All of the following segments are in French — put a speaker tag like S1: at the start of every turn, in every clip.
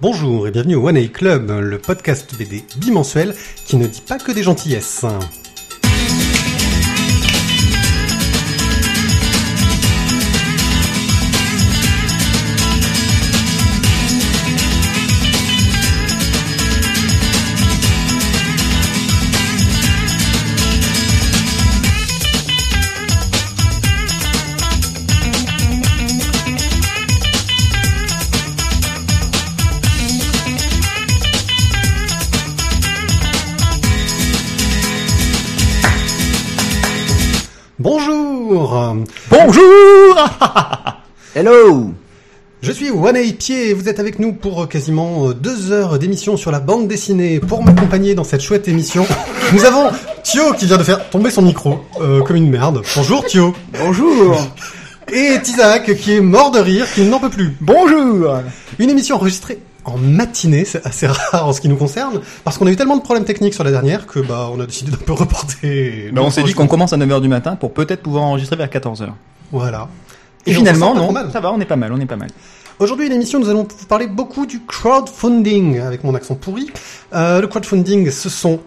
S1: Bonjour et bienvenue au One A Club, le podcast BD bimensuel qui ne dit pas que des gentillesses.
S2: Hello
S1: Je suis One A Pied et vous êtes avec nous pour quasiment deux heures d'émission sur la bande dessinée. Pour m'accompagner dans cette chouette émission, nous avons Thio qui vient de faire tomber son micro euh, comme une merde. Bonjour Thio
S2: Bonjour
S1: Et Tizak qui est mort de rire, qui n'en peut plus.
S2: Bonjour
S1: Une émission enregistrée en matinée, c'est assez rare en ce qui nous concerne, parce qu'on a eu tellement de problèmes techniques sur la dernière que bah on a décidé d'un peu reporter.
S3: Bah, on s'est dit qu'on commence à 9h du matin pour peut-être pouvoir enregistrer vers 14h.
S1: Voilà.
S3: Et, finalement, non, ça va, on est pas mal, on est pas mal.
S1: Aujourd'hui, l'émission, nous allons vous parler beaucoup du crowdfunding, avec mon accent pourri. Euh, le crowdfunding, ce sont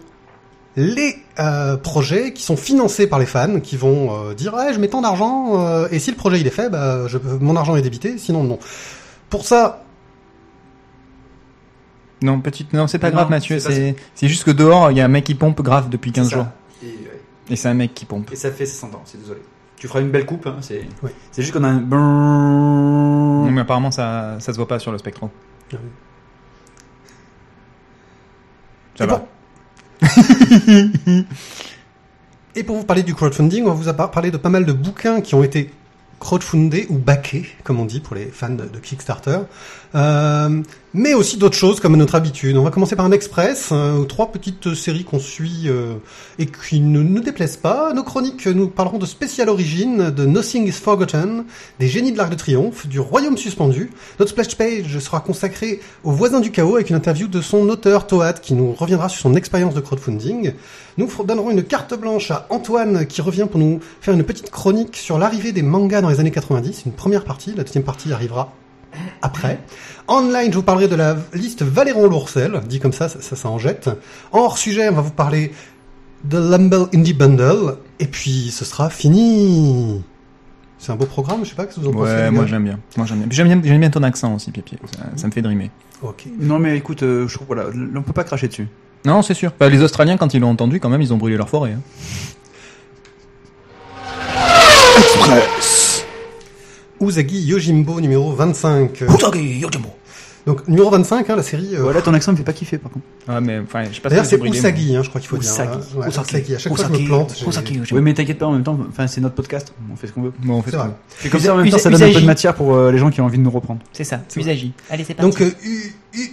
S1: les euh, projets qui sont financés par les fans, qui vont euh, dire ouais, je mets tant d'argent, euh, et si le projet il est fait, bah, je, mon argent est débité, sinon non. Pour ça,
S3: Non, petite, non, c'est pas
S2: Non,
S3: grave, Mathieu.
S2: c'est pas
S3: C'est, juste que dehors, il y a un mec qui pompe grave depuis 15
S2: C'est ça.
S3: jours.
S2: Et, ouais.
S3: Et c'est un mec qui pompe.
S2: Et ça fait 60 ans, c'est désolé. Tu feras une belle coupe, hein, c'est
S1: Oui.
S2: c'est juste qu'on a un... brrrr.
S3: Mais apparemment, ça, ça se voit pas sur le spectro. Ça
S1: Et
S3: va.
S1: bon. Et pour vous parler du crowdfunding, on va vous a par- parler de pas mal de bouquins qui ont été crowdfundés ou backés, comme on dit pour les fans de Kickstarter. Euh, mais aussi d'autres choses comme notre habitude. On va commencer par un express, euh, trois petites séries qu'on suit euh, et qui ne nous déplaisent pas. Nos chroniques, nous parlerons de Spécial Origin, de Nothing is Forgotten, des Génies de l'Arc de Triomphe, du Royaume suspendu. Notre splash page sera consacrée aux voisins du chaos avec une interview de son auteur Toad qui nous reviendra sur son expérience de crowdfunding. Nous donnerons une carte blanche à Antoine qui revient pour nous faire une petite chronique sur l'arrivée des mangas dans les années 90. Une première partie, la deuxième partie arrivera après. Online, je vous parlerai de la liste Valéron Lourcel, dit comme ça, ça, ça, ça en jette. En hors sujet, on va vous parler de Lumble Indie Bundle, et puis ce sera fini. C'est un beau programme, je sais pas ce que vous en pensez.
S3: Ouais, moi j'aime bien. Moi j'aime bien. J'aime bien, j'aime bien ton accent aussi, Pipi. Ça, ça me fait drimer.
S1: Ok.
S2: Non mais écoute, euh, je trouve, voilà, on peut pas cracher dessus.
S3: Non, c'est sûr. Bah, les Australiens, quand ils l'ont entendu, quand même, ils ont brûlé leur forêt. hein.
S1: Usagi Yojimbo numéro 25. Donc numéro 25, hein, la série. euh,
S2: Voilà, ton accent me fait pas kiffer par contre.
S3: Ah, mais enfin, je sais pas
S1: D'ailleurs,
S3: si
S1: c'est Usagi, hein, je crois qu'il faut
S2: Usagi.
S1: dire. hein. Ouais,
S2: Usagi.
S1: Usagi. À chaque fois que je me plante, j'ai-
S2: Oui mais t'inquiète pas, en même temps, enfin c'est notre podcast, on fait ce qu'on veut.
S3: mais- Bon, on fait
S1: C'est.
S2: Et comme
S4: Usa-
S2: ça en même temps
S4: usa-
S2: ça donne un peu
S4: usagi.
S2: de matière pour euh, les gens qui ont envie de nous reprendre.
S4: C'est ça, Usagi. Allez, c'est parti.
S1: Donc euh,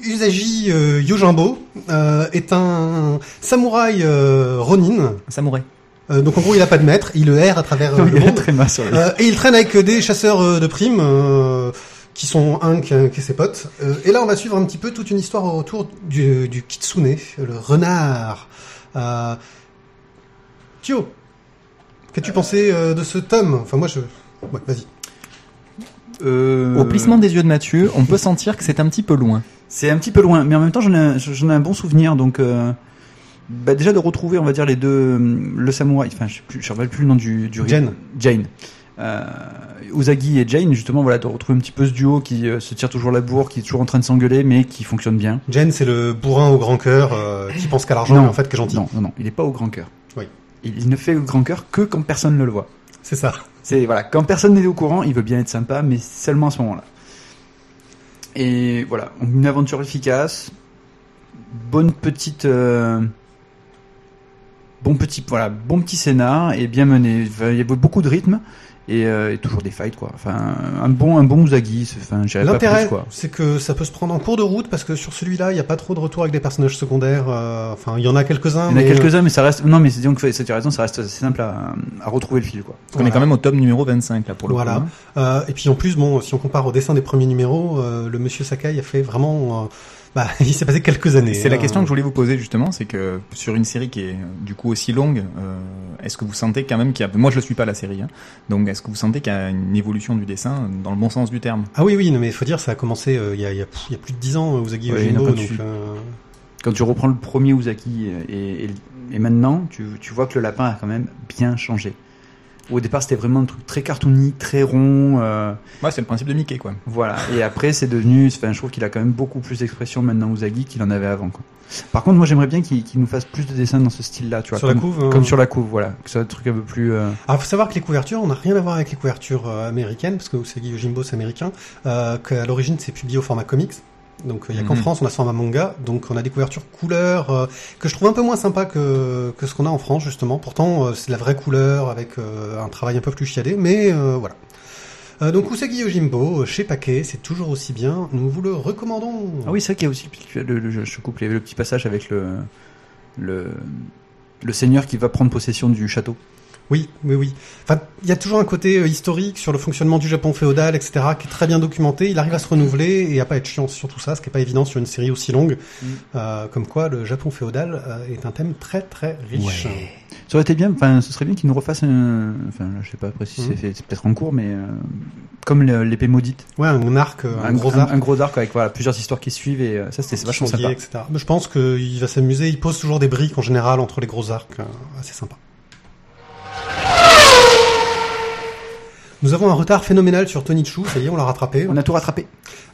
S1: Usagi euh, Yojimbo euh, est un samouraï euh, Ronin.
S3: Samouraï.
S1: Euh, donc en gros, il a pas de maître, il le erre à travers euh,
S2: Il
S1: le monde.
S2: très sur
S1: Euh, et il traîne avec des chasseurs euh, de primes euh, qui sont un qui est ses potes. Euh, et là, on va suivre un petit peu toute une histoire autour du, du kitsune, le renard. Euh, Thio, qu'as-tu pensé euh, de ce tome? Enfin, moi, je... Ouais, vas-y.
S2: Euh,
S3: Au plissement des yeux de Mathieu, on peut sentir que c'est un petit peu loin.
S2: C'est un petit peu loin, mais en même temps j'en ai, j'en ai un bon souvenir, donc euh, bah, déjà de retrouver, on va dire les deux, euh, le samouraï, enfin je ne rappelle plus le nom du, du
S1: Jane.
S2: Jane. Euh, Usagi et Jane, justement, voilà, de retrouver un petit peu ce duo qui euh, se tire toujours la bourre, qui est toujours en train de s'engueuler, mais qui fonctionne bien.
S1: Jen, c'est le bourrin au grand cœur euh, qui pense qu'à l'argent, mais en fait, qui est gentil.
S2: Non, non, non, il est pas au grand cœur.
S1: Oui.
S2: Il, il ne fait au grand cœur que quand personne ne le voit.
S1: C'est ça.
S2: C'est voilà, quand personne n'est au courant, il veut bien être sympa, mais seulement à ce moment-là. Et voilà, une aventure efficace, bonne petite, euh, bon petit, voilà, bon petit scénar et bien mené. Enfin, Il y avait beaucoup de rythme et, euh, et toujours des fights quoi. Enfin, un bon, un bon Uzagi. c'est- Enfin,
S1: L'intérêt, c'est que ça peut se prendre en cours de route parce que sur celui-là, il n'y a pas trop de retour avec des personnages secondaires. euh, Enfin, il y en a quelques-uns.
S2: Il y en a
S1: euh,
S2: quelques-uns, mais ça reste. Non, mais c'est donc as raison, ça reste assez simple à, à retrouver le fil quoi.
S3: Parce qu'on est quand même au tome numéro 25, là, pour le
S1: Voilà.
S3: coup. hein.
S1: Euh, et puis en plus, bon, si on compare au dessin des premiers numéros, euh, le Monsieur Sakai a fait vraiment. Euh, bah, il s'est passé quelques années.
S3: C'est la
S1: hein.
S3: question que je voulais vous poser justement, c'est que sur une série qui est euh, du coup aussi longue, euh, est-ce que vous sentez quand même qu'il y a, moi je ne suis pas la série, hein, donc est-ce que vous sentez qu'il y a une évolution du dessin dans le bon sens du terme?
S1: Ah oui, oui, non, mais il faut dire, ça a commencé euh, il y, a, il y, a, il y a plus de 10 ans, Usagi
S2: Ouais,
S1: Yojimbo,
S2: quand
S1: donc...
S2: tu-
S1: euh,
S2: Quand tu reprends le premier Uzaki et, et, et maintenant, tu, tu vois que le lapin a quand même bien changé. Au départ, c'était vraiment un truc très cartoony, très rond. euh,
S3: Ouais, c'est le principe de Mickey, quoi.
S2: Voilà. Et après, c'est devenu. Enfin, je trouve qu'il a quand même beaucoup plus d'expression maintenant Uzagi qu'il en avait avant. Quoi. Par contre, moi, j'aimerais bien qu'il nous fasse plus de dessins dans ce style-là, tu vois.
S1: Sur la
S2: comme,
S1: couve, hein.
S2: Comme sur la couve, voilà. Que ce soit un truc un peu plus. euh,
S1: Alors, faut savoir que les couvertures, on n'a rien à voir avec les couvertures euh, américaines, parce que Usagi Yojimbo, c'est américain, euh, qu'à l'origine, c'est publié au format comics. Donc, euh, il y a qu'en
S3: Mhm.
S1: France, on a ce format manga, donc on a des couvertures couleurs euh, que je trouve un peu moins sympa que, que ce qu'on a en France, justement. Pourtant, euh, c'est de la vraie couleur, avec euh, un travail un peu plus chiadé, mais voilà. Donc, Usagi Yojimbo, chez Paquet, c'est toujours aussi bien, nous vous le recommandons.
S2: Ah oui, c'est vrai qu'il y a aussi. Le, le- je coupe, il y avait le petit passage avec le. Le, le seigneur qui va prendre possession du château.
S1: Oui, oui, oui. Enfin, il y a toujours un côté euh, historique sur le fonctionnement du Japon féodal, etc., qui est très bien documenté. Il arrive à se renouveler et à pas être chiant sur tout ça, ce qui est pas évident sur une série aussi longue.
S2: Mm.
S1: Euh, comme quoi, le Japon féodal euh, est un thème très très riche.
S2: Ça aurait été bien, enfin, ce serait bien qu'il nous refasse un. Enfin, je sais pas après si
S1: Mhm.
S2: c'est fait, c'est peut-être en cours, mais. euh, comme l'épée maudite.
S1: Ouais, un arc, un, gros arc.
S2: Un, gros arc avec voilà, plusieurs histoires qui suivent et euh, ça, c'était vachement sympa.
S1: etc. Mais je pense qu'il va s'amuser. Il pose toujours des briques en général entre les gros arcs. euh, assez sympa. Nous avons un retard phénoménal sur Tony Chu, ça y est, on l'a rattrapé.
S2: On a tout rattrapé.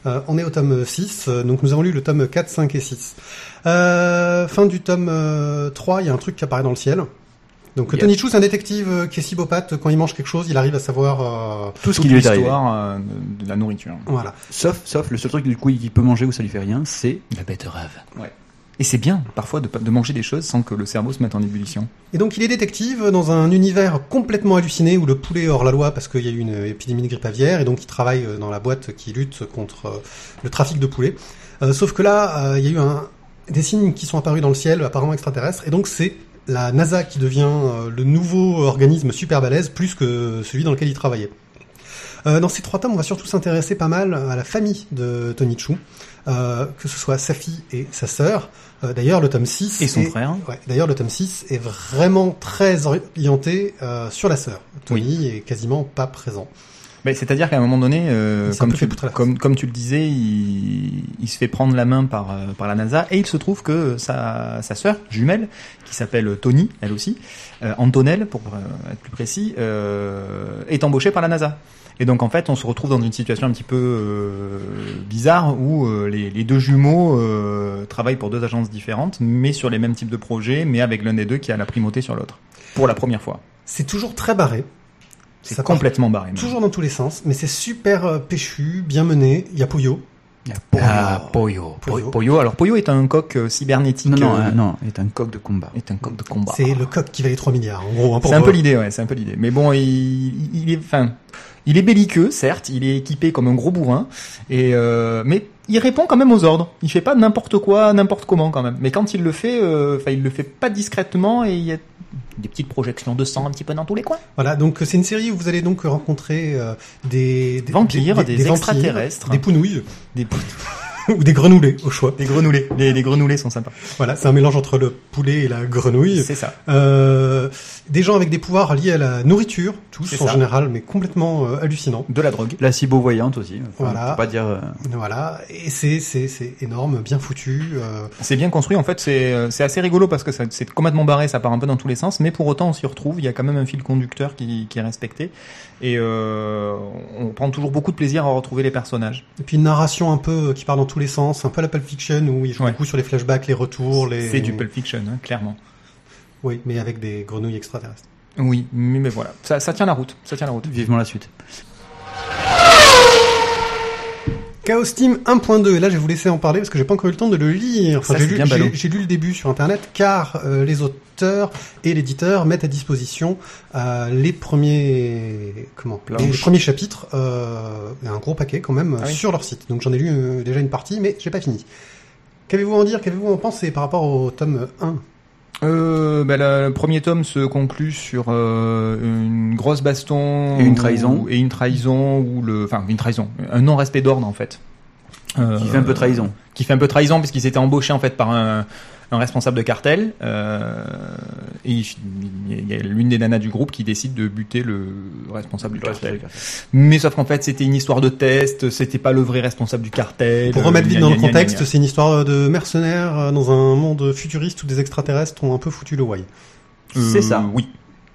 S1: Euh, on est au tome 6, euh, donc nous avons lu le tome 4, 5 et 6. Euh, fin du tome euh, 3, il y a un truc qui apparaît dans le ciel. Donc
S2: Yes.
S1: Tony Chu, c'est un détective qui est cibopathe. Quand il mange quelque chose, il arrive à savoir... euh,
S2: Tout ce qui lui est arrivé.
S3: euh, de, la nourriture.
S1: voilà.
S2: Sauf, sauf le seul truc du coup qu'il peut manger où ça lui fait rien, c'est
S4: La betterave.
S3: Et c'est bien, parfois, de, manger des choses sans que le cerveau se mette en ébullition.
S1: Et donc il est détective dans un univers complètement halluciné où le poulet hors la loi parce qu'il y a eu une épidémie de grippe aviaire et donc il travaille euh, dans la boîte qui lutte contre euh, le trafic de poulet. Euh, sauf que là, euh, il y a eu des signes qui sont apparus dans le ciel, apparemment extraterrestres, et donc c'est la NASA qui devient le nouveau organisme super balèze plus que celui dans lequel il travaillait. Euh, dans ces trois tomes, on va surtout s'intéresser pas mal à la famille de Tony Chu, euh, que ce soit sa fille et sa sœur. Euh, D'ailleurs, le tome 6
S3: Et son
S1: est-
S3: frère.
S1: Ouais, d'ailleurs, le tome 6 est vraiment très orienté euh, sur la sœur. Tony est quasiment pas présent.
S3: Ben, C'est-à-dire qu'à un moment donné, euh, comme, tu, comme, comme le disais, il, il se fait prendre la main par, par la NASA et il se trouve que sa, sa sœur jumelle, qui s'appelle Tony, elle aussi, euh, Antonelle pour être plus précis, euh, est embauchée par la NASA. Et donc en fait, on se retrouve dans une situation un petit peu euh, bizarre où euh, les, les deux jumeaux euh, travaillent pour deux agences différentes, mais sur les mêmes types de projets, mais avec l'un des deux qui a la primauté sur l'autre. Pour la première fois.
S1: C'est toujours très barré.
S3: C'est complètement barré. même.
S1: Toujours dans tous les sens, mais c'est super euh, péchu, bien mené. Il y a Puyo.
S4: Ah, Poyo.
S1: Puyo.
S3: Poyo, alors Poyo est un coq euh, cybernétique.
S2: non non
S3: euh,
S2: euh, non, est un coq de combat.
S3: est un coq de combat.
S1: C'est le coq qui valait 3 milliards, en gros. hein,
S3: C'est un peu l'idée, ouais, c'est un peu l'idée. Mais bon, il, il est, enfin, il est belliqueux, certes, il est équipé comme un gros bourrin, et euh, mais il répond quand même aux ordres. Il fait pas n'importe quoi, n'importe comment quand même. Mais quand il le fait, euh, enfin, il le fait pas discrètement et il y a des petites projections de sang un petit peu dans tous les coins.
S1: Voilà, donc c'est une série où vous allez donc rencontrer euh, des, des
S3: Vampires, des
S1: vampires,
S3: extraterrestres.
S1: des pounouilles
S3: Des,
S1: ou des grenouillés au choix.
S3: des grenouillés. Les, les grenouillés sont sympas.
S1: Voilà, c'est un mélange entre le poulet et la grenouille.
S3: C'est ça.
S1: Euh, des gens avec des pouvoirs liés à la nourriture, tous en
S3: ça.
S1: général, mais complètement euh, hallucinants.
S3: De la drogue.
S2: La cibo voyante aussi. Enfin,
S1: Voilà.
S2: Faut pas dire. euh,
S1: Voilà, et c'est c'est c'est énorme, bien foutu. euh,
S3: C'est bien construit, en fait, c'est euh, c'est assez rigolo parce que c'est complètement barré, ça part un peu dans tous les sens, mais pour autant on s'y retrouve, il y a quand même un fil conducteur qui, qui est respecté, et euh, on prend toujours beaucoup de plaisir à retrouver les personnages.
S1: Et puis une narration un peu qui part dans tous les sens, un peu à la Pulp Fiction où il joue
S3: Ouais.
S1: beaucoup sur les flashbacks, les retours, les.
S3: C'est du Pulp Fiction, hein, clairement.
S1: Oui, mais avec des grenouilles extraterrestres.
S3: Oui, mais, voilà, ça, ça tient la route, ça tient la route.
S2: Vivement la suite.
S1: Chaos Team 1.2, et là je vais vous laisser en parler parce que j'ai pas encore eu le temps de le lire. Enfin, j'ai lu, le début sur internet car euh, les auteurs et l'éditeur mettent à disposition euh, les premiers comment les, premiers chapitres, euh, un gros paquet quand même
S3: Ah oui.
S1: sur leur site. Donc j'en ai lu déjà une partie, mais j'ai pas fini. Qu'avez-vous à en dire? Qu'avez-vous à en penser par rapport au tome 1
S3: Euh, bah, le, le premier tome se conclut sur euh, une grosse baston
S2: Et une
S3: où-
S2: trahison.
S3: et une trahison ou le, enfin une trahison, un non-respect d'ordre en fait. Euh,
S2: Qui fait un peu trahison.
S3: qui fait un peu trahison puisqu'il s'était embauché en fait par un, un responsable de cartel. euh, et il il y a l'une des nanas du groupe qui décide de buter le responsable du cartel. Mais sauf qu'en fait, c'était une histoire de test, c'était pas le vrai responsable du cartel.
S1: Pour
S3: euh,
S1: remettre vite
S3: gna,
S1: dans le contexte, c'est une histoire de mercenaires euh, dans un monde futuriste où des extraterrestres ont un peu foutu le why.
S2: C'est
S3: Euh,
S2: ça.
S3: Oui.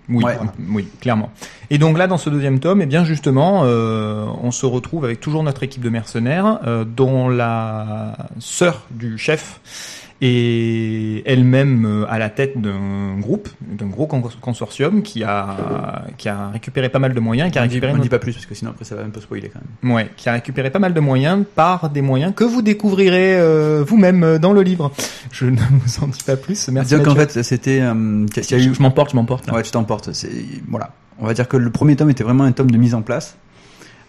S3: Oui,
S2: Ouais.
S3: oui, clairement. Et donc là, dans ce deuxième tome, eh bien justement, euh, on se retrouve avec toujours notre équipe de mercenaires, euh, dont la sœur du chef est elle-même euh, à la tête d'un groupe, d'un gros con- consortium qui a qui a récupéré pas mal de moyens, qui a récupéré
S2: on
S3: notre-
S2: dit pas plus parce que sinon après ça va un peu spoiler quand même.
S3: Ouais, qui a récupéré pas mal de moyens par des moyens que vous découvrirez euh, vous-même euh, dans le livre. Je ne vous en dis pas plus. Merci.
S2: dire qu'en fait c'était euh, eu
S3: je, m'emporte, je m'emporte.
S2: Ouais, tu t'emportes. Voilà. On va dire que le premier tome était vraiment un tome de mise en place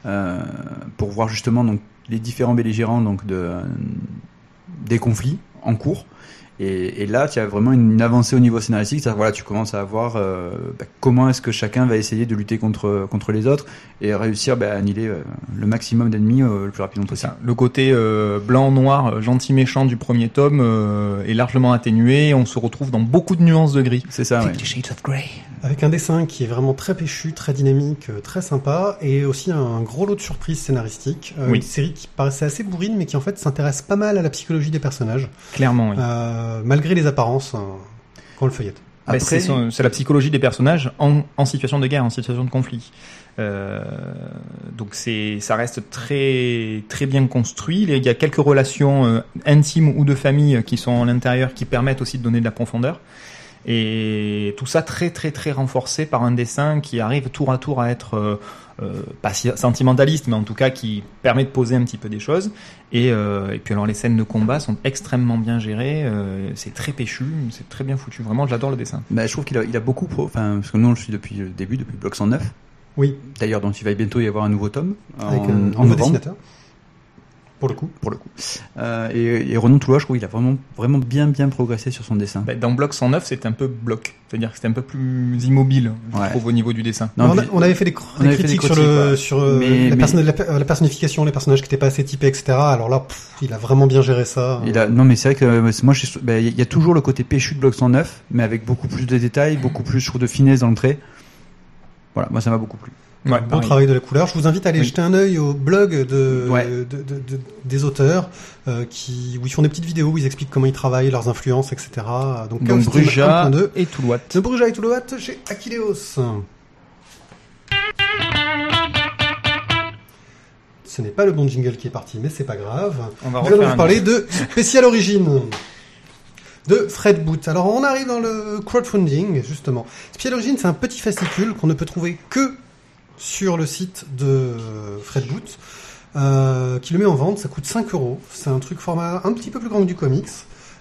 S2: euh, pour voir justement donc les différents belligérants donc de euh, des conflits en cours. Et, et là, tu as vraiment une, une avancée au niveau scénaristique. C'est-à-dire, voilà, tu commences à voir euh, bah, comment est-ce que chacun va essayer de lutter contre contre les autres et réussir bah, à annihiler euh, le maximum d'ennemis euh, le plus rapidement possible.
S3: ça. Le côté euh, blanc-noir, gentil-méchant du premier tome euh, est largement atténué. On se retrouve dans beaucoup de nuances de gris.
S2: C'est ça. Ouais.
S4: Shades of Grey.
S1: Avec un dessin qui est vraiment très péchu, très dynamique, très sympa, et aussi un gros lot de surprises scénaristiques. Euh,
S3: Oui.
S1: Une série qui paraissait assez bourrine, mais qui en fait s'intéresse pas mal à la psychologie des personnages,
S3: Clairement, oui.
S1: euh, malgré les apparences euh, quand on le feuillette.
S3: Bah, c'est la psychologie des personnages en, en situation de guerre, en situation de conflit. Euh, donc c'est, ça reste très très bien construit. Il y a quelques relations euh, intimes ou de famille qui sont à l'intérieur qui permettent aussi de donner de la profondeur. Et tout ça très très très renforcé par un dessin qui arrive tour à tour à être euh, euh, pas si- sentimentaliste, mais en tout cas qui permet de poser un petit peu des choses. Et, euh, et puis alors les scènes de combat sont extrêmement bien gérées, euh, c'est très péchu, c'est très bien foutu. Vraiment, j'adore le dessin.
S2: Bah, je trouve qu'il a, il a beaucoup, pro- enfin, parce que nous, on le suit depuis le début, depuis Bloc 109.
S1: Oui,
S2: D'ailleurs, donc il va bientôt y avoir un nouveau tome en,
S1: avec un
S2: en
S1: nouveau
S2: novembre,
S1: dessinateur. Pour le coup.
S2: pour le coup. Euh, et, et Renan Toulois, je trouve qu'il a vraiment, vraiment bien, bien progressé sur son dessin.
S3: Bah, dans Bloc 109, c'était un peu bloc, c'est-à-dire que c'était un peu plus immobile, je
S2: Ouais.
S3: trouve, au niveau du dessin.
S2: Non,
S1: on, a-
S2: puis-
S1: on avait fait des, cr-
S2: on
S1: des
S2: avait fait des
S1: critiques sur, le, euh,
S2: Mais-
S1: la,
S2: mais-
S1: personne- la per- la personnification, les personnages qui n'étaient pas assez typés, etc. Alors là, pff, il a vraiment bien géré ça.
S2: il a, non, mais c'est vrai que euh, moi, bah, il y a toujours le côté péchu de Bloc 109, mais avec beaucoup plus de détails, beaucoup plus, je trouve, de finesse dans le trait. Voilà, moi, ça m'a beaucoup plu.
S3: Ouais,
S1: bon
S3: pareil.
S1: travail de la couleur. Je vous invite à aller
S3: Oui.
S1: jeter un œil au blog de,
S2: Ouais.
S1: de- de- de- des auteurs euh, qui, où ils font des petites vidéos où ils expliquent comment ils travaillent, leurs influences, etc. Donc,
S3: Donc Bruja
S1: 1.2.
S3: et Toulouat.
S1: De Bruja et Toulouat chez Aquileos. Ce n'est pas le bon jingle qui est parti, mais c'est pas grave.
S3: On va
S1: Nous allons vous parler de Spécial Origine de Fred Booth. Alors on arrive dans le crowdfunding justement. Spécial Origine, c'est un petit fascicule qu'on ne peut trouver que sur le site de Fred Booth, euh, qui le met en vente. Ça coûte 5 euros. C'est un truc format un petit peu plus grand que du comics,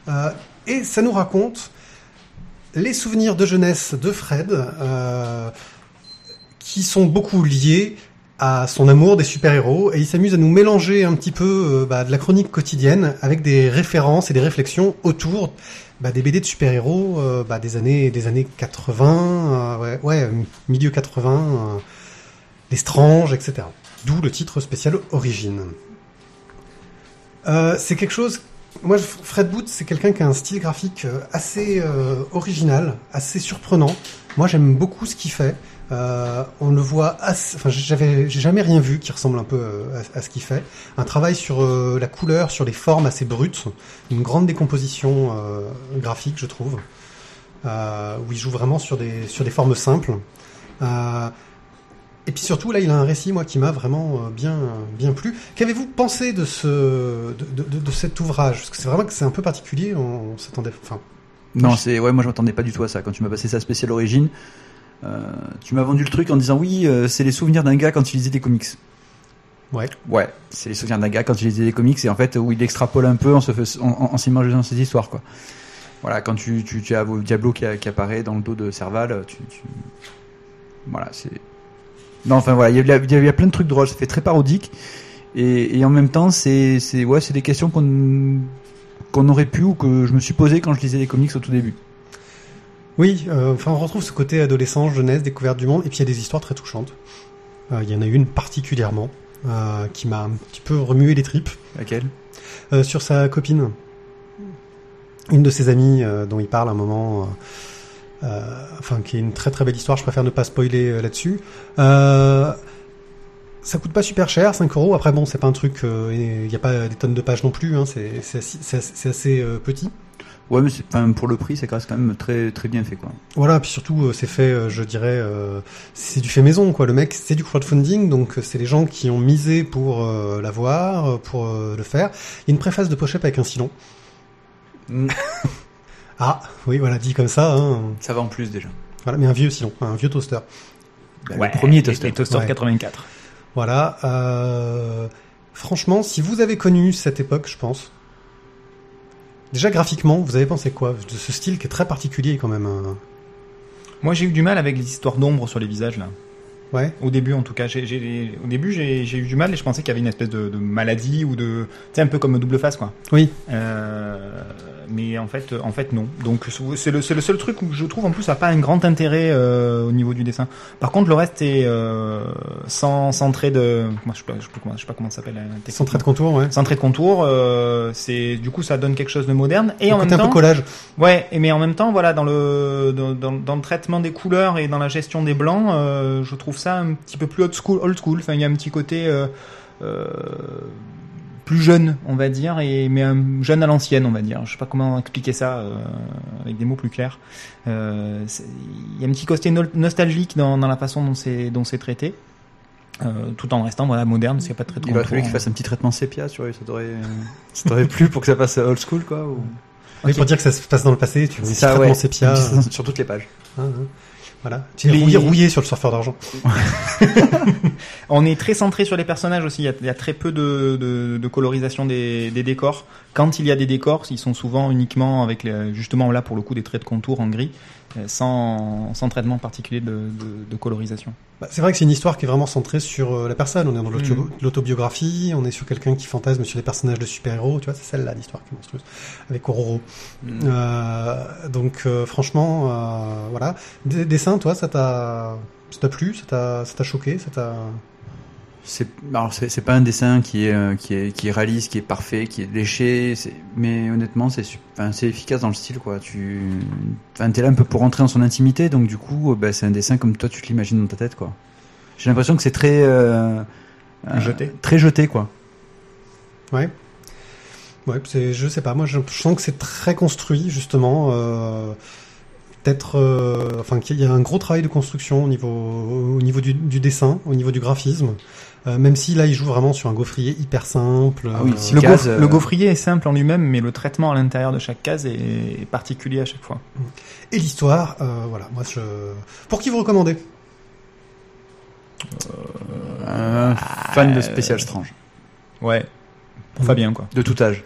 S1: Euh, et ça nous raconte les souvenirs de jeunesse de Fred, euh, qui sont beaucoup liés à son amour des super-héros et il s'amuse à nous mélanger un petit peu bah, de la chronique quotidienne avec des références et des réflexions autour bah, des BD de super-héros bah, des années des années 80, euh, ouais, ouais, milieu 80, euh, les Strange, etc. D'où le titre spécial Origine. Euh, c'est quelque chose. Moi, Fred Booth, c'est quelqu'un qui a un style graphique euh, assez euh, original, assez surprenant. Moi, j'aime beaucoup ce qu'il fait. Euh, on le voit assez, enfin, j'avais, j'ai jamais rien vu qui ressemble un peu euh, à, ce qu'il fait. Un travail sur euh, la couleur, sur les formes assez brutes, une grande décomposition euh, graphique, je trouve, où il joue vraiment sur des sur des formes simples. Et puis surtout, là, il a un récit, moi, qui m'a vraiment euh, bien bien plu. Qu'avez-vous pensé de ce de, de, cet ouvrage? Parce que c'est vraiment que c'est un peu particulier. On, on s'attendait, enfin,
S2: Non, c'est ouais, moi je m'attendais pas du tout à ça. Quand tu m'as passé sa spéciale origine, euh, tu m'as vendu le truc en disant oui, euh, c'est les souvenirs d'un gars quand il lisait des comics.
S1: ouais.
S2: Ouais, c'est les souvenirs d'un gars quand il lisait des comics et en fait où il extrapole un peu en se en, en, en s'imaginant ses histoires quoi. Voilà, quand tu tu, tu as Diablo qui, a- qui apparaît dans le dos de Serval, tu, tu... voilà c'est non enfin voilà il y, a, il y plein de trucs drôles, ça fait très parodique et, et en même temps c'est ouais des questions qu'on qu'on aurait pu ou que je me suis posé quand je lisais les comics au tout début.
S1: Oui, euh, enfin on retrouve ce côté adolescence, jeunesse, découverte du monde, et puis il y a des histoires très touchantes. Euh, Il y en a une particulièrement euh, qui m'a un petit peu remué les tripes
S2: Laquelle?
S1: Sur sa copine. une de ses amies dont il parle à un moment, enfin qui est une très très belle histoire. Je préfère ne pas spoiler euh, là-dessus. Euh, ça coûte pas super cher, 5 euros. Après bon, c'est pas un truc, euh, il n'y a pas des tonnes de pages non plus. Hein, c'est c'est assez, c'est c'est euh, petit.
S2: Ouais, mais c'est- enfin, pour le prix, ça reste quand même très très bien fait quoi.
S1: Voilà, puis surtout euh, c'est fait, euh, je dirais, euh, c'est du fait maison quoi. Le mec, c'est du crowdfunding, donc euh, c'est les gens qui ont misé pour euh, l'avoir, euh, pour euh, le faire. Il y a une préface de pochette avec un silon.
S2: Mm.
S1: Ah, oui, voilà, dit comme ça. Hein.
S2: Ça va en plus déjà.
S1: Voilà, mais un vieux silon, un vieux toaster.
S2: Bah, le premier
S3: toaster.
S2: toaster.
S3: Les toaster
S1: Ouais.
S3: 84.
S1: Voilà. Euh, franchement, si vous avez connu cette époque, je pense. Déjà graphiquement, vous avez pensé quoi de ce style qui est très particulier quand même. hein?
S3: Moi, j'ai eu du mal avec les histoires d'ombre sur les visages, là.
S1: Ouais.
S3: Au début, en tout cas. J'ai, j'ai- au début, j'ai, j'ai eu du mal et je pensais qu'il y avait une espèce de, de maladie ou de. Tu sais, un peu comme double face, quoi.
S1: Oui.
S3: Euh, mais en fait, en fait, non. Donc, c'est le, c'est le seul truc où je trouve, en plus, ça n'a pas un grand intérêt euh, au niveau du dessin. Par contre, le reste est euh, sans, sans trait de. Moi, je sais pas, je sais pas comment, je sais pas comment ça s'appelle.
S1: Sans trait de contour, ouais.
S3: Sans trait de contour, euh, c'est du coup ça donne quelque chose de moderne et
S1: Le
S3: en même
S1: côté un peu
S3: temps,
S1: collage.
S3: ouais, et mais en même temps, voilà, dans le dans, dans, dans le traitement des couleurs et dans la gestion des blancs, euh, je trouve ça un petit peu plus old school, old school. Enfin, il y a un petit côté euh, euh, plus jeune, on va dire, et mais un jeune à l'ancienne, on va dire. Je sais pas comment expliquer ça euh, avec des mots plus clairs. Euh, Il y a un petit côté no- nostalgique dans, dans la façon dont c'est dont c'est traité. Euh, tout en restant voilà moderne, parce qu'il n'y a pas de trait de
S2: Il aurait fallu qu'il fasse un petit traitement sépia, tu vois, ça t'aurait, euh, ça t'aurait plu pour que ça passe old school, quoi. Ou...
S1: Oui, pour dire que ça se passe dans le passé, tu veux
S2: C'est
S1: ça,
S2: ça, ouais.
S1: sépia.
S2: Sur toutes les pages.
S1: Hein, hein. Voilà.
S3: Les-
S1: rouillé, rouillé sur le surfeur d'argent.
S3: On est très centré sur les personnages aussi. Il y a, il y a très peu de, de, de colorisation des, des décors. Quand il y a des décors, ils sont souvent uniquement avec les- justement là pour le coup des traits de contour en gris, sans, sans traitement particulier de, de, de colorisation.
S1: Bah, c'est vrai que c'est une histoire qui est vraiment centrée sur euh, la personne. On est dans
S3: Mhm.
S1: l'autobiographie, on est sur quelqu'un qui fantasme sur les personnages de super-héros. Tu vois, c'est celle-là l'histoire qui est monstrueuse. Avec Ororo. Euh, donc, euh, franchement, euh, voilà. Des dessins, toi, ça t'a, ça t'a plu, ça t'a, ça t'a choqué, ça t'a.
S2: C'est alors c'est pas un dessin qui est euh, qui est qui est réaliste, qui est parfait, qui est léché, mais honnêtement c'est enfin, c'est efficace dans le style quoi. Tu enfin t'es là un peu pour rentrer dans son intimité, donc du coup euh, bah, c'est un dessin comme toi tu te l'imagines dans ta tête quoi. J'ai l'impression que c'est très euh, euh,
S3: Jeté.
S2: très jeté quoi.
S1: Ouais. Ouais, c'est, je sais pas. Moi, je, je sens que c'est très construit, justement. Euh, euh, enfin, qu'il y a un gros travail de construction au niveau, au niveau du, du dessin, au niveau du graphisme. Euh, même si là, il joue vraiment sur un gaufrier hyper simple.
S2: Ah oui,
S1: euh,
S2: si
S3: Le,
S2: Case,
S3: gaufre-
S2: euh,
S3: le gaufrier est simple en lui-même, mais le traitement à l'intérieur de chaque case est, est particulier à chaque fois.
S1: Et l'histoire, euh, voilà. Moi, je. Pour qui vous recommandez?
S2: Un fan de spécial strange
S3: Ouais. Pour
S1: Mhm.
S3: Fabien quoi.
S2: de tout âge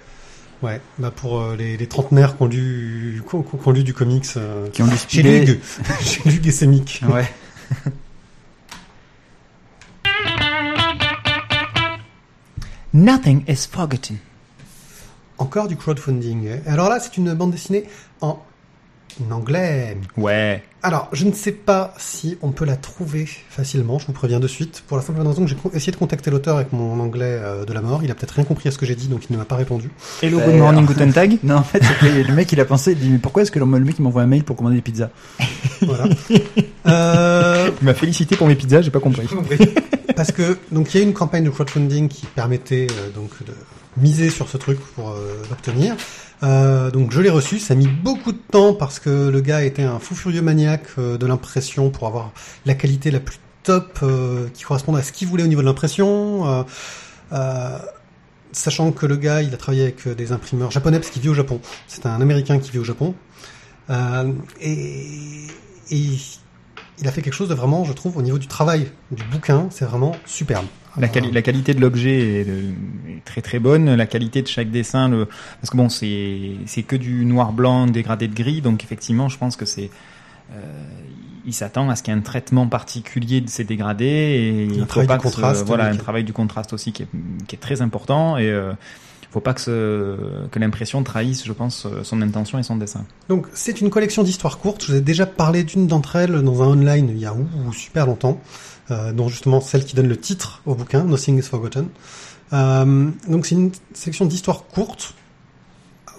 S1: Ouais. Bah pour euh, les, les trentenaires qui ont lu, qui ont, qui ont lu du comics. euh,
S2: qui ont lu
S1: J'ai
S2: Spilé.
S1: lu, j'ai lu Gessemic.
S2: Ouais.
S3: Nothing is forgotten.
S1: Encore du crowdfunding. Alors là, c'est une bande dessinée en anglais.
S3: Ouais.
S1: Alors, je ne sais pas si on peut la trouver facilement, je vous préviens de suite, pour la simple raison que j'ai essayé de contacter l'auteur avec mon anglais euh, de la mort. Il a peut-être rien compris à ce que j'ai dit, donc il ne m'a pas répondu.
S3: Hello,
S2: Euh,
S3: good morning, guten tag.
S2: Non en fait le mec il a pensé il dit mais pourquoi est-ce que le le mec il m'envoie un mail pour commander des pizzas
S1: Voilà. euh,
S3: Il m'a félicité pour mes pizzas, j'ai pas compris.
S1: parce que donc il y a une campagne de crowdfunding qui permettait euh, donc de miser sur ce truc pour euh, l'obtenir. Euh, donc je l'ai reçu, ça a mis beaucoup de temps parce que le gars était un fou furieux maniaque euh, de l'impression pour avoir la qualité la plus top euh, qui corresponde à ce qu'il voulait au niveau de l'impression. Sachant que le gars, il a travaillé avec des imprimeurs japonais parce qu'il vit au Japon. C'est un Américain qui vit au Japon. Et il a fait quelque chose de vraiment, je trouve, au niveau du travail du bouquin, c'est vraiment superbe.
S3: La, quali- la qualité de l'objet est, de- est très très bonne. La qualité de chaque dessin, le... parce que bon, c'est c'est que du noir blanc dégradé de gris, donc effectivement, je pense que c'est euh, il s'attend à ce qu'il y ait un traitement particulier de ces dégradés et il
S1: Un
S3: faut
S1: travail
S3: pas que ce- voilà, un travail du contraste aussi qui est, qui est très important et euh, faut pas que ce, que l'impression trahisse, je pense, son intention et son dessin.
S1: Donc c'est une collection d'histoires courtes. Je vous ai déjà parlé d'une d'entre elles dans un online il y a ouh, super longtemps, euh, dont justement celle qui donne le titre au bouquin, Nothing is Forgotten. Euh, donc c'est une section d'histoires courtes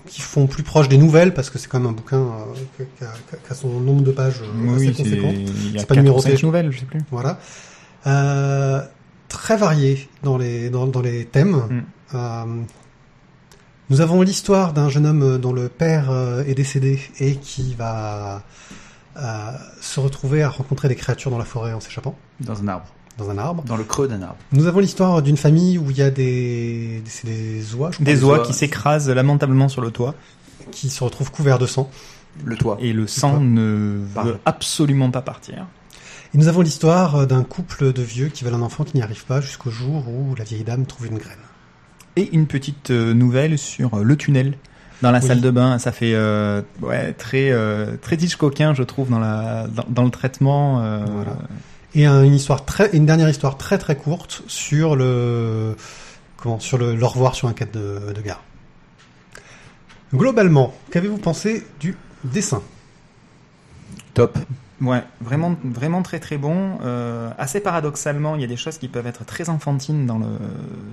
S1: qui font plus proche des nouvelles parce que c'est quand même un bouquin euh, qui, a, qui a son nombre de pages euh, assez
S3: Oui, c'est
S1: conséquent. C'est pas
S3: 4 ou
S1: numéroté,
S3: 5
S1: je-
S3: nouvelles, je sais plus.
S1: Voilà. Euh, très varié dans les dans, dans les thèmes.
S3: Mm.
S1: Euh, nous avons l'histoire d'un jeune homme dont le père euh, est décédé et qui va euh, se retrouver à rencontrer des créatures dans la forêt en s'échappant
S2: Dans un arbre.
S1: dans un arbre.
S2: Dans le creux d'un arbre.
S1: Nous avons l'histoire d'une famille où il y a des c'est des oies, je crois,
S3: Des oies qui s'écrasent lamentablement sur le toit
S1: qui se retrouvent couverts de sang.
S2: Le toit.
S3: et le sang ne veut absolument pas partir.
S1: Et nous avons l'histoire d'un couple de vieux qui veulent un enfant qui n'y arrive pas jusqu'au jour où la vieille dame trouve une graine.
S3: Et une petite euh, nouvelle sur euh, le tunnel dans la
S1: Oui.
S3: salle de bain. Ça fait euh, ouais, très euh, très Hitchcockien, je trouve, dans la dans, dans le traitement. euh,
S1: Voilà. Et un- une histoire très, une dernière histoire très très courte sur le, comment, sur le, le revoir sur un quai de, de gare. Globalement, qu'avez-vous pensé du dessin?
S2: Top.
S3: Ouais, vraiment, vraiment très très bon. Euh, assez paradoxalement, il y a des choses qui peuvent être très enfantines dans le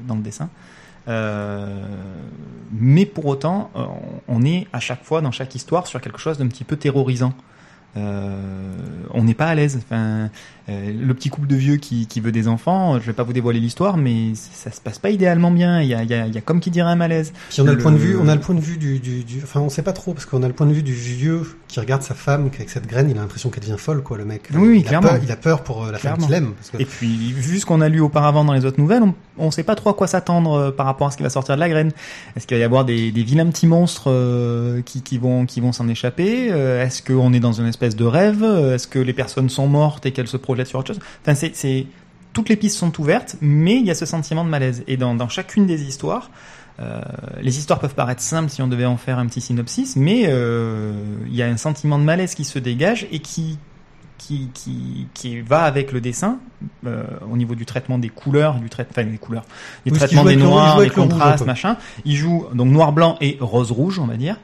S3: dans le dessin, Euh, mais pour autant, euh, on est à chaque fois dans chaque histoire sur quelque chose d'un petit peu terrorisant. Euh, on n'est pas à l'aise. Enfin, euh, le petit couple de vieux qui, qui veut des enfants, je vais pas vous dévoiler l'histoire, mais ça se passe pas idéalement bien. Il y a, il y a, il y a comme qui dirait un malaise.
S1: Puis on a le,
S3: Le-
S1: point de vue, on a le point de vue du, du, du- enfin on sait pas trop parce qu'on a le point de vue du vieux qui regarde sa femme qu'avec cette graine, il a l'impression qu'elle devient folle quoi le mec.
S3: Oui, oui,
S1: il a
S3: clairement.
S1: peur, il a peur pour euh, la femme
S3: Clairement.
S1: qu'il aime. Parce que
S3: Et puis, vu ce qu'on a lu auparavant dans les autres nouvelles, on, on sait pas trop à quoi s'attendre euh, par rapport à ce qui va sortir de la graine. Est-ce qu'il va y avoir des, des vilains petits monstres euh, qui, qui vont qui vont s'en échapper Euh, Est-ce qu'on est dans une espèce de rêve Est-ce que les personnes sont mortes et qu'elles se projettent sur autre chose? Enfin, c'est toutes les pistes sont ouvertes, mais il y a ce sentiment de malaise. Et dans, dans chacune des histoires, euh, les histoires peuvent paraître simples si on devait en faire un petit synopsis, mais euh, il y a un sentiment de malaise qui se dégage et qui qui, qui, qui va avec le dessin euh, au niveau du traitement des couleurs, du trai- enfin des couleurs, du
S1: Oui,
S3: traitement des noirs, des contrastes, machin. Il joue donc noir blanc et rose rouge, on va dire,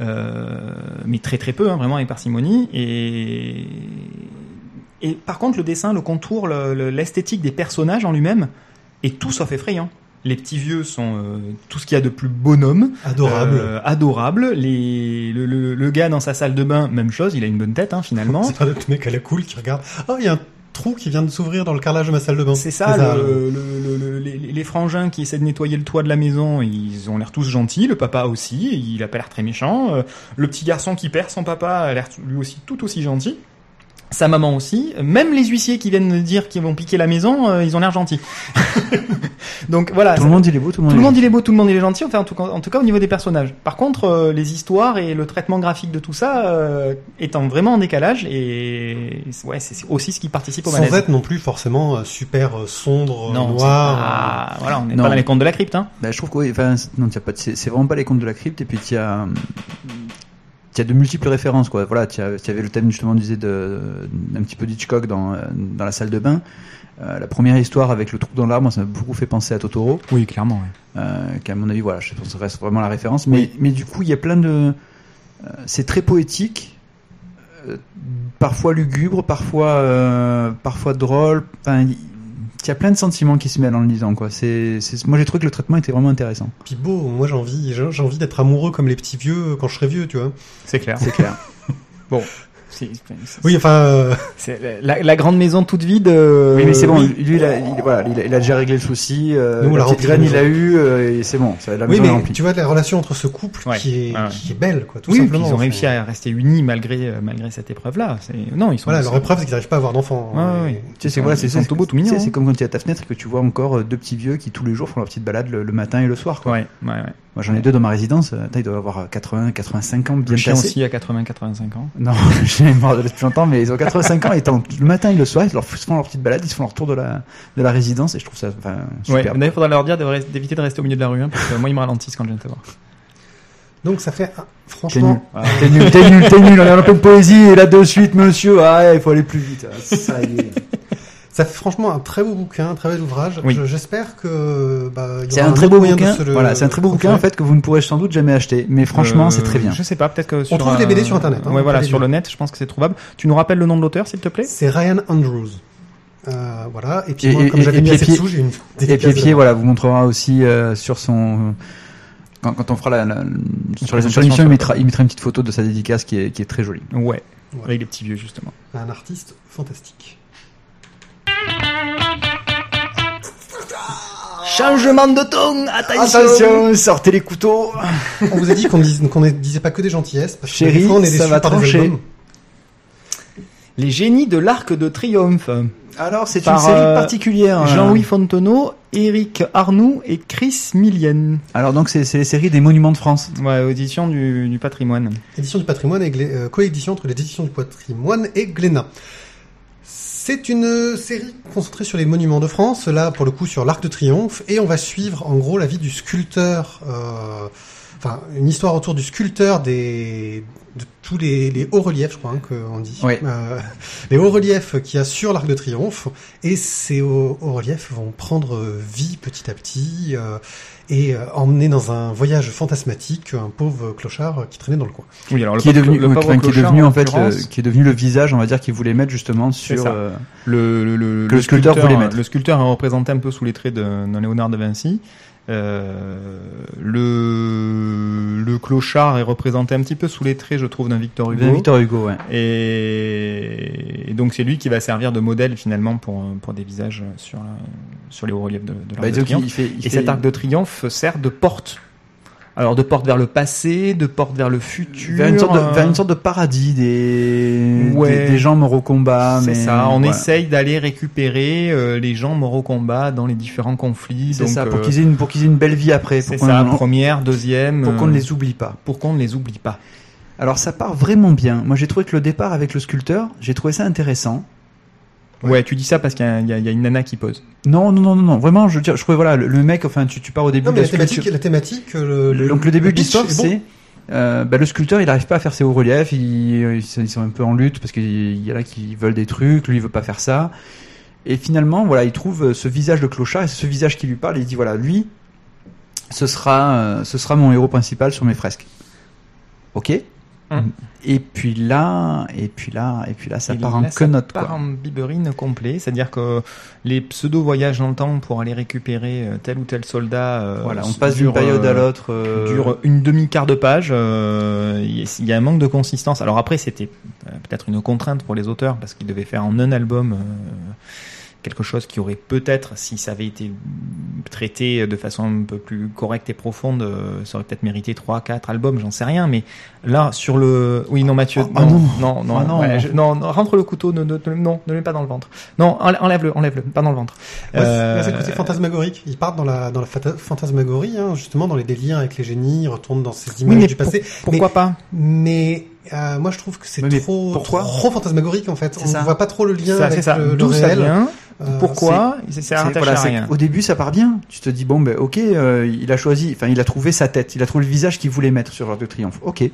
S3: euh, mais très très peu, hein, vraiment avec parcimonie. Et et par contre le dessin, le contour, le- le- l'esthétique des personnages en lui-même est tout sauf effrayant. Les petits vieux sont euh, tout ce qu'il y a de plus bonhomme.
S1: adorable.
S3: Euh, adorable. Les, le, le, le gars dans sa salle de bain, même chose, il a une bonne tête hein, finalement.
S1: C'est pas le mec à la cool qui regarde. Oh, il y a un trou qui vient de s'ouvrir dans le carrelage de ma salle de bain.
S3: C'est ça, le, le- le- le- les, les frangins qui essaient de nettoyer le toit de la maison, ils ont l'air tous gentils, le papa aussi, il a pas l'air très méchant. Euh, Le petit garçon qui perd son papa a l'air lui aussi tout aussi gentil. Sa maman aussi. Même les huissiers qui viennent de dire qu'ils vont piquer la maison, euh, ils ont l'air gentils. Donc voilà.
S2: Tout le monde il est beau, tout le monde.
S3: tout le monde il est beau, tout le monde il est gentil, enfin en tout cas, en tout cas au niveau des personnages. Par contre, euh, les histoires et le traitement graphique de tout ça euh, étant vraiment en décalage et ouais, c'est aussi ce qui participe au
S1: Sans
S3: malaise.
S1: être non plus forcément euh, super euh, sombre,
S3: non, c'est
S1: noir.
S3: pas- voilà, on n'est
S2: Non.
S3: pas dans les contes de la crypte, hein.
S2: Bah, je trouve que oui, enfin, c'est- non, t'as pas, de- c'est c'est vraiment pas les contes de la crypte, et puis il y a, y a de multiples références, quoi. Voilà, tu avais le thème justement, tu disais, de, un petit peu d'Hitchcock dans, dans la salle de bain. Euh, la première histoire avec le trou dans l'arbre, ça m'a beaucoup fait penser à Totoro,
S3: Oui, clairement.
S2: euh, qui à mon avis, voilà, je pense que ça reste vraiment la référence. Mais, mais du coup, il y a plein de, euh, c'est très poétique, parfois lugubre, parfois, parfois drôle. Enfin, il y a plein de sentiments qui se mêlent en le lisant, quoi. C'est, c'est, moi, j'ai trouvé que le traitement était vraiment intéressant.
S1: Puis beau, moi j'ai envie, j'ai envie d'être amoureux comme les petits vieux quand je serai vieux, tu vois.
S3: C'est clair.
S2: C'est clair.
S1: Oui, enfin, euh,
S3: c'est la, la grande maison toute vide. euh,
S2: Oui, mais c'est bon.
S3: oui.
S2: Lui, il a, il, voilà, il a, il a déjà réglé le souci. Euh,
S1: Nous,
S2: la
S1: l'a
S2: petite graine, il l'a eu, euh, et c'est bon. Ça, la
S1: oui, mais tu vois la relation entre ce couple
S3: Ouais,
S1: qui, est,
S3: ouais, ouais.
S1: qui est belle, quoi, tout
S3: Oui,
S1: simplement.
S3: ils ont réussi à rester unis malgré malgré cette épreuve-là. Non, ils sont.
S1: Voilà, leur épreuve, c'est qu'ils n'arrivent pas à avoir d'enfants.
S3: Ouais, ouais,
S1: et-.
S2: Tu sais, c'est voilà,
S3: tout tout
S2: comme quand tu es à ta fenêtre et que tu vois encore deux petits vieux qui tous les jours font leur petite balade le, matin et le soir. Quoi.
S3: Ouais, ouais, ouais.
S2: Moi, j'en ai deux dans ma résidence. Ils doivent avoir 80, 85 ans, bien
S3: Le chien
S2: tassés.
S3: aussi à 80-85 ans.
S2: Non, j'ai mort depuis longtemps, mais ils ont 85 ans. Et tant- le matin et le soir, ils leur font leur petite balade, ils se font leur tour de la de la résidence, et je trouve ça enfin,
S3: Ouais,
S2: super.
S3: d'ailleurs, il faudra leur dire de re- d'éviter de rester au milieu de la rue, hein, parce que moi, ils me ralentissent quand je viens de te voir.
S1: Donc ça fait,
S2: T'es nul.
S1: franchement,
S2: Ah, T'es nul, t'es nul, t'es nul. On est en pleine poésie et là de suite, monsieur. Ah, ouais, il faut aller plus vite. Ah, Ça y est.
S1: ça fait franchement un très beau bouquin, un très bel ouvrage.
S3: Oui.
S1: J'espère que bah,
S2: C'est
S1: aura
S2: un très beau bouquin.
S1: se le
S2: Voilà, c'est un très beau bouquin en fait que vous ne pourrez sans doute jamais acheter. Mais franchement,
S3: Euh,
S2: c'est très bien.
S3: Je sais pas, peut-être que sur.
S1: trouve les BD sur Internet, hein,
S3: ouais,
S1: on
S3: voilà,
S1: les
S3: sur le net, je pense que c'est trouvable. Tu nous rappelles le nom de l'auteur, s'il te plaît?
S1: C'est Ryan Andrews. Euh, voilà. Et puis
S2: Et-
S1: moi, comme j'avais mis de sous, j'ai une
S2: Et puis
S1: de-
S2: voilà, vous montrera aussi euh, sur son Quand, quand on fera la, la- sur les sur l'émission,
S3: sur-
S2: il mettra, il mettra une petite photo de sa dédicace qui est, qui est très jolie.
S3: Ouais,
S1: Ouais.
S3: avec les petits vieux justement.
S1: Un artiste fantastique.
S3: Changement de ton,
S2: sortez les couteaux.
S1: On vous a dit qu'on ne disait pas que des gentillesses. Parce que
S2: Chérie,
S1: des fois, on est
S2: ça va trancher.
S3: Les génies de l'Arc de Triomphe.
S2: Alors, c'est une série
S3: euh,
S2: particulière.
S3: Jean-Louis Fontenot, Eric Arnoux et Chris Millienne.
S2: Alors, donc, c'est les séries des monuments de France.
S3: Ouais, audition du, du patrimoine.
S1: Édition du patrimoine et euh, coédition entre les éditions du patrimoine et Glénat. C'est une série concentrée sur les monuments de France, là pour le coup sur l'Arc de Triomphe, et on va suivre en gros la vie du sculpteur, euh, enfin une histoire autour du sculpteur des de tous les, les hauts reliefs, je crois hein, qu'on dit,
S2: Ouais.
S1: Euh, les hauts reliefs qu'il y a sur l'Arc de Triomphe, et ces hauts, hauts reliefs vont prendre vie petit à petit euh, et euh, emmener dans un voyage fantasmatique un pauvre clochard qui traînait dans le coin.
S3: Oui, alors le
S2: Qui est devenu,
S3: le
S2: qui est
S3: clochard,
S2: devenu en fait,
S3: l'occurrence,
S2: le- qui est devenu le visage, on va dire, qu'ils voulaient mettre justement sur. euh,
S3: le, le, le,
S2: que le sculpteur voulait mettre.
S3: Le sculpteur est représenté un peu sous les traits de, d'un Léonard de Vinci. Euh, le, le clochard est représenté un petit peu sous les traits, je trouve, d'un Victor Hugo.
S2: Victor Hugo, ouais.
S3: Et, et donc c'est lui qui va servir de modèle finalement pour, pour des visages sur, la- sur les hauts reliefs de, de l'Arc
S2: Bah,
S3: de Triomphe.
S2: il fait, il
S3: Et
S2: fait-
S3: cet arc de triomphe sert de porte. Alors de porte vers le passé, de porte vers le futur.
S2: vers une sorte de,
S3: euh,
S2: vers une sorte de paradis des,
S3: Ouais.
S2: des, des gens morts au combat.
S3: C'est ça, on
S2: voilà.
S3: essaye d'aller récupérer euh, les gens morts au combat dans les différents conflits.
S2: C'est ça, pour
S3: euh,
S2: qu'ils aient une, pour qu'ils aient une belle vie après.
S3: c'est ça,
S2: on-
S3: première, deuxième.
S2: pour qu'on ne les oublie pas.
S3: pour qu'on ne les oublie pas.
S2: Alors ça part vraiment bien. Moi j'ai trouvé que le départ avec le sculpteur, j'ai trouvé ça intéressant.
S3: Ouais. tu dis ça parce qu'il y, a- il y a il y a une nana qui pose.
S2: Non, non, non, non, non. Vraiment, je veux dire, je trouvais voilà, le, le mec, enfin, tu, tu pars au début
S1: Non,
S2: de la
S1: la thématique,
S2: sculpture.
S1: la thématique, le,
S2: Le- donc le début de l'histoire,
S1: bon.
S2: c'est euh, bah, le sculpteur, il arrive pas à faire ses hauts reliefs, il, ils sont- ils sont un peu en lutte parce qu'il il y en a qui veulent des trucs, lui il veut pas faire ça. Et finalement, voilà, il trouve ce visage de clochard et c'est ce visage qui lui parle et il dit voilà, lui, ce sera, euh, ce sera mon héros principal sur mes fresques. Ok?
S3: Hum.
S2: Et puis là, et puis là, et puis là, ça
S3: Et
S2: part en
S3: là, ça
S2: quenotte,
S3: part
S2: quoi.
S3: en biberine complet, c'est-à-dire que les pseudo-voyages dans le temps pour aller récupérer euh, tel ou tel soldat. euh,
S2: Voilà, on passe d'une période à
S3: euh,
S2: l'autre. euh,
S3: dure une demi-quart de page. euh, Il y y a un manque de consistance. Alors après, c'était peut-être une contrainte pour les auteurs parce qu'ils devaient faire en un album quelque chose qui aurait peut-être, si ça avait été traité de façon un peu plus correcte et profonde, euh, ça aurait peut-être mérité trois, quatre albums, j'en sais rien. Mais là, sur le, oui, non, Mathieu,
S2: Oh, ah
S3: non,
S2: non.
S3: non, non,
S2: Ah non.
S3: ouais, je- non, non, rentre le couteau, ne, ne, non, ne le mets pas dans le ventre. Non, enlè- enlève-le, enlève-le, pas dans le ventre.
S1: Ouais,
S3: Euh,
S1: c'est le côté fantasmagorique. Ils partent dans la, dans la fantasmagorie, hein, justement, dans les délires avec les génies, ils retournent dans ces images du passé.
S3: Pourquoi pas?
S1: Mais euh, moi, je trouve que c'est trop, trop fantasmagorique, en fait. On
S2: ça.
S1: voit pas trop le lien
S3: Ça,
S1: avec
S3: ça.
S1: le, le
S3: D'où ça
S1: réel.
S3: vient
S1: Euh,
S3: Pourquoi C'est
S2: C'est-
S3: rattaché
S2: voilà,
S3: à
S2: c'est
S3: rien.
S2: qu'au début, ça part bien. Tu te dis bon, ben ok, euh, il a choisi, enfin, il a trouvé sa tête, il a trouvé le visage qu'il voulait mettre sur l'Arc de Triomphe. Ok.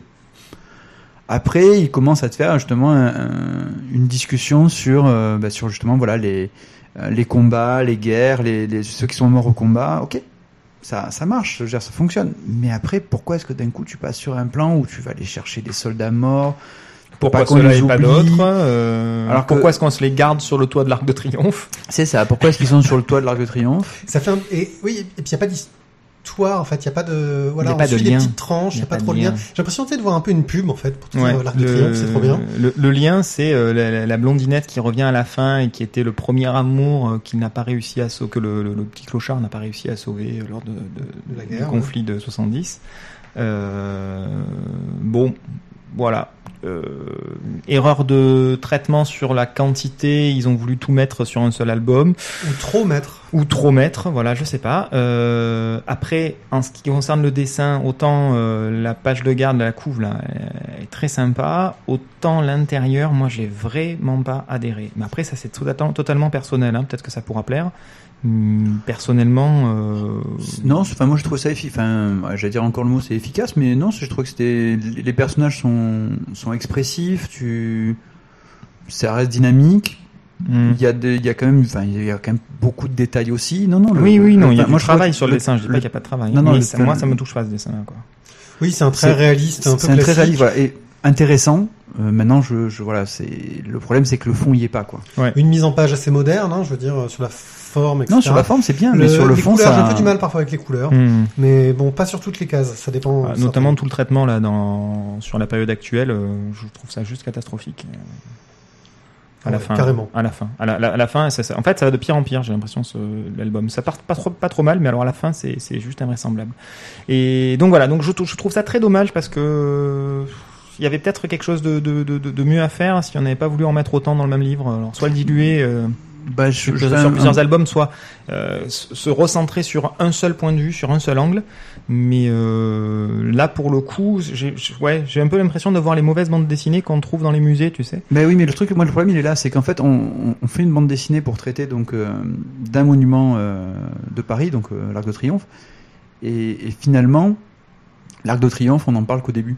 S2: Après, il commence à te faire justement un- un- une discussion sur, euh, bah, sur justement voilà les les combats, les guerres, les, les- ceux qui sont morts au combat. Ok, ça ça marche, je veux dire, ça fonctionne. Mais après, pourquoi est-ce que d'un coup tu passes sur un plan où tu vas aller chercher des soldats morts?
S3: Pourquoi
S2: pas qu'on
S3: cela
S2: les
S3: et pas d'autres euh,
S2: Alors que-
S3: Pourquoi est-ce qu'on se les garde sur le toit de l'Arc de Triomphe?
S2: C'est ça. Pourquoi est-ce qu'ils sont sur le toit de l'Arc de Triomphe?
S1: Ça fait un... et oui, et puis il y a pas d'histoire, en fait, il y a pas de voilà,
S3: Il y a
S1: on
S3: pas de
S1: suit des
S3: lien.
S1: petites tranches, il y a pas trop de lien. J'ai l'impression de voir un peu une pub en fait pour tout
S3: Ouais,
S1: l'arc de triomphe, c'est trop bien.
S3: Le, le lien, c'est euh, la, blondinette qui revient à la fin et qui était le premier amour euh, qu'il n'a pas réussi à sauver, que le, le- le petit clochard n'a pas réussi à sauver lors de, de-
S1: De la
S3: du conflit de 70. Euh, bon, voilà. Euh, erreur de traitement sur la quantité, ils ont voulu tout mettre sur un seul album.
S1: Ou trop mettre.
S3: ou trop mettre, voilà, je sais pas. Euh, après, en ce qui concerne le dessin, autant euh, la page de garde, la couve là, est très sympa, autant l'intérieur, moi, j'ai vraiment pas adhéré. Mais après, ça c'est totalement, personnel. Hein. Peut-être que ça pourra plaire. Hum, Personnellement, euh,
S2: Non, enfin moi je trouve ça efficace. Enfin, j'allais dire encore le mot, c'est efficace, mais non, je trouve que c'était les personnages sont sont expressifs. Tu, ça reste dynamique.
S3: hum.
S2: Il y a des, il y a quand même, enfin il y a quand même beaucoup de détails aussi. Non, non. le-
S3: oui, oui, non,
S2: le-
S3: il y a
S2: enfin,
S3: du
S2: moi, je
S3: travail sur le, dessin. Je dis pas qu'il n'y a pas de travail.
S2: Non, non,
S3: Mais
S2: le-
S3: ça- moi, ça me touche pas ce dessin. Quoi.
S1: Oui, c'est un très réaliste, un peu
S2: C'est un très réaliste, voilà. Et intéressant. Euh, maintenant, je, je voilà, c'est le problème, c'est que le fond y est pas quoi.
S1: Une mise en page assez moderne, hein, je veux dire, euh, sur la forme, etc.
S2: Non, sur la forme, c'est bien,
S1: Le-
S2: mais sur le fond, ça.
S1: j'ai un peu du mal parfois avec les couleurs.
S3: Hmm.
S1: Mais bon, pas sur toutes les cases, ça dépend.
S3: Ah, notamment tout le traitement là dans sur la période actuelle, euh, je trouve ça juste catastrophique. Euh, À la
S1: Ouais,
S3: fin,
S1: carrément.
S3: À la fin, à la, la- à la fin, ça- ça- en fait, ça va de pire en pire. J'ai l'impression ce l'album. Ça part pas trop, pas trop mal, mais alors à la fin, c'est c'est juste invraisemblable. Et donc voilà, donc je trouve ça très dommage parce que il y avait peut-être quelque chose de, de, de, de mieux à faire si on n'avait pas voulu en mettre autant dans le même livre. Alors soit le diluer. euh,
S2: Bah, je,
S3: sur,
S2: je
S3: sur
S2: fais un-
S3: plusieurs albums, soit euh, se recentrer sur un seul point de vue, sur un seul angle. Mais euh, là, pour le coup, j'ai ouais, un peu l'impression de voir les mauvaises bandes dessinées qu'on trouve dans les musées, tu sais.
S2: Ben oui, mais le truc, moi, le problème, il est là, c'est qu'en fait, on, fait une bande dessinée pour traiter donc d'un monument de Paris, donc l'Arc de Triomphe, et, et finalement, l'Arc de Triomphe, on n'en parle qu'au début.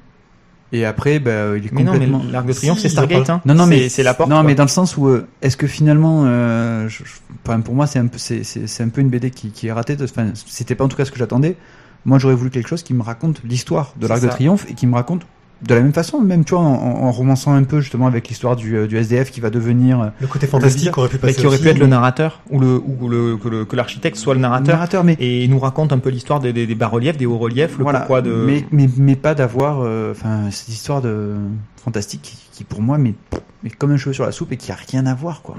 S2: Et après, ben, il est
S3: Mais non, mais
S2: complètement.
S3: l'Arc de Triomphe,
S1: Si,
S3: c'est Stargate. Hein.
S2: Non, non, mais
S3: c'est la porte.
S2: Non,
S3: quoi.
S2: mais dans le sens où euh, est-ce que finalement, euh, je, je- enfin, pour moi, c'est un peu, c'est, c'est, c'est un peu une BD qui, qui est ratée. de- Enfin, c'était pas en tout cas ce que j'attendais. Moi, j'aurais voulu quelque chose qui me raconte l'histoire de l'Arc de. Triomphe et qui me raconte de la même façon, même tu vois, en, en- romançant un peu justement avec l'histoire du, euh, du SDF qui va devenir euh,
S1: Le côté fantastique aurait pu
S3: Mais
S1: passer.
S3: qui aurait pu être le narrateur ou le ou le que le- que l'architecte soit le narrateur.
S2: narrateur, mais
S3: Et il nous raconte un peu l'histoire des, des, des bas-reliefs, des hauts-reliefs, le
S2: voilà,
S3: pourquoi de.
S2: mais, mais mais pas d'avoir, euh, enfin, cette histoire de fantastique qui, qui, pour moi, mais, mais comme un cheveu sur la soupe et qui a rien à voir, quoi.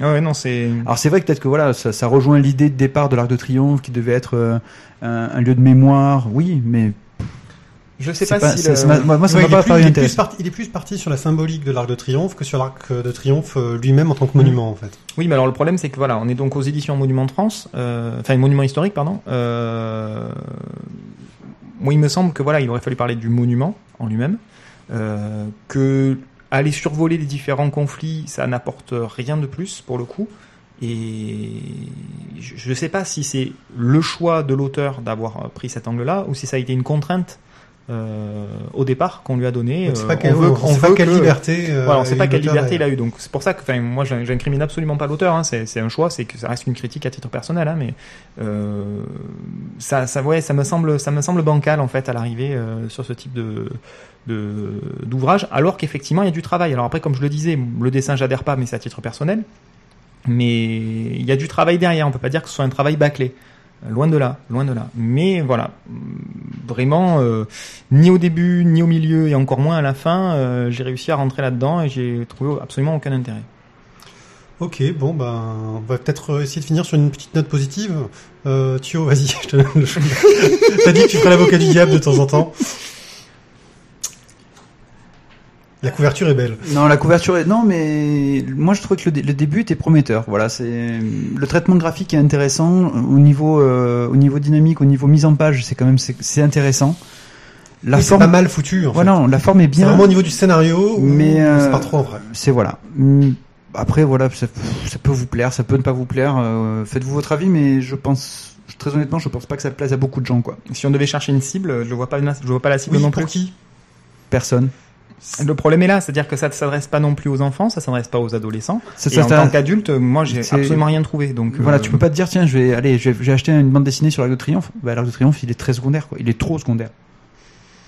S3: Ah ouais, non, c'est.
S2: Alors c'est vrai que peut-être que voilà, ça, ça rejoint l'idée de départ de l'Arc de Triomphe qui devait être euh, un, un lieu de mémoire, oui, mais
S3: Je sais
S2: c'est
S3: pas,
S2: pas,
S3: si. le-
S2: moi, moi, ça
S1: Ouais,
S2: m'a
S1: il, est
S2: pas
S1: plus,
S2: paru intéressant.
S1: parti, il est plus parti sur la symbolique de l'Arc de Triomphe que sur l'Arc de Triomphe euh, lui-même en tant que monument, en fait.
S3: Oui, mais alors le problème, c'est que voilà, on est donc aux éditions Monument de France, euh, enfin Monument historique, pardon. Euh, moi, il me semble que voilà, il aurait fallu parler du monument en lui-même, euh, que aller survoler les différents conflits, ça n'apporte rien de plus pour le coup. Et je ne sais pas si c'est le choix de l'auteur d'avoir pris cet angle-là ou si ça a été une contrainte euh, au départ qu'on lui a donné.
S1: On ne sait
S3: Euh,
S1: pas, quelle,
S3: on veut-
S1: on
S3: on
S1: sait pas quelle
S3: que-
S1: liberté. euh,
S3: voilà, on sait pas quelle liberté il a eu. Donc c'est pour ça que, enfin, moi, j'in- j'incrimine absolument pas l'auteur. Hein, c'est un choix, c'est que ça reste une critique à titre personnel, hein, mais euh, ça, ça, ouais, ça me semble, ça me semble bancal en fait à l'arrivée euh, sur ce type de de- d'ouvrage, alors qu'effectivement il y a du travail. Alors après, comme je le disais, le dessin j'adhère pas, mais c'est à titre personnel. Mais il y a du travail derrière. On peut pas dire que ce soit un travail bâclé. Loin de là, loin de là. Mais voilà, vraiment, euh, ni au début, ni au milieu, et encore moins à la fin, euh, j'ai réussi à rentrer là-dedans et j'ai trouvé absolument aucun intérêt.
S1: Ok, bon, ben, on va peut-être essayer de finir sur une petite note positive. Euh, Thio, vas-y, je te donne le. T'as dit que tu ferais l'avocat du diable de temps en temps. La couverture est belle.
S2: Non, la couverture est... Non, mais moi je trouvais que le, dé- le début était prometteur. Voilà, c'est le traitement graphique est intéressant au niveau euh, au niveau dynamique, au niveau mise en page, c'est quand même c'est c'est intéressant. La
S1: Oui, c'est
S2: forme,
S1: pas mal foutu, en
S2: voilà, la forme est.
S1: C'est
S2: bien.
S1: vraiment au niveau du scénario,
S2: Mais, euh,
S1: c'est pas trop en vrai.
S2: C'est voilà. Hum, Après voilà, ça, ça peut vous plaire, ça peut ne pas vous plaire. euh, Faites-vous votre avis, mais je pense très honnêtement, je pense pas que ça plaise à beaucoup de gens quoi.
S3: Si on devait chercher une cible, je vois pas, je vois pas la cible
S1: Oui,
S3: non
S1: pour
S3: plus.
S1: qui?
S2: Personne.
S3: Le problème est là, c'est-à-dire que ça ne s'adresse pas non plus aux enfants, ça s'adresse pas aux adolescents.
S2: Ça,
S3: et
S2: ça,
S3: en
S2: ça-
S3: tant qu'adulte, moi, j'ai absolument rien trouvé. Donc
S2: Voilà,
S3: euh,
S2: tu peux pas te dire tiens, je vais aller, je vais- j'ai acheté une bande dessinée sur l'Arc de Triomphe. Bah, l'Arc de Triomphe, il est très secondaire, quoi. Il est trop secondaire.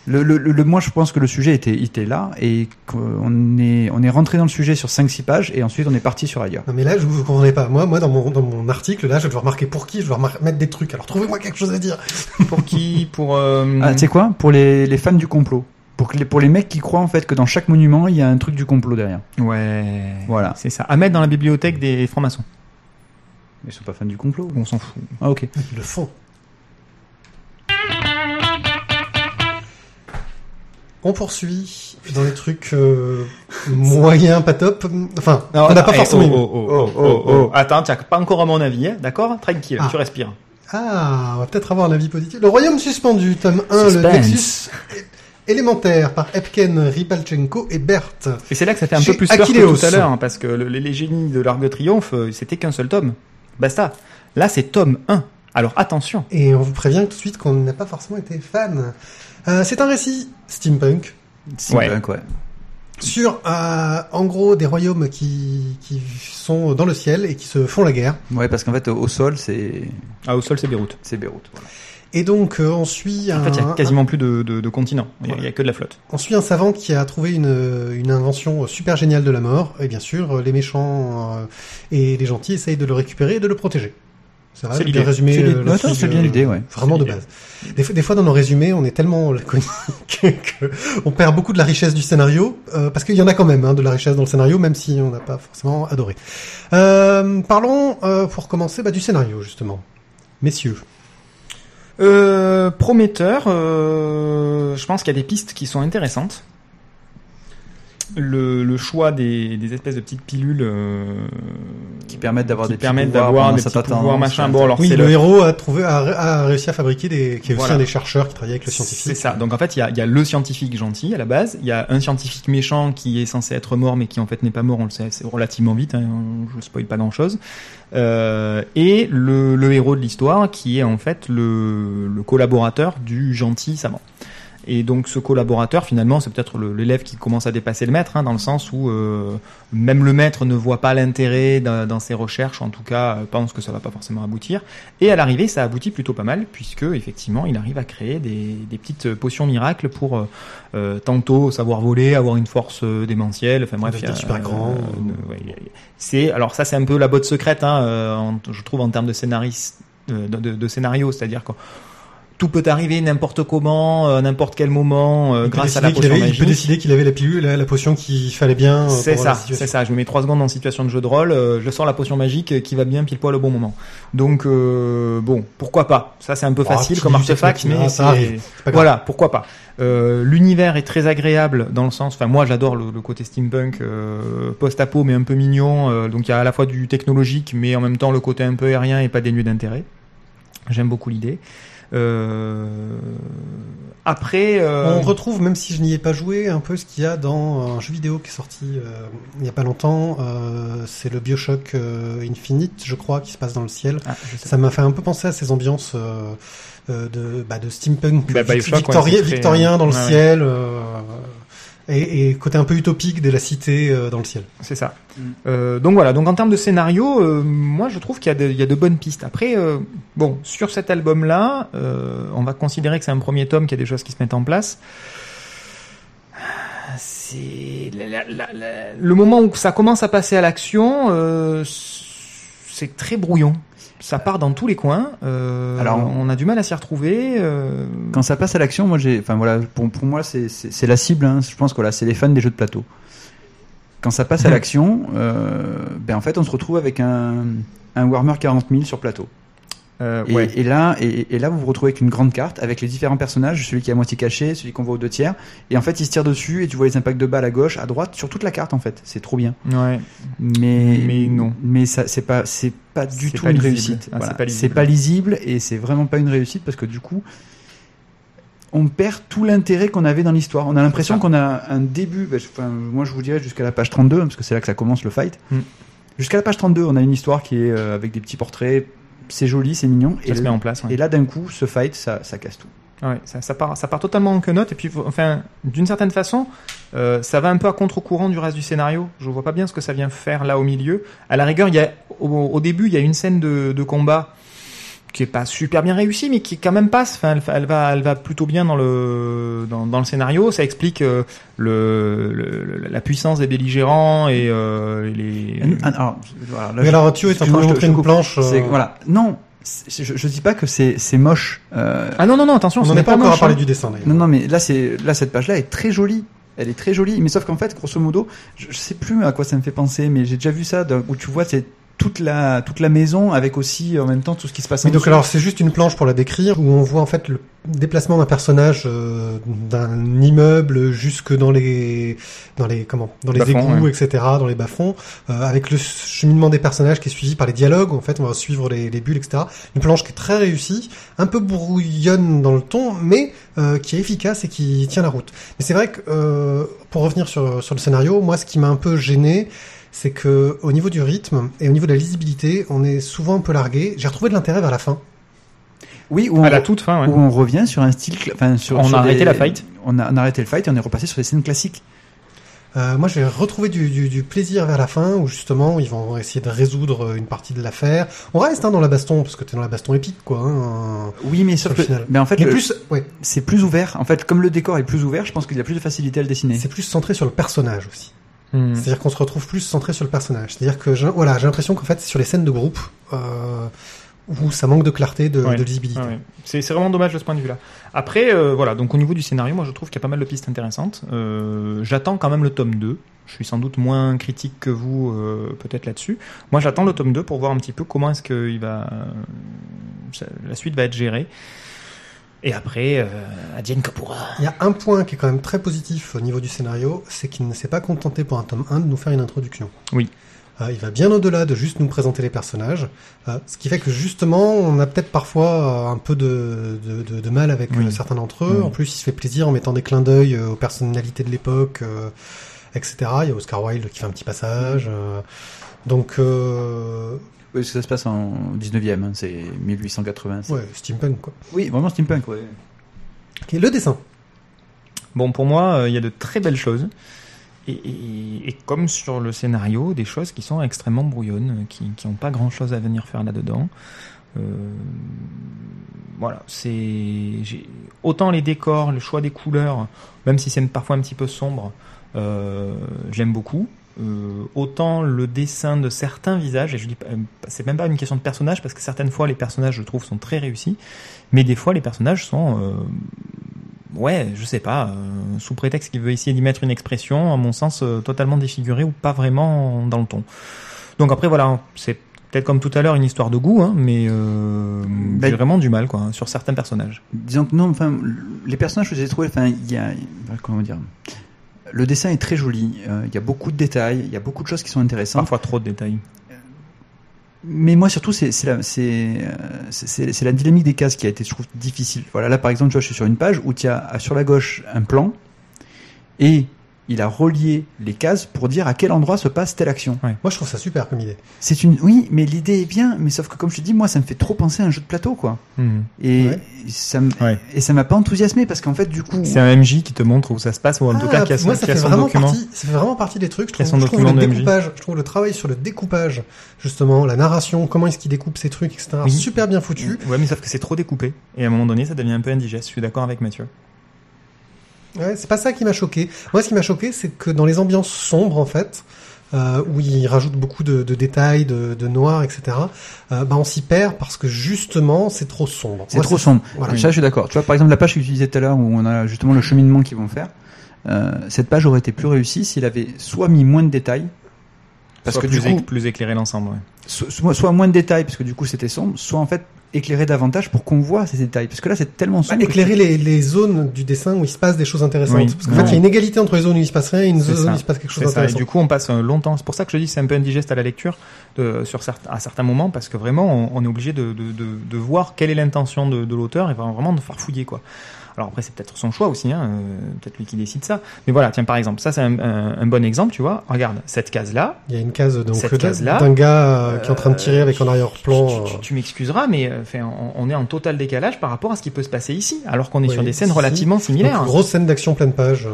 S2: Le, le, le, le- moi, je pense que le sujet était, était là et qu'on est, on est rentré dans le sujet sur 5-6 pages et ensuite on est parti sur ailleurs.
S1: Non mais là je vous comprenez pas. Moi, moi dans mon dans mon article là, je vais devoir marquer pour qui, je vais mettre des trucs. Alors trouvez-moi quelque chose à dire.
S3: Pour qui? Pour euh,
S2: Ah, tu sais quoi? Pour les, les fans du complot. Pour, que les, pour les mecs qui croient en fait que dans chaque monument il y a un truc du complot derrière.
S3: ouais,
S2: Voilà.
S3: c'est ça. À mettre dans la bibliothèque des francs-maçons.
S2: Mais ils sont pas fans du complot.
S3: On s'en fout.
S2: Ah ok.
S1: Ils le font. On poursuit dans les trucs euh, moyens, pas top. Enfin, on n'a pas
S3: eh,
S1: forcément.
S3: oh, oh, oh, oh, oh, oh. Attends, tu as pas encore à mon avis, hein, d'accord Tranquille,
S1: Ah.
S3: tu respires.
S1: Ah, on va peut-être avoir un avis positif. Le Royaume suspendu, tome 1, le. Nexus élémentaire par Epken Ripalchenko et Berthe.
S3: Et c'est là que ça fait un
S1: Chez
S3: peu plus peur que tout à l'heure, hein, parce que le- les, les génies de l'Arc de Triomphe, euh, c'était qu'un seul tome. Basta. Là, c'est tome 1. Alors attention.
S1: Et on vous prévient tout de suite qu'on n'a pas forcément été fan. Euh, c'est un récit steampunk
S2: Steampunk, ouais.
S1: sur, euh, en gros, des royaumes qui, qui sont dans le ciel et qui se font la guerre.
S2: Ouais, parce qu'en fait au sol c'est
S3: Ah, au sol, c'est Beyrouth.
S2: c'est Beyrouth. Voilà.
S1: Et donc euh, on suit un,
S3: En fait, il y a quasiment plus de, de, de continents. Il y a- il y a que de la flotte.
S1: on suit un savant qui a trouvé une, une invention super géniale de la mort. Et bien sûr, les méchants euh, et les gentils essayent de le récupérer et de le protéger. Ça va,
S3: C'est
S1: bien
S3: l'idée.
S1: résumé.
S2: C'est
S1: euh,
S2: c'est bien
S1: euh,
S2: l'idée, ouais.
S1: Vraiment de base. Des, fois- des fois, dans nos résumés, on est tellement laconique que, que on perd beaucoup de la richesse du scénario, euh, parce qu'il y en a quand même hein, de la richesse dans le scénario, même si on n'a pas forcément adoré. Euh, parlons, euh, pour commencer, bah, du scénario justement, messieurs.
S3: Euh, prometteur, euh, je pense qu'il y a des pistes qui sont intéressantes. Le, le choix des, des espèces de petites pilules euh,
S2: Qui permettent d'avoir des petits
S3: permettent d'avoir des petits pouvoirs machin. Bon, alors
S1: Oui,
S3: c'est
S1: le,
S3: le,
S1: héros a trouvé, a, a réussi à fabriquer des, qui est aussi un des chercheurs qui travaille avec le
S3: C'est
S1: scientifique.
S3: ça. Donc en fait, il y a, il y a le scientifique gentil à la base, il y a un scientifique méchant qui est censé être mort, mais qui en fait n'est pas mort. On le sait, c'est relativement vite. Hein, je spoil pas grand chose. Euh, et le, le héros de l'histoire qui est en fait le, le collaborateur du gentil savant. Et donc ce collaborateur, finalement, c'est peut-être l'élève qui commence à dépasser le maître, hein, dans le sens où euh, même le maître ne voit pas l'intérêt dans, ses recherches, en tout cas euh, pense que ça va pas forcément aboutir. Et à l'arrivée, ça aboutit plutôt pas mal, puisque effectivement, il arrive à créer des, des petites potions miracles pour euh, euh, tantôt savoir voler, avoir une force euh, démentielle. Enfin bref, il y a,
S1: super grand.
S3: euh, ouais, c'est alors ça, c'est un peu la botte secrète, hein, en- je trouve en termes de scénariste, de, de- de scénario, c'est-à-dire tout peut arriver n'importe comment, euh, n'importe quel moment, euh, grâce à la potion
S1: avait-
S3: magique.
S1: Il peut décider qu'il avait la pilule, la, la potion qu'il fallait bien. euh,
S3: C'est ça, c'est ça. Je me mets trois secondes en situation de jeu de rôle, euh, je sors la potion magique euh, qui va bien pile poil au bon moment. Donc euh, bon, pourquoi pas? Ça c'est un peu
S1: Ah,
S3: facile comme artefact, mais
S1: ça grave.
S3: voilà, pourquoi pas. Euh, L'univers est très agréable dans le sens, enfin moi j'adore le, le côté steampunk, euh, post-apo mais un peu mignon. euh, donc il y a à la fois du technologique, mais en même temps le côté un peu aérien et pas dénué d'intérêt. J'aime beaucoup l'idée. Euh, après, euh,
S1: On retrouve, même si je n'y ai pas joué, un peu ce qu'il y a dans un jeu vidéo qui est sorti euh, il y a pas longtemps. Euh, c'est le Bioshock euh, Infinite, je crois, qui se passe dans le ciel.
S3: ah,
S1: Ça m'a fait un peu penser à ces ambiances euh, de, bah, de steampunk
S3: Bah,
S1: victorien,
S3: ouais, c'est très,
S1: victorien dans le
S3: ouais,
S1: ciel. euh, et, et côté un peu utopique de la cité euh, dans le ciel.
S3: C'est ça.
S2: Mm.
S3: Euh, donc voilà. Donc en termes de scénario, euh, moi je trouve qu'il y, a de- il y a de bonnes pistes. Après, euh, bon, sur cet album-là, euh, on va considérer que c'est un premier tome, qu'il y a des choses qui se mettent en place. C'est la- la- la- la- le moment où ça commence à passer à l'action, euh, c'est très brouillon. Ça part dans tous les coins. Euh,
S2: Alors,
S3: on a du mal à s'y retrouver. euh,
S2: Quand ça passe à l'action, moi j'ai, enfin voilà, pour, pour moi c'est, la cible. Hein. Je pense que voilà, c'est les fans des jeux de plateau. Quand ça passe à l'action, euh, ben en fait on se retrouve avec un, un Warhammer 40 000 sur plateau.
S3: Euh,
S2: Et,
S3: ouais.
S2: et là, et, et là vous vous retrouvez avec une grande carte avec les différents personnages, celui qui est à moitié caché, celui qu'on voit aux deux tiers, et en fait ils se tirent dessus et tu vois les impacts de balles à gauche, à droite, sur toute la carte en fait. C'est trop bien.
S3: Ouais.
S2: Mais
S3: Mais non.
S2: mais ça c'est pas c'est pas du tout
S3: pas
S2: une
S3: lisible.
S2: réussite.
S3: Ah,
S2: Voilà.
S3: c'est pas lisible.
S2: Pas lisible et c'est vraiment pas une réussite parce que du coup on perd tout l'intérêt qu'on avait dans l'histoire. On a l'impression qu'on a un début, enfin, moi je vous dirais jusqu'à la page 32 parce que c'est là que ça commence le fight.
S3: Mm.
S2: Jusqu'à la page 32, on a une histoire qui est euh, avec des petits portraits, c'est joli, c'est mignon
S3: Ça
S2: et,
S3: se met en place. ouais.
S2: et là d'un coup ce fight ça, ça casse tout.
S3: Ouais, ça, ça part, ça part totalement en quenotte et puis, enfin, d'une certaine façon, euh, ça va un peu à contre-courant du reste du scénario. Je vois pas bien ce que ça vient faire là au milieu. À la rigueur, il y a, au, au début, il y a une scène de, de combat qui est pas super bien réussie, mais qui quand même passe. Enfin, elle, elle va, elle va plutôt bien dans le, dans, dans le scénario. Ça explique euh, le, le- la puissance des belligérants et euh, les.
S2: Ah, alors, voilà, là,
S1: Mais
S2: je-
S1: alors, Thio est en train de montrer une
S2: coupe.
S1: planche.
S2: C'est-
S1: euh,
S2: voilà, non, je, je dis pas que c'est c'est moche. euh,
S3: Ah non non non, attention,
S1: On
S3: n'est
S1: est pas encore
S3: moche,
S1: à parler
S3: hein.
S1: du dessin d'ailleurs.
S2: Non, non, mais là, c'est là cette page-là est très jolie. Elle est très jolie, mais sauf qu'en fait, grosso modo, je, je sais plus à quoi ça me fait penser, mais j'ai déjà vu ça où tu vois c'est toute la toute la maison avec aussi en même temps tout ce qui se passe. en
S1: Oui, donc
S2: dessous.
S1: alors c'est juste une planche pour la décrire où on voit en fait le déplacement d'un personnage euh, d'un immeuble jusque dans les dans les comment dans les égouts
S3: ouais.
S1: etc dans les bas-fonds euh, avec le cheminement des personnages qui est suivi par les dialogues en fait on va suivre les, les bulles etc une planche qui est très réussie un peu brouillonne dans le ton mais euh, qui est efficace et qui tient la route mais c'est vrai que euh, pour revenir sur sur le scénario moi ce qui m'a un peu gêné c'est que au niveau du rythme et au niveau de la lisibilité, on est souvent un peu largué. J'ai retrouvé de l'intérêt vers la fin.
S2: oui, où on,
S3: À la toute fin, ouais.
S2: où on revient sur un style, enfin sur
S3: On
S2: sur
S3: a
S2: des-
S3: arrêté la fight.
S2: On a, on a arrêté le fight et on est repassé sur des scènes classiques.
S1: Euh, moi, j'ai retrouvé du, du, du plaisir vers la fin, où justement, ils vont essayer de résoudre une partie de l'affaire. On reste hein, dans la baston, parce que t'es dans la baston épique, quoi. Hein,
S2: Oui, mais
S1: sur
S2: sauf
S1: le
S2: que,
S1: final.
S2: mais en fait,
S1: Mais
S2: le-
S1: plus, ouais,
S2: c'est plus ouvert. En fait, comme le décor est plus ouvert, je pense qu'il y a plus de facilité à le dessiner.
S1: c'est plus centré sur le personnage aussi.
S3: Hmm.
S1: C'est-à-dire qu'on se retrouve plus centré sur le personnage. C'est-à-dire que j'ai, voilà, j'ai l'impression qu'en fait, c'est sur les scènes de groupe euh, où ça manque de clarté, de,
S3: Ouais.
S1: de lisibilité.
S3: Ouais. C'est c'est vraiment dommage de ce point de vue-là. Après, euh, voilà, donc au niveau du scénario, moi je trouve qu'il y a pas mal de pistes intéressantes. Euh, j'attends quand même le tome 2. Je suis sans doute moins critique que vous, euh, peut-être là-dessus. Moi j'attends le tome 2 pour voir un petit peu comment est-ce que il va, euh, ça- la suite va être gérée. Et après, euh, Adien Kapura.
S1: Il y a un point qui est quand même très positif au niveau du scénario, c'est qu'il ne s'est pas contenté pour un tome 1 de nous faire une introduction.
S3: Oui.
S1: Euh, il va bien au-delà de juste nous présenter les personnages, euh, ce qui fait que justement, on a peut-être parfois euh, un peu de, de, de- de mal avec
S3: Oui.
S1: euh, certains d'entre eux.
S3: Oui.
S1: En plus, il se fait plaisir en mettant des clins d'œil euh, aux personnalités de l'époque, euh, etc. Il y a Oscar Wilde qui fait un petit passage. euh, donc, euh,
S2: Oui, parce que ça se passe en 19e, hein, c'est 1880. c'est-
S1: ouais, steampunk quoi.
S2: Oui, vraiment steampunk, ouais.
S1: Ok, le dessin.
S3: Bon, pour moi, euh, il y a de très belles choses. Et, et- et comme sur le scénario, des choses qui sont extrêmement brouillonnes, euh, qui qui n'ont pas grand-chose à venir faire là-dedans. Euh, voilà, c'est autant les décors, le choix des couleurs, même si c'est parfois un petit peu sombre, euh, j'aime beaucoup. Euh, autant le dessin de certains visages, et je dis pas- euh, c'est même pas une question de personnage parce que certaines fois les personnages je trouve sont très réussis, mais des fois les personnages sont euh, ouais, je sais pas, euh, sous prétexte qu'il veut essayer d'y mettre une expression, à mon sens, euh, totalement défigurée ou pas vraiment dans le ton. Donc après, voilà, c'est peut-être comme tout à l'heure une histoire de goût, hein, mais euh,
S2: Bah,
S3: j'ai vraiment du mal, quoi, sur certains personnages.
S2: Disons que non, enfin, les personnages que j'ai trouvés, enfin, il y a, comment dire, le dessin est très joli. euh, Il y a beaucoup de détails, il y a beaucoup de choses qui sont intéressantes.
S3: Parfois trop de détails.
S2: Mais moi surtout, c'est la, c'est, euh, c'est- c'est- c'est la dynamique des cases qui a été, je trouve, difficile. Voilà, là par exemple, tu vois, je suis sur une page où tu as euh, sur la gauche un plan et il a relié les cases pour dire à quel endroit se passe telle action.
S1: Moi, je trouve ça super comme idée.
S2: C'est une, oui, mais l'idée est bien, mais sauf que comme je te dis, moi, ça me fait trop penser à un jeu de plateau, quoi.
S3: Mhm.
S2: Et
S1: Ouais.
S2: ça
S3: Ouais.
S2: et ça m'a pas enthousiasmé parce qu'en fait, du coup,
S3: C'est un MJ qui te montre où ça se passe, ou en tout cas qui a son,
S1: Ah, moi, ça
S3: qui a
S1: fait
S3: son
S1: vraiment
S3: document.
S1: partie, ça fait vraiment partie des trucs. Je trouve, je le
S3: MJ.
S1: découpage, je trouve le travail sur le découpage, justement, la narration, comment est-ce qu'il découpe ces trucs, etc.
S3: Oui.
S1: Super bien foutu.
S3: Ouais, mais sauf que c'est trop découpé. Et à un moment donné, ça devient un peu indigeste. Je suis d'accord avec Mathieu.
S1: Ouais, c'est pas ça qui m'a choqué. Moi, ce qui m'a choqué, c'est que dans les ambiances sombres, en fait, euh, où il rajoute beaucoup de, de détails, de, de noir, etc. Euh, bah, on s'y perd parce que justement, c'est trop sombre.
S2: c'est trop sombre.
S1: voilà.
S2: Ça, je suis d'accord. Tu vois, par exemple, la page que j'utilisais tout à l'heure où on a justement le cheminement qu'ils vont faire, euh, cette page aurait été plus réussie s'il avait soit mis moins de détails, parce
S3: Soit
S2: que
S3: plus,
S2: du coup,
S3: éc- plus éclairé l'ensemble. Ouais.
S2: so- soit, soit moins de détails parce que du coup c'était sombre, soit en fait éclairer davantage pour qu'on voit ces détails. Parce que là, c'est tellement
S1: Bah,
S2: sombre. que-
S1: éclairer les, les zones du dessin où il se passe des choses intéressantes.
S3: Oui.
S1: Parce qu'en fait, il y a une égalité entre les zones où il se passe rien et une zone où il se passe quelque chose.
S3: Et
S1: d'intéressant.
S3: du coup, on passe un longtemps. C'est pour ça que je dis que c'est un peu indigeste à la lecture de, sur certains, à certains moments, parce que vraiment, on, on est obligé de, de, de, de voir quelle est l'intention de, de l'auteur et vraiment de farfouiller quoi. Alors après, c'est peut-être son choix aussi, hein, euh, peut-être lui qui décide ça. Mais voilà, tiens, par exemple, ça c'est un, un, un bon exemple, tu vois. Regarde cette case-là.
S1: Il y a une case donc
S3: Cette
S1: d'un- gars euh, qui est en train de tirer avec un
S3: Tu-
S1: arrière-plan.
S3: Tu,
S1: euh,
S3: tu- tu m'excuseras, mais euh, enfin, on, on est en total décalage par rapport à ce qui peut se passer ici, alors qu'on est
S1: Oui,
S3: sur des scènes
S1: si.
S3: relativement similaires.
S1: donc, grosse scène d'action pleine page.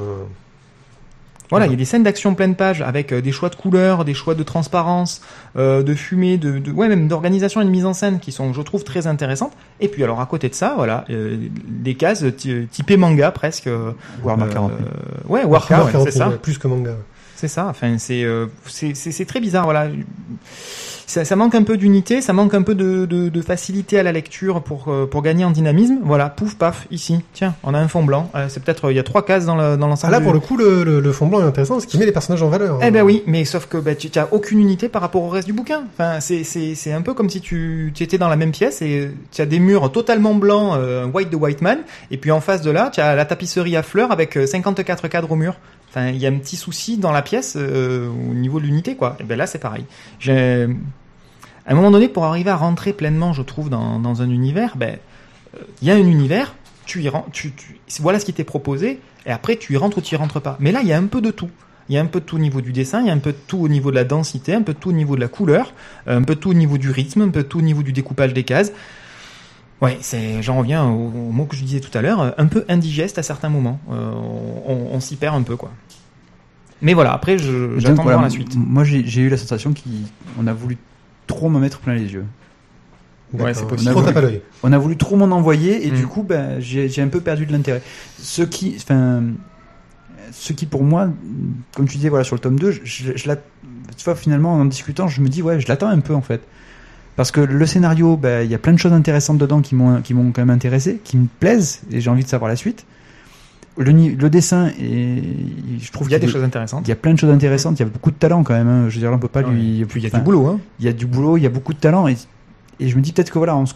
S1: Euh,
S3: Voilà, il y a des scènes d'action pleine page avec euh, des choix de couleurs, des choix de transparence, euh, de fumée, de, de ouais même d'organisation et de mise en scène qui sont, je trouve, très intéressantes. Et puis alors à côté de ça, voilà, euh, des cases ty- typées manga presque. euh,
S2: Warhammer
S3: euh,
S2: 40 000.
S3: Ouais,
S1: Warhammer
S3: ouais,
S1: 40
S3: c'est
S1: 000,
S3: ça.
S1: plus que manga.
S3: C'est ça. Enfin, euh, c'est c'est très bizarre. Voilà. Ça, ça manque un peu d'unité, ça manque un peu de, de, de facilité à la lecture pour euh, pour gagner en dynamisme. Voilà, pouf paf, ici. Tiens, on a un fond blanc. Euh, c'est peut-être il y a trois cases dans le- dans
S1: Ah,
S3: l'ensemble.
S1: là,
S3: du-
S1: pour le coup, le, le, le fond blanc est intéressant parce qu'il met les personnages en valeur.
S3: Eh ben oui, mais sauf que bah, tu n'as aucune unité par rapport au reste du bouquin. Enfin, c'est c'est c'est un peu comme si tu, tu étais dans la même pièce et tu as des murs totalement blancs, euh, white de white man, et puis en face de là, tu as la tapisserie à fleurs avec euh, 54 cadres au mur. Enfin, il y a un petit souci dans la pièce euh, au niveau de l'unité, quoi. Et ben là, c'est pareil. J'ai à un moment donné, pour arriver à rentrer pleinement, je trouve, dans, dans un univers, ben euh, il y a un univers, tu y ren- tu, tu, voilà ce qui t'est proposé, et après tu y rentres ou tu y rentres pas. Mais là, il y a un peu de tout. Il y a un peu de tout au niveau du dessin, il y a un peu de tout au niveau de la densité, un peu de tout au niveau de la couleur, un peu de tout au niveau du rythme, un peu de tout au niveau du découpage des cases. Ouais, c'est, j'en reviens au, au mot que je disais tout à l'heure, un peu indigeste à certains moments. Euh, on on s'y perd un peu, quoi. Mais voilà, après, j'attends de voir la suite.
S2: Moi, j'ai eu la sensation qu'on a voulu trop me mettre plein les yeux.
S3: Ouais, c'est possible.
S2: On a voulu trop m'en envoyer et
S3: Mm.
S2: du coup, ben, j'ai un peu perdu de l'intérêt. Ce qui, enfin, ce qui pour moi, comme tu disais, voilà, sur le tome 2, je, je, je la- tu vois, finalement, en discutant, je me dis, ouais, je l'attends un peu en fait. Parce que le scénario, ben, il y a plein de choses intéressantes dedans qui m'ont qui m'ont quand même intéressé, qui me plaisent et j'ai envie de savoir la suite. Le, dessin, je trouve
S3: Il y a des choses intéressantes.
S2: il y a plein de choses intéressantes, il y a beaucoup de talent quand même. hein. Je veux dire, là, on peut pas
S3: Ouais.
S2: lui.
S3: Puis il y a du boulot, hein.
S2: il y a du boulot, il y a beaucoup de talent et, et je me dis peut-être que voilà, en, se-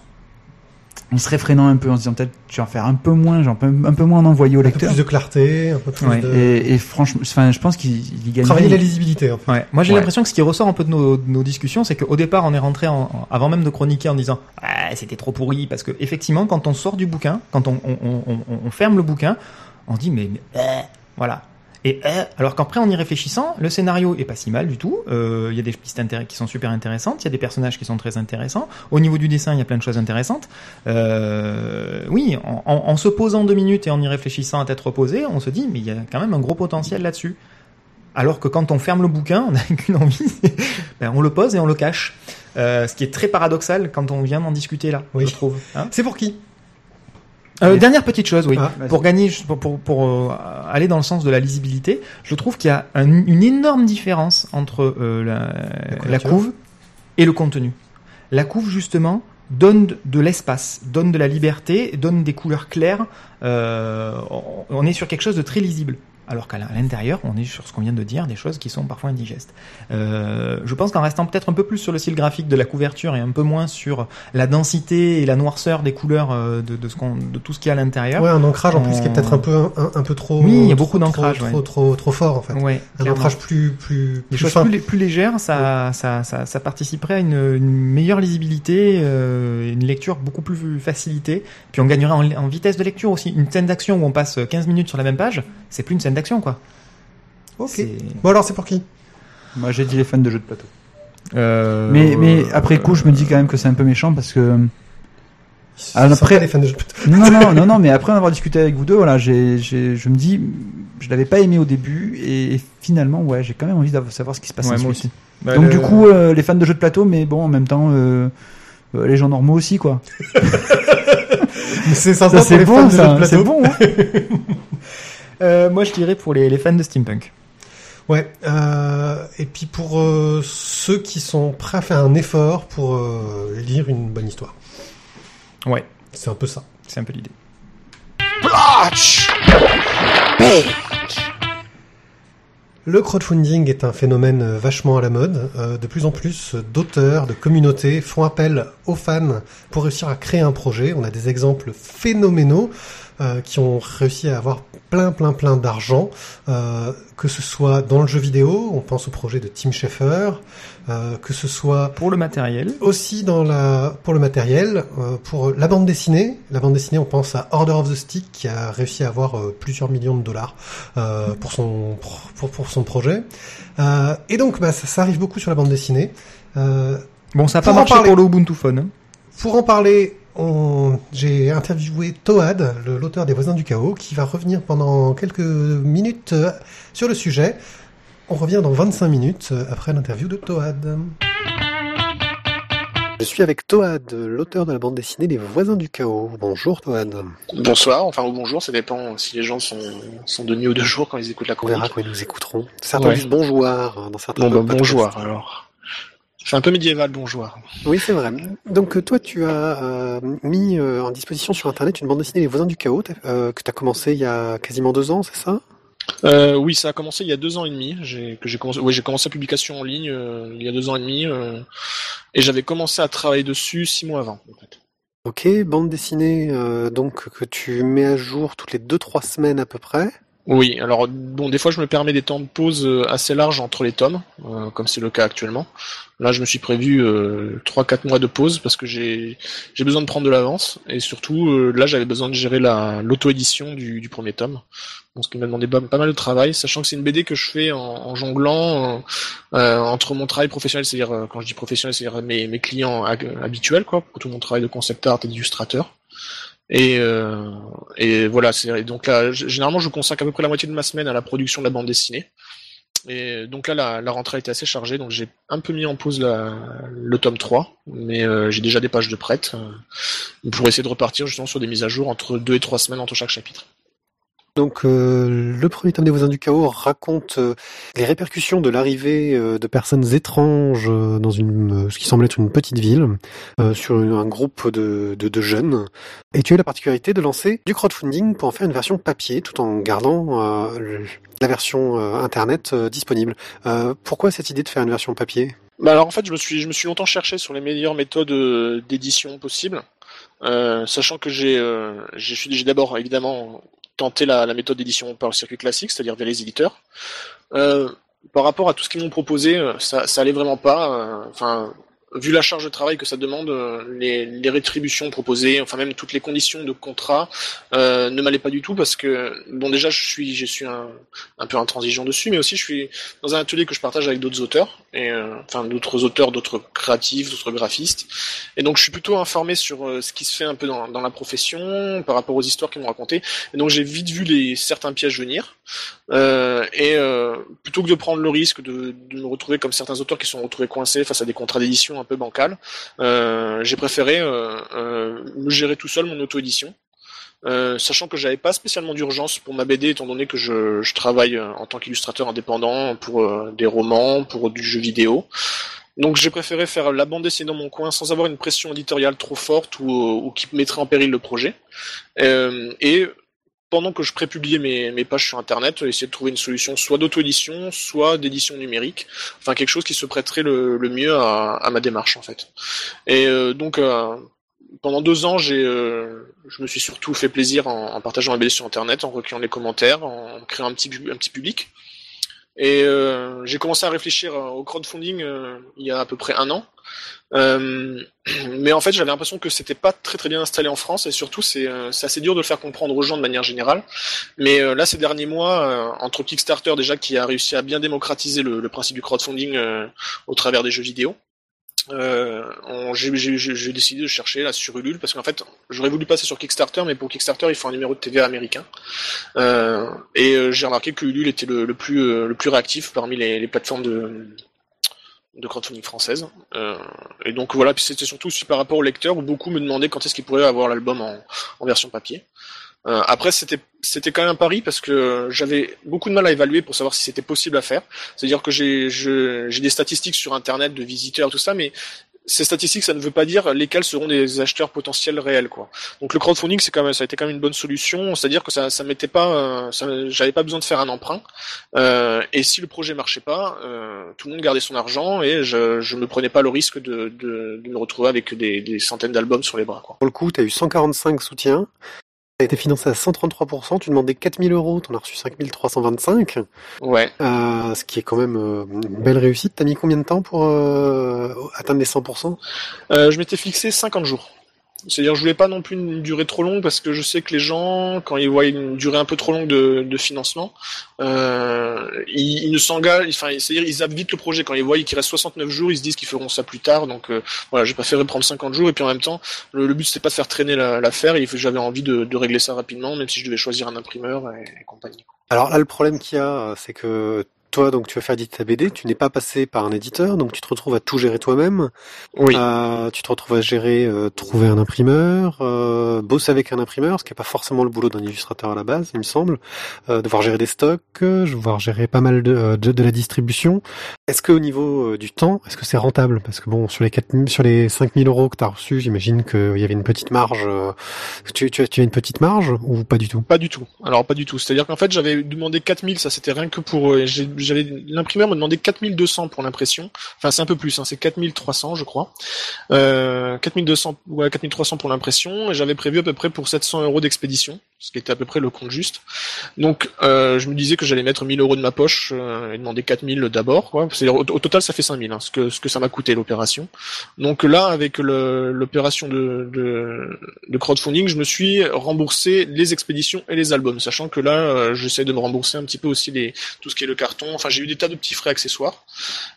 S2: en se réfrénant un peu, en se disant peut-être je vais en faire un peu moins, peux un peu moins en envoyer au
S1: Un peu
S2: lecteur.
S1: plus de clarté, un peu plus
S3: Ouais.
S1: de...
S2: Et, et franchement, enfin, je pense qu'il il gagne.
S1: Travailler la lisibilité, en fait.
S3: Ouais. Moi, j'ai
S2: Ouais.
S3: l'impression que ce qui ressort un peu de nos, de nos discussions, c'est qu'au départ, on est rentré en, en- avant même de chroniquer en disant ah, c'était trop pourri parce que effectivement, quand on sort du bouquin, quand on, on, on, on- on ferme le bouquin, on dit mais, mais, euh, voilà. Et euh, alors qu'après, en y réfléchissant, le scénario est pas si mal du tout. Euh, Il y a des pistes qui sont super intéressantes. Il y a des personnages qui sont très intéressants. Au niveau du dessin, il y a plein de choses intéressantes. Oui, en, en- en se posant deux minutes et en y réfléchissant à tête reposée, on se dit mais il y a quand même un gros potentiel là-dessus. Alors que quand on ferme le bouquin, on n'a qu'une envie, ben, on le pose et on le cache. Euh, ce qui est très paradoxal quand on vient d'en discuter là,
S1: Oui.
S3: je trouve. Hein
S1: C'est pour qui?
S3: Euh, dernière petite chose, oui.
S1: Ah,
S3: pour gagner, pour, pour, pour, euh, aller dans le sens de la lisibilité, je trouve qu'il y a un- une énorme différence entre euh, la, couve et le contenu. La couve, justement, donne de- l'espace, donne de la liberté, donne des couleurs claires. On est sur quelque chose de très lisible. Alors qu'à l'intérieur, on est sur ce qu'on vient de dire, des choses qui sont parfois indigestes. Euh, je pense qu'en restant peut-être un peu plus sur le style graphique de la couverture et un peu moins sur la densité et la noirceur des couleurs euh, de, de, ce qu'on, de tout ce qu'il y a à l'intérieur.
S1: Ouais, un ancrage en plus qui est
S3: On-
S1: peut-être un peu un, un peu trop.
S3: Oui, il y a beaucoup d'ancrage,
S1: Trop,
S3: ouais.
S1: trop, trop, trop fort en fait.
S3: Ouais,
S1: Un
S3: clairement.
S1: ancrage plus plus
S3: Des
S1: plus
S3: choses plus, plus légères, ça, ça, ça, ça participerait à une, une meilleure lisibilité, euh, une lecture beaucoup plus facilitée. Puis on gagnerait en, en vitesse de lecture aussi. Une scène d'action où on passe 15 minutes sur la même page, c'est plus une scène d'action, quoi.
S1: Ok. Bon alors c'est pour qui?
S2: Moi, j'ai dit les fans de jeux de plateau.
S3: Euh,
S2: Mais, mais après coup, je me dis quand même que c'est un peu méchant parce que. Ah,
S1: sont
S2: après-
S1: pas les fans de jeux de
S2: Non, non, non, non, non, mais après en avoir discuté avec vous deux, voilà, j'ai, j'ai, je me dis, je l'avais pas aimé au début et, finalement, ouais, j'ai quand même envie de savoir ce qui se passe
S3: Ouais, moi aussi. Bah,
S2: Donc
S3: le-
S2: du coup, euh, les fans de jeux de plateau, mais bon, en même temps, euh, euh, les gens normaux aussi, quoi.
S1: C'est sympa
S2: Ça,
S1: pour fans
S2: bon,
S1: de jeux de
S2: ça,
S1: plateau.
S2: c'est bon. hein.
S3: euh, moi je dirais pour les, les fans de steampunk.
S1: Ouais. Euh, et puis pour euh, ceux qui sont prêts à faire un effort pour euh, lire une bonne histoire.
S3: Ouais,
S1: C'est un peu ça.
S3: c'est un peu l'idée.
S1: Le crowdfunding est un phénomène vachement à la mode. De plus en plus d'auteurs, de communautés font appel aux fans pour réussir à créer un projet. On a des exemples phénoménaux qui ont réussi à avoir plein, plein, plein d'argent, euh, que ce soit dans le jeu vidéo, on pense au projet de Tim Schafer, euh, que ce soit
S3: Pour le matériel,
S1: aussi dans la pour le matériel, euh, pour la bande dessinée. La bande dessinée, on pense à Order of the Stick qui a réussi à avoir euh, plusieurs millions de dollars euh, pour son pour, pour son projet. Euh, et donc, bah, ça, ça arrive beaucoup sur la bande dessinée. Euh,
S3: bon ça a
S1: Pour
S3: pas marché
S1: parler-
S3: pour le Ubuntu Phone. hein.
S1: pour en parler. J'ai interviewé Toad, l'auteur des Voisins du Chaos, qui va revenir pendant quelques minutes euh, sur le sujet. On revient dans 25 minutes euh, après l'interview de Toad. Je suis avec Toad, l'auteur de la bande dessinée Les Voisins du Chaos. Bonjour Toad.
S5: Bonsoir, enfin ou bonjour, ça dépend si les gens sont, sont de nuit ou de jour quand ils écoutent la
S1: On verra
S5: chronique.
S1: quand ils nous écouteront. Certains
S5: Ouais.
S1: disent bonjour hein, dans certains
S5: Bon bah
S1: podcasts.
S5: bonjour alors. C'est un peu médiéval, bonjour.
S1: Oui, c'est vrai. Donc euh, toi, tu as euh, mis euh, en disposition sur Internet une bande dessinée Les Voisins du Chaos euh, que tu as commencé il y a quasiment deux ans, c'est ça?
S5: Euh, oui, ça a commencé il y a deux ans et demi. J'ai que j'ai commencé, ouais, j'ai commencé la publication en ligne euh, il y a deux ans et demi, euh, et j'avais commencé à travailler dessus six mois avant. En fait.
S1: Ok, bande dessinée euh, donc que tu mets à jour toutes les deux trois semaines à peu près.
S5: Oui, alors bon, des fois je me permets des temps de pause euh, assez larges entre les tomes, euh, comme c'est le cas actuellement. Là, je me suis prévu euh, trois quatre mois de pause parce que j'ai besoin de prendre de l'avance et surtout euh, là j'avais besoin de gérer la l'auto-édition du, premier tome. Bon, ce qui m'a demandé pas, mal de travail, sachant que c'est une BD que je fais en, en jonglant entre mon travail professionnel, c'est-à-dire quand je dis professionnel, c'est-à-dire mes, mes clients hab- habituels, quoi, pour tout mon travail de concept art et d'illustrateur. Et, euh, et voilà, c'est donc là, généralement, je consacre à peu près la moitié de ma semaine à la production de la bande dessinée. Et donc là, la, rentrée été assez chargée, donc j'ai un peu mis en pause le tome 3, mais euh, j'ai déjà des pages de prêtes euh, pour essayer de repartir justement sur des mises à jour entre deux et trois semaines entre chaque chapitre.
S1: Donc euh, le premier tome des Voisins du Chaos raconte euh, les répercussions de l'arrivée euh, de personnes étranges euh, dans une ce qui semble être une petite ville sur un groupe de, de, de jeunes. Et tu as eu la particularité de lancer du crowdfunding pour en faire une version papier tout en gardant le- la version internet disponible. Pourquoi cette idée de faire une version papier?
S5: Bah alors en fait, je me suis, je me suis longtemps cherché sur les meilleures méthodes d'édition possibles, euh, sachant que j'ai, euh, j'ai d'abord évidemment tenté la, la méthode d'édition par le circuit classique, c'est-à-dire via les éditeurs. Euh, par rapport à tout ce qu'ils m'ont proposé, euh, ça, ça allait vraiment pas. euh, Enfin, vu la charge de travail que ça demande, euh, les, les rétributions proposées, enfin même toutes les conditions de contrat, euh, ne m'allaient pas du tout parce que bon déjà je suis, je suis un, peu intransigeant dessus, mais aussi je suis dans un atelier que je partage avec d'autres auteurs, et euh, enfin d'autres auteurs, d'autres créatifs, d'autres graphistes, et donc je suis plutôt informé sur euh, ce qui se fait un peu dans, dans la profession par rapport aux histoires qu'ils m'ont racontées, et donc j'ai vite vu les certains pièges venir, et plutôt que de prendre le risque de, de me retrouver comme certains auteurs qui sont retrouvés coincés face à des contrats d'édition un peu bancals, euh, j'ai préféré euh, euh, me gérer tout seul mon auto-édition. Euh, sachant que j'avais pas spécialement d'urgence pour ma BD étant donné que je, travaille euh, en tant qu'illustrateur indépendant pour euh, des romans, pour du jeu vidéo. Donc j'ai préféré faire la bande dessinée dans mon coin sans avoir une pression éditoriale trop forte ou, qui mettrait en péril le projet. Euh, et pendant que je prépubliais mes, mes pages sur internet, essayer de trouver une solution soit d'auto-édition, soit d'édition numérique, enfin quelque chose qui se prêterait le, mieux à, ma démarche en fait. Et euh, donc euh, pendant deux ans, j'ai, euh, je me suis surtout fait plaisir en, partageant ma BD sur Internet, en recueillant les commentaires, en créant un petit, un petit public. Et euh, j'ai commencé à réfléchir euh, au crowdfunding euh, il y a à peu près un an. Euh, mais en fait, j'avais l'impression que c'était pas très très bien installé en France et surtout c'est euh, assez dur de le faire comprendre aux gens de manière générale. Mais euh, là, ces derniers mois, entre Kickstarter déjà qui a réussi à bien démocratiser le, le principe du crowdfunding au travers des jeux vidéo, euh, j'ai décidé de chercher là sur Ulule parce qu'en fait j'aurais voulu passer sur Kickstarter mais pour Kickstarter il faut un numéro de TVA américain euh, et j'ai remarqué que Ulule était le, le plus euh, le plus réactif parmi les, les plateformes de de crowdfunding françaises euh, et donc voilà puis c'était surtout aussi par rapport aux lecteurs où beaucoup me demandaient quand est-ce qu'ils pourraient avoir l'album en, en version papier euh, après, c'était c'était quand même un pari parce que j'avais beaucoup de mal à évaluer pour savoir si c'était possible à faire. C'est-à-dire que j'ai j'ai des statistiques sur Internet de visiteurs tout ça, mais ces statistiques, ça ne veut pas dire lesquels seront des acheteurs potentiels réels, quoi. Donc le crowdfunding, c'est quand même, ça a été quand même une bonne solution. C'est-à-dire que ça, ça m'était pas, euh, j'avais pas besoin de faire un emprunt. Euh, et si le projet marchait pas, euh, tout le monde gardait son argent et je, je me prenais pas le risque de, de, de me retrouver avec des, des centaines d'albums sur les bras, quoi.
S1: Pour le coup, tu as eu 145 soutiens. Tu as été financé à 133%, tu demandais 4000 euros, tu en as reçu 5325,
S5: Ouais.
S1: euh, ce qui est quand même euh, une belle réussite. T'as mis combien de temps pour euh, atteindre les 100%
S5: Euh, je m'étais fixé 50 jours. C'est-à-dire, je voulais pas non plus une durée trop longue parce que je sais que les gens, quand ils voient une durée un peu trop longue de, de financement, euh, ils, ils ne s'engagent, enfin, c'est-à-dire, ils vite le projet. Quand ils voient qu'il reste 69 jours, ils se disent qu'ils feront ça plus tard. Donc, euh, voilà, j'ai préféré prendre 50 jours et puis en même temps, le, le but c'était pas de faire traîner la- l'affaire. et j'avais envie de, de régler ça rapidement, même si je devais choisir un imprimeur et, et compagnie.
S1: Alors là, le problème qu'il y a, euh, c'est que toi, donc tu vas faire éditer ta BD, tu n'es pas passé par un éditeur, donc tu te retrouves à tout gérer toi-même.
S5: Oui.
S1: Tu te retrouves à gérer, euh, trouver un imprimeur, euh, bosser avec un imprimeur, ce qui n'est pas forcément le boulot d'un illustrateur à la base, il me semble. Euh, devoir gérer des stocks, devoir gérer pas mal de, euh, de, de la distribution. Est-ce que au niveau euh, du temps, est-ce que c'est rentable? Parce que bon, sur les 4000, sur les 5000 euros que tu as reçus, j'imagine qu'il y avait une petite marge. euh, tu, tu, as, tu as une petite marge ou pas du tout?
S5: Pas du tout. Alors pas du tout. C'est-à-dire qu'en fait j'avais demandé 4000, ça c'était rien que pour. j'ai- J'avais l'imprimeur me demandait 4200 pour l'impression. Enfin c'est un peu plus, hein, c'est 4300 je crois. Euh, 4200 ouais 4300 pour l'impression et j'avais prévu à peu près pour 700 euros d'expédition, ce qui était à peu près le compte juste. Donc euh, je me disais que j'allais mettre 1000 euros de ma poche euh, et demander 4000 d'abord. quoi. C'est-à-dire au, au total ça fait 5000, hein, ce que ce que ça m'a coûté l'opération. Donc là avec l'opération de, de de crowdfunding, je me suis remboursé les expéditions et les albums, sachant que là, euh, j'essaie de me rembourser un petit peu aussi les, tout ce qui est le carton. Enfin, j'ai eu des tas de petits frais accessoires.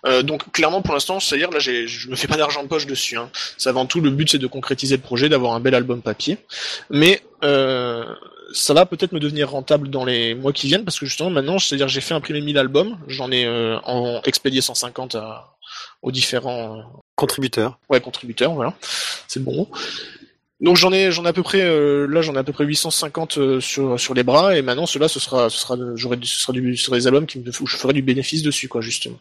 S5: Euh, donc, clairement, pour l'instant, c'est-à-dire là, je me fais pas d'argent de poche dessus. Hein. C'est avant tout le but, c'est de concrétiser le projet, d'avoir un bel album papier. Mais euh, ça va peut-être me devenir rentable dans les mois qui viennent parce que justement maintenant, c'est-à-dire j'ai fait imprimer 1000 albums, j'en ai euh, en expédié 150 à, aux différents euh,
S1: Contributeur.
S5: ouais contributeurs, voilà, c'est le bon mot. Donc j'en ai j'en ai à peu près euh, là j'en ai à peu près 850 euh, sur sur les bras et maintenant cela ce sera ce sera j'aurai du- ce sera du ce sera des albums qui me où je ferai du bénéfice dessus quoi justement.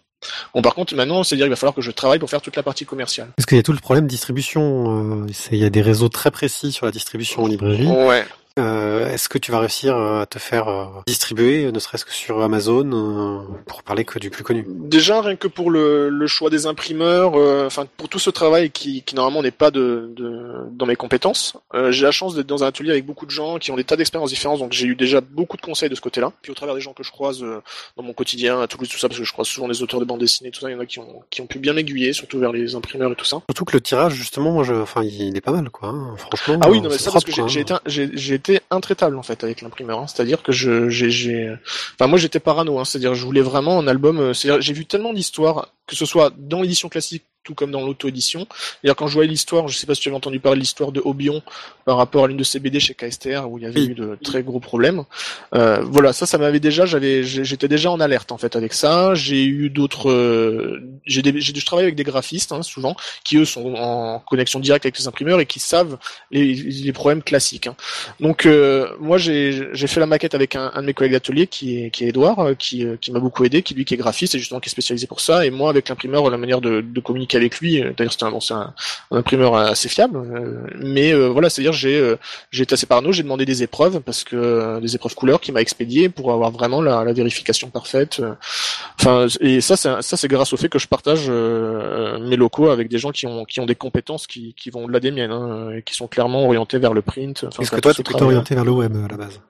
S5: Bon par contre maintenant c'est à dire il va falloir que je travaille pour faire toute la partie commerciale.
S1: Parce qu'il y a tout le problème de distribution. euh, Il y a des réseaux très précis sur la distribution en librairie.
S5: Ouais.
S1: Euh, Est-ce que tu vas réussir à te faire euh, distribuer, ne serait-ce que sur Amazon, euh, pour parler que du plus connu?
S5: Déjà, rien que pour le, le choix des imprimeurs, enfin pour tout ce travail qui, qui normalement n'est pas de, de, dans mes compétences, j'ai la chance d'être dans un atelier avec beaucoup de gens qui ont des tas d'expériences différentes, donc j'ai eu déjà beaucoup de conseils de ce côté-là. Puis au travers des gens que je croise dans mon quotidien, à Toulouse, tout ça, parce que je croise souvent des auteurs de bande dessinée, tout ça, il y en a qui ont, qui ont pu bien m'aiguiller, surtout vers les imprimeurs et tout ça.
S1: Surtout que le tirage, justement, moi, je, enfin, il est pas mal, quoi. hein. Franchement.
S5: Ah oui, non mais
S1: c'est
S5: ça parce que j'ai j'ai été, j'ai j'ai été intraitable en fait avec l'imprimeur. hein. C'est-à-dire que je j'ai j'ai, enfin moi j'étais parano. Hein. C'est-à-dire je voulais vraiment un album. euh, C'est-à-dire j'ai vu tellement d'histoires que ce soit dans l'édition classique tout comme dans l'auto-édition. C'est-à-dire quand je voyais l'histoire, je sais pas si tu avais entendu parler de l'histoire de Obion par rapport à l'une de ses BD chez KSTR où il y avait
S1: Oui.
S5: eu de très gros problèmes. Euh, voilà, ça, ça m'avait déjà, j'avais, j'étais déjà en alerte en fait avec ça. J'ai eu d'autres, euh, j'ai je travaille avec des graphistes hein, souvent qui eux sont en connexion directe avec les imprimeurs et qui savent les, les problèmes classiques. hein. Donc euh, moi j'ai, j'ai fait la maquette avec un, un de mes collègues d'atelier qui est, qui est Edouard, qui, qui m'a beaucoup aidé, qui lui qui est graphiste et justement qui est spécialisé pour ça. Et moi avec l'imprimeur, la manière de, de communiquer avec lui, d'ailleurs c'était un, bon, c'est un, un imprimeur assez fiable, euh, mais euh, voilà, c'est-à-dire j'ai euh, j'ai été assez parano, j'ai demandé des épreuves parce que des épreuves couleurs qui m'a expédié pour avoir vraiment la, la vérification parfaite. Enfin, et ça, c'est ça, c'est grâce au fait que je partage euh, mes locaux avec des gens qui ont qui ont des compétences qui, qui vont au-delà des miennes, hein, et qui sont clairement orientés vers le print. Enfin,
S1: Est-ce que toi, plutôt
S5: travail.
S1: orienté vers le web à la base?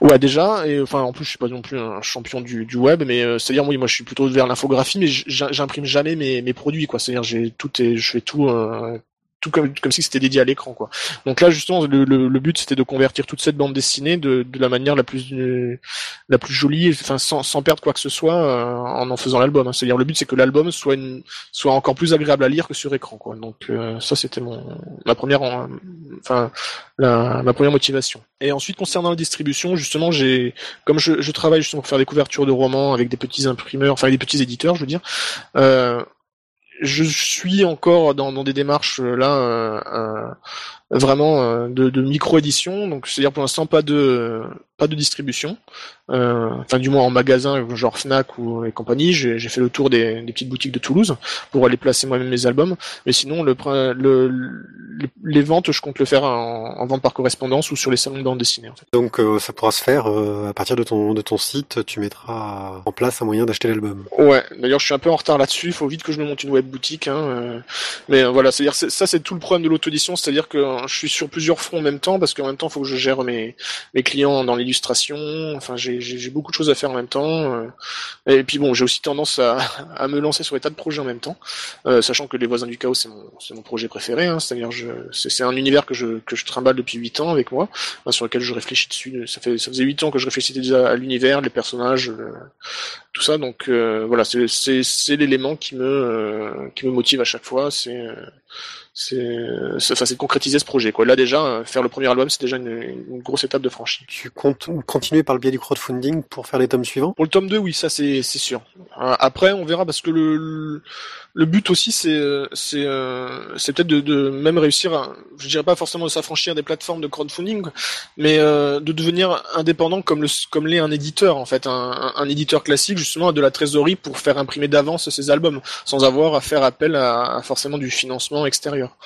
S5: Ouais, déjà, et enfin en plus je suis pas non plus un champion du, du web, mais euh, c'est-à-dire oui, moi je suis plutôt vers l'infographie, mais j'imprime jamais mes, mes produits, quoi. C'est-à-dire j'ai tout et je fais tout. euh, tout comme, comme si c'était dédié à l'écran quoi. Donc là justement le, but c'était de convertir toute cette bande dessinée de, de la manière la plus la plus jolie, enfin sans, sans perdre quoi que ce soit euh, en en faisant l'album. hein. C'est-à-dire le but c'est que l'album soit soit encore plus agréable à lire que sur écran quoi. Donc euh, ça c'était mon ma première enfin ma première motivation. Et ensuite concernant la distribution justement j'ai comme je, je travaille justement pour faire des couvertures de romans avec des petits imprimeurs, enfin des petits éditeurs je veux dire. Je suis encore dans, dans des démarches euh, là euh, euh, vraiment euh, de, de micro-édition, donc c'est-à-dire pour l'instant pas de pas de distribution, euh, enfin du moins en magasin genre Fnac ou et compagnie. J'ai j'ai fait le tour des, des petites boutiques de Toulouse pour aller placer moi-même mes albums, mais sinon le, le, le- les ventes je compte le faire en, en vente par correspondance ou sur les salons de bande dessinée en fait.
S1: Donc, euh, ça pourra se faire euh, à partir de ton de ton site. Tu mettras en place un moyen d'acheter l'album.
S5: Ouais, d'ailleurs je suis un peu en retard là-dessus, il faut vite que je me monte une web boutique. Hein, euh, mais euh, voilà, c'est-à-dire c'est- ça c'est tout le problème de l'auto-édition, c'est-à-dire que euh, je suis sur plusieurs fronts en même temps, parce qu'en même temps il faut que je gère mes, mes clients dans l'illustration, enfin j'ai beaucoup de choses à faire en même temps. euh, et puis bon, j'ai aussi tendance à, à me lancer sur des tas de projets en même temps, euh, sachant que Les Voisins du Chaos c'est mon, mon projet préféré, hein, c'est-à-dire c'est un univers que je, que je trimballe depuis 8 ans avec moi, hein, sur lequel je réfléchis dessus, ça, fait, ça faisait 8 ans que je réfléchissais déjà à l'univers, les personnages, le- tout ça. Donc euh, voilà, c'est l'élément qui me euh, qui me motive à chaque fois. C'est euh, c'est enfin, de concrétiser ce projet. Quoi. Là déjà, euh, faire le premier album, c'est déjà une, une grosse étape de franchie.
S1: Tu comptes continuer par le biais du crowdfunding pour faire les tomes suivants?
S5: Pour le tome 2, oui, ça c'est c'est sûr. Euh, Après, on verra parce que le le, but aussi, c'est euh, c'est euh, c'est peut-être de, de même réussir. À, je dirais pas forcément de s'affranchir des plateformes de crowdfunding, mais euh, de devenir indépendant comme le comme l'est un éditeur en fait, un, un, éditeur classique justement a de la trésorerie pour faire imprimer d'avance ses albums sans avoir à faire appel à, à forcément du financement extérieur.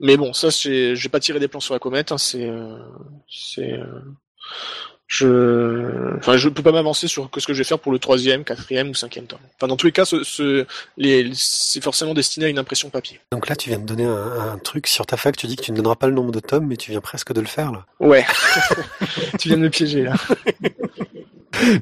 S5: Mais bon, ça, je vais pas tirer des plans sur la comète. Hein, c'est, euh, c'est, je, enfin, je peux pas m'avancer sur ce que je vais faire pour le troisième, quatrième ou cinquième tome. Enfin, dans tous les cas, ce, ce, les, c'est forcément destiné à une impression papier.
S1: Donc là, tu viens de donner un, un truc sur ta fac. Tu dis que tu ne donneras pas le nombre de tomes, mais tu viens presque de le faire là.
S5: Ouais. tu viens de me piéger là.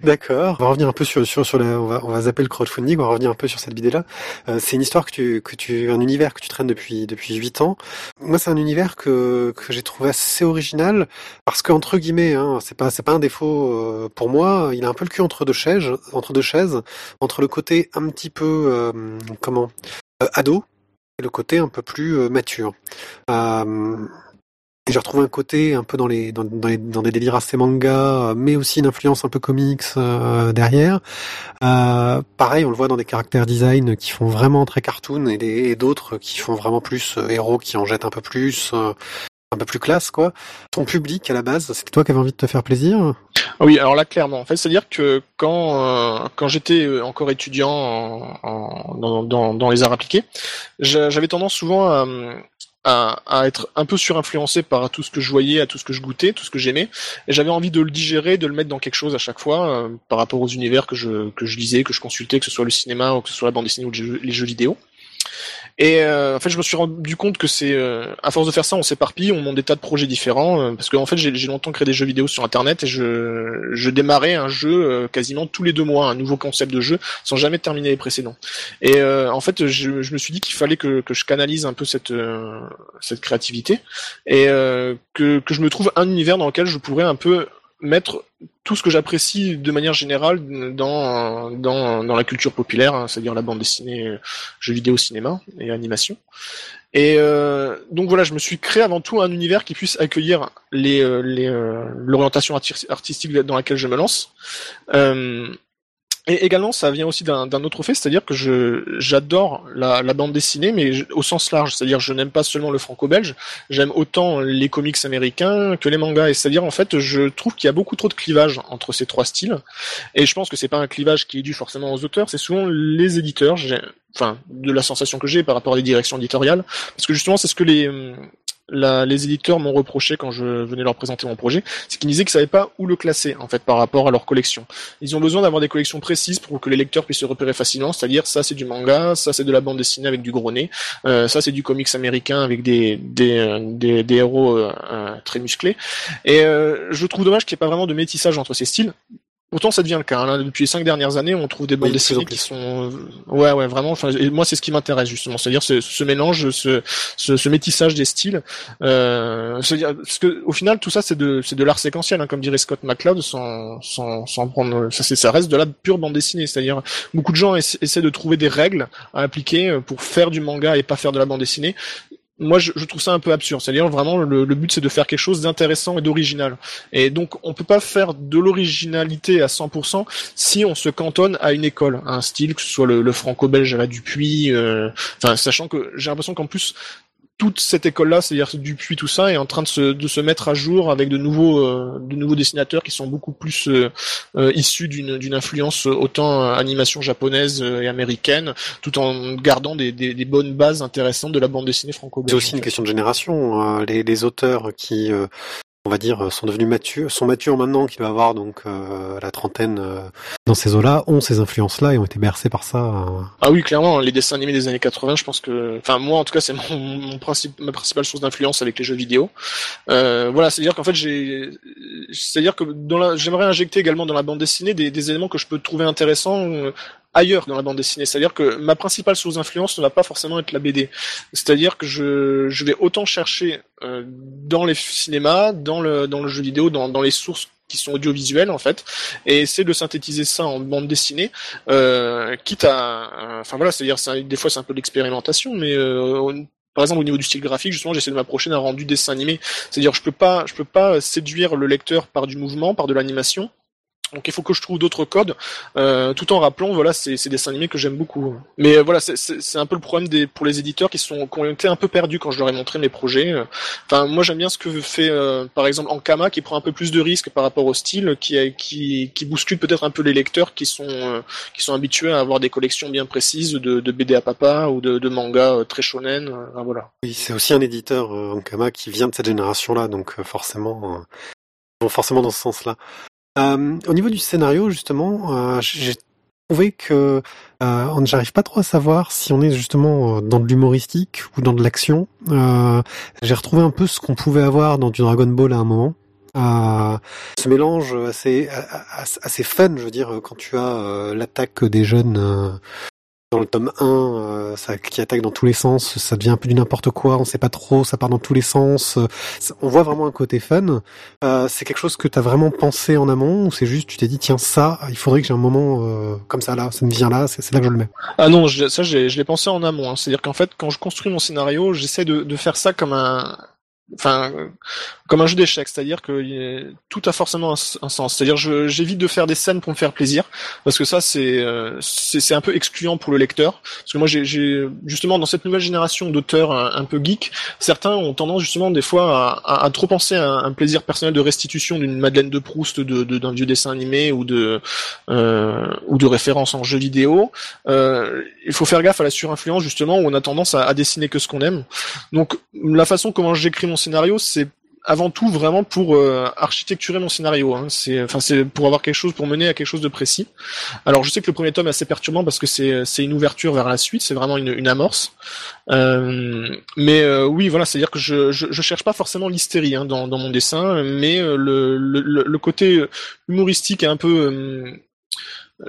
S1: D'accord. On va revenir un peu sur sur sur la, on va on va zapper le crowdfunding. On va revenir un peu sur cette idée-là. Euh, c'est une histoire que tu que tu un univers que tu traînes depuis depuis huit ans. Moi, c'est un univers que que j'ai trouvé assez original parce que entre guillemets, hein, c'est pas c'est pas un défaut euh, pour moi. Il a un peu le cul entre deux chaises, entre deux chaises, entre le côté un petit peu euh, comment euh, ado et le côté un peu plus euh, mature. Euh, Et j'ai retrouvé un côté un peu dans les dans, dans, les, dans des délires assez manga, mais aussi une influence un peu comics euh, derrière. Euh, pareil, on le voit dans des caractères design qui font vraiment très cartoon et, et d'autres qui font vraiment plus euh, héros, qui en jettent un peu plus, euh, un peu plus classe quoi. Ton public à la base, c'était toi qui avais envie de te faire plaisir?
S5: Oui, alors là clairement, en fait, c'est-à-dire que quand euh, quand j'étais encore étudiant en, en- dans, dans, les arts appliqués, j'a- j'avais tendance souvent à, à, à être un peu surinfluencé par tout ce que je voyais, à tout ce que je goûtais, tout ce que j'aimais, et j'avais envie de le digérer, de le mettre dans quelque chose à chaque fois, euh, par rapport aux univers que je que je lisais, que je consultais, que ce soit le cinéma ou que ce soit la bande dessinée ou les jeux, les jeux vidéo. Et euh, en fait, je me suis rendu compte que c'est euh, à force de faire ça, on s'éparpille, on monte des tas de projets différents. euh, parce que en fait, j'ai longtemps créé des jeux vidéo sur Internet et je, démarrais un jeu euh, quasiment tous les deux mois, un nouveau concept de jeu, sans jamais terminer les précédents. Et en fait, je, me suis dit qu'il fallait que, je canalise un peu cette créativité et que je me trouve un univers dans lequel je pourrais un peu mettre tout ce que j'apprécie de manière générale dans dans dans la culture populaire, hein, c'est-à-dire la bande dessinée, euh, jeux vidéo, cinéma et animation. Et euh, donc voilà, je me suis créé avant tout un univers qui puisse accueillir les euh, les euh, l'orientation arti- artistique dans laquelle je me lance. Et également, ça vient aussi d'un autre fait, c'est-à-dire que j'adore la, la bande dessinée, mais au sens large, c'est-à-dire je n'aime pas seulement le franco-belge, j'aime autant les comics américains que les mangas, et c'est-à-dire en fait, je trouve qu'il y a beaucoup trop de clivage entre ces trois styles, et je pense que c'est pas un clivage qui est dû forcément aux auteurs, c'est souvent les éditeurs, enfin de la sensation que j'ai par rapport à des directions éditoriales, parce que justement c'est ce que les la- les éditeurs m'ont reproché quand je venais leur présenter mon projet, c'est qu'ils disaient qu'ils savaient pas où le classer en fait par rapport à leur collection. Ils ont besoin d'avoir des collections précises pour que les lecteurs puissent se repérer facilement, c'est-à-dire ça c'est du manga, ça c'est de la bande dessinée avec du gros nez, euh, ça c'est du comics américain avec des des, euh, des, des héros euh, euh, très musclés. Et euh, je trouve dommage qu'il n'y ait pas vraiment de métissage entre ces styles. Pourtant, ça devient le cas. hein. Là, depuis les cinq dernières années, on trouve des bandes
S1: Oui,
S5: dessinées qui sont, ouais, ouais, vraiment. Enfin, et moi, c'est ce qui m'intéresse justement, c'est-à-dire ce, ce mélange, ce, ce, ce métissage des styles. Euh, c'est-à-dire parce que au final, tout ça, c'est de, c'est de l'art séquentiel, hein, comme dirait Scott McCloud, sans, sans, sans prendre. Ça, c'est, ça reste de la pure bande dessinée. C'est-à-dire, beaucoup de gens essa- essaient de trouver des règles à appliquer euh, pour faire du manga et pas faire de la bande dessinée moi je, je trouve ça un peu absurde. C'est-à-dire vraiment le, le but c'est de faire quelque chose d'intéressant et d'original. Et donc on peut pas faire de l'originalité à 100% si on se cantonne à une école, à un style, que ce soit le, le franco-belge à la Dupuis. euh, Enfin, sachant que j'ai l'impression qu'en plus toute cette école-là, c'est-à-dire Dupuis, tout ça, est en train de se, de se mettre à jour avec de nouveaux, euh, de nouveaux dessinateurs qui sont beaucoup plus euh, euh, issus d'une, d'une influence autant euh, animation japonaise euh, et américaine, tout en gardant des, des, des bonnes bases intéressantes de la bande dessinée franco-belge.
S1: C'est aussi une question de génération. euh, les, les auteurs qui, euh, on va dire, sont devenus matures, sont matures maintenant, qui doivent avoir donc euh, la trentaine euh, dans ces eaux-là, ont ces influences-là et ont été bercés par ça. euh.
S5: Ah oui, clairement, les dessins animés des années 80, je pense que, enfin moi en tout cas, c'est mon, mon principe, ma principale source d'influence avec les jeux vidéo. Euh, voilà, c'est-à-dire qu'en fait, j'ai, c'est-à-dire que dans la, j'aimerais injecter également dans la bande dessinée des, des éléments que je peux trouver intéressants euh, ailleurs dans la bande dessinée. C'est-à-dire que ma principale source d'influence ne va pas forcément être la BD. C'est-à-dire que je, je vais autant chercher euh, dans les cinémas, dans le, dans le jeu vidéo, dans, dans les sources qui sont audiovisuelles en fait, et essayer de synthétiser ça en bande dessinée, euh, quitte à, enfin voilà, c'est-à-dire c'est un- des fois c'est un peu l'expérimentation, mais euh, par exemple au niveau du style graphique, justement, j'essaie de m'approcher d'un rendu dessin animé, c'est-à-dire je peux pas, je peux pas séduire le lecteur par du mouvement, par de l'animation. Donc il faut que je trouve d'autres codes, euh, tout en rappelant voilà c'est des dessins animés que j'aime beaucoup. Mais euh, voilà c'est un peu le problème des pour les éditeurs qui sont qui ont été un peu perdus quand je leur ai montré mes projets. Enfin moi j'aime bien ce que fait euh, par exemple Ankama qui prend un peu plus de risques par rapport au style, qui qui qui bouscule peut-être un peu les lecteurs qui sont euh, qui sont habitués à avoir des collections bien précises de, de BD à papa ou de, de mangas euh, très shonen. voilà.
S1: Oui, c'est aussi un éditeur, Ankama, qui vient de cette génération-là, donc euh, forcément, forcément dans ce sens-là. Euh, au niveau du scénario, justement, euh, j'ai trouvé que euh, j'arrive pas trop à savoir si on est justement euh, dans de l'humoristique ou dans de l'action. Euh, j'ai retrouvé un peu ce qu'on pouvait avoir dans du Dragon Ball à un moment. Euh, ce mélange assez assez fun, je veux dire, quand tu as l'attaque des jeunes dans le tome 1, euh, ça, qui attaque dans tous les sens, ça devient un peu du n'importe quoi, on sait pas trop, ça part dans tous les sens. euh, on voit vraiment un côté fun. Euh, c'est quelque chose que tu as vraiment pensé en amont ou c'est juste tu t'es dit tiens ça, il faudrait que j'ai un moment comme ça là, ça me vient là, c'est là que je le mets.
S5: Ah non, je- ça je l'ai pensé en amont. hein. C'est-à-dire qu'en fait, quand je construis mon scénario, j'essaie de faire ça comme un enfin comme un jeu d'échecs, c'est-à-dire que tout a forcément un, sens. C'est-à-dire j'évite de faire des scènes pour me faire plaisir parce que ça c'est euh, c'est un peu excluant pour le lecteur parce que moi j'ai justement dans cette nouvelle génération d'auteurs un, peu geeks, certains ont tendance justement des fois à, trop penser à un, plaisir personnel de restitution d'une Madeleine de Proust d'un vieux dessin animé ou de euh, ou de référence en jeu vidéo. Euh, il faut faire gaffe à la surinfluence justement où on a tendance à, à dessiner que ce qu'on aime. Donc la façon comment j'écris mon scénario, c'est avant tout vraiment pour euh, architecturer mon scénario. Hein. C'est, enfin, c'est pour avoir quelque chose, pour mener à quelque chose de précis. Alors, je sais que le premier tome est assez perturbant parce que c'est, c'est une ouverture vers la suite, c'est vraiment une, une amorce. Euh, mais euh, oui, voilà, c'est-à-dire que je, je, je cherche pas forcément l'hystérie hein, dans, dans mon dessin, mais euh, le, le, le côté humoristique et un peu euh,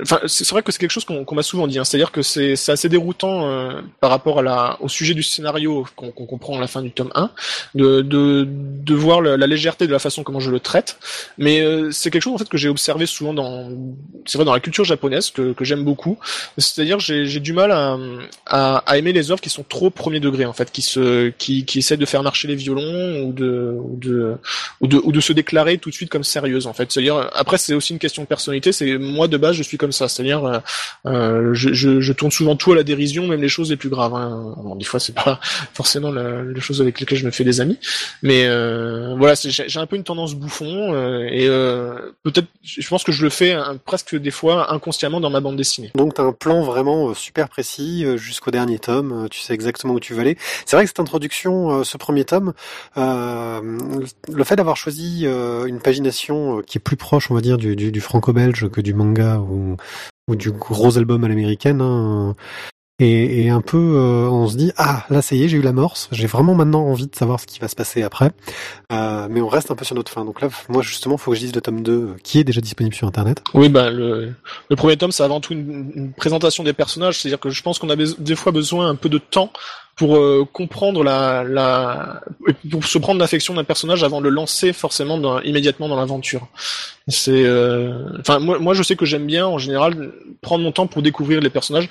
S5: Enfin, c'est vrai que c'est quelque chose qu'on qu'on m'a souvent dit. hein. C'est-à-dire que c'est assez déroutant euh, par rapport à la, au sujet du scénario qu'on qu'on comprend à la fin du tome 1, de, de, de voir la, légèreté de la façon comment je le traite. Mais euh, c'est quelque chose en fait que j'ai observé souvent dans, c'est vrai dans la culture japonaise que, que j'aime beaucoup. C'est-à-dire j'ai du mal à, à, à aimer les œuvres qui sont trop premier degré en fait, qui se qui, qui essaient de faire marcher les violons ou de ou de ou de ou de se déclarer tout de suite comme sérieuse en fait. C'est-à-dire après c'est aussi une question de personnalité. C'est moi de base je suis comme ça. C'est-à-dire euh, euh, je, je, je tourne souvent tout à la dérision, même les choses les plus graves. Hein. Bon, des fois c'est pas forcément la, les choses avec lesquelles je me fais des amis, mais euh, voilà j'ai un peu une tendance bouffon euh, et euh, peut-être je pense que je le fais hein, presque des fois inconsciemment dans ma bande dessinée.
S1: Donc t'as un plan vraiment euh, super précis jusqu'au dernier tome, tu sais exactement où tu veux aller. C'est vrai que cette introduction, ce premier tome, le fait d'avoir choisi une pagination qui est plus proche, on va dire, du, du, du franco-belge que du manga ou, ou du gros album à l'américaine, hein, et, un peu, euh, on se dit ah là ça y est, j'ai eu l'amorce, j'ai vraiment maintenant envie de savoir ce qui va se passer après, Euh, mais on reste un peu sur notre fin. Donc là, moi justement, faut que je dise le tome 2 euh, qui est déjà disponible sur internet.
S5: Oui, bah le, premier tome, c'est avant tout une, une présentation des personnages. C'est-à-dire que je pense qu'on a des fois besoin un peu de temps pour euh, comprendre la, la, pour se prendre l'affection d'un personnage avant de le lancer forcément dans, immédiatement dans l'aventure. C'est, euh, enfin moi, moi je sais que j'aime bien en général prendre mon temps pour découvrir les personnages.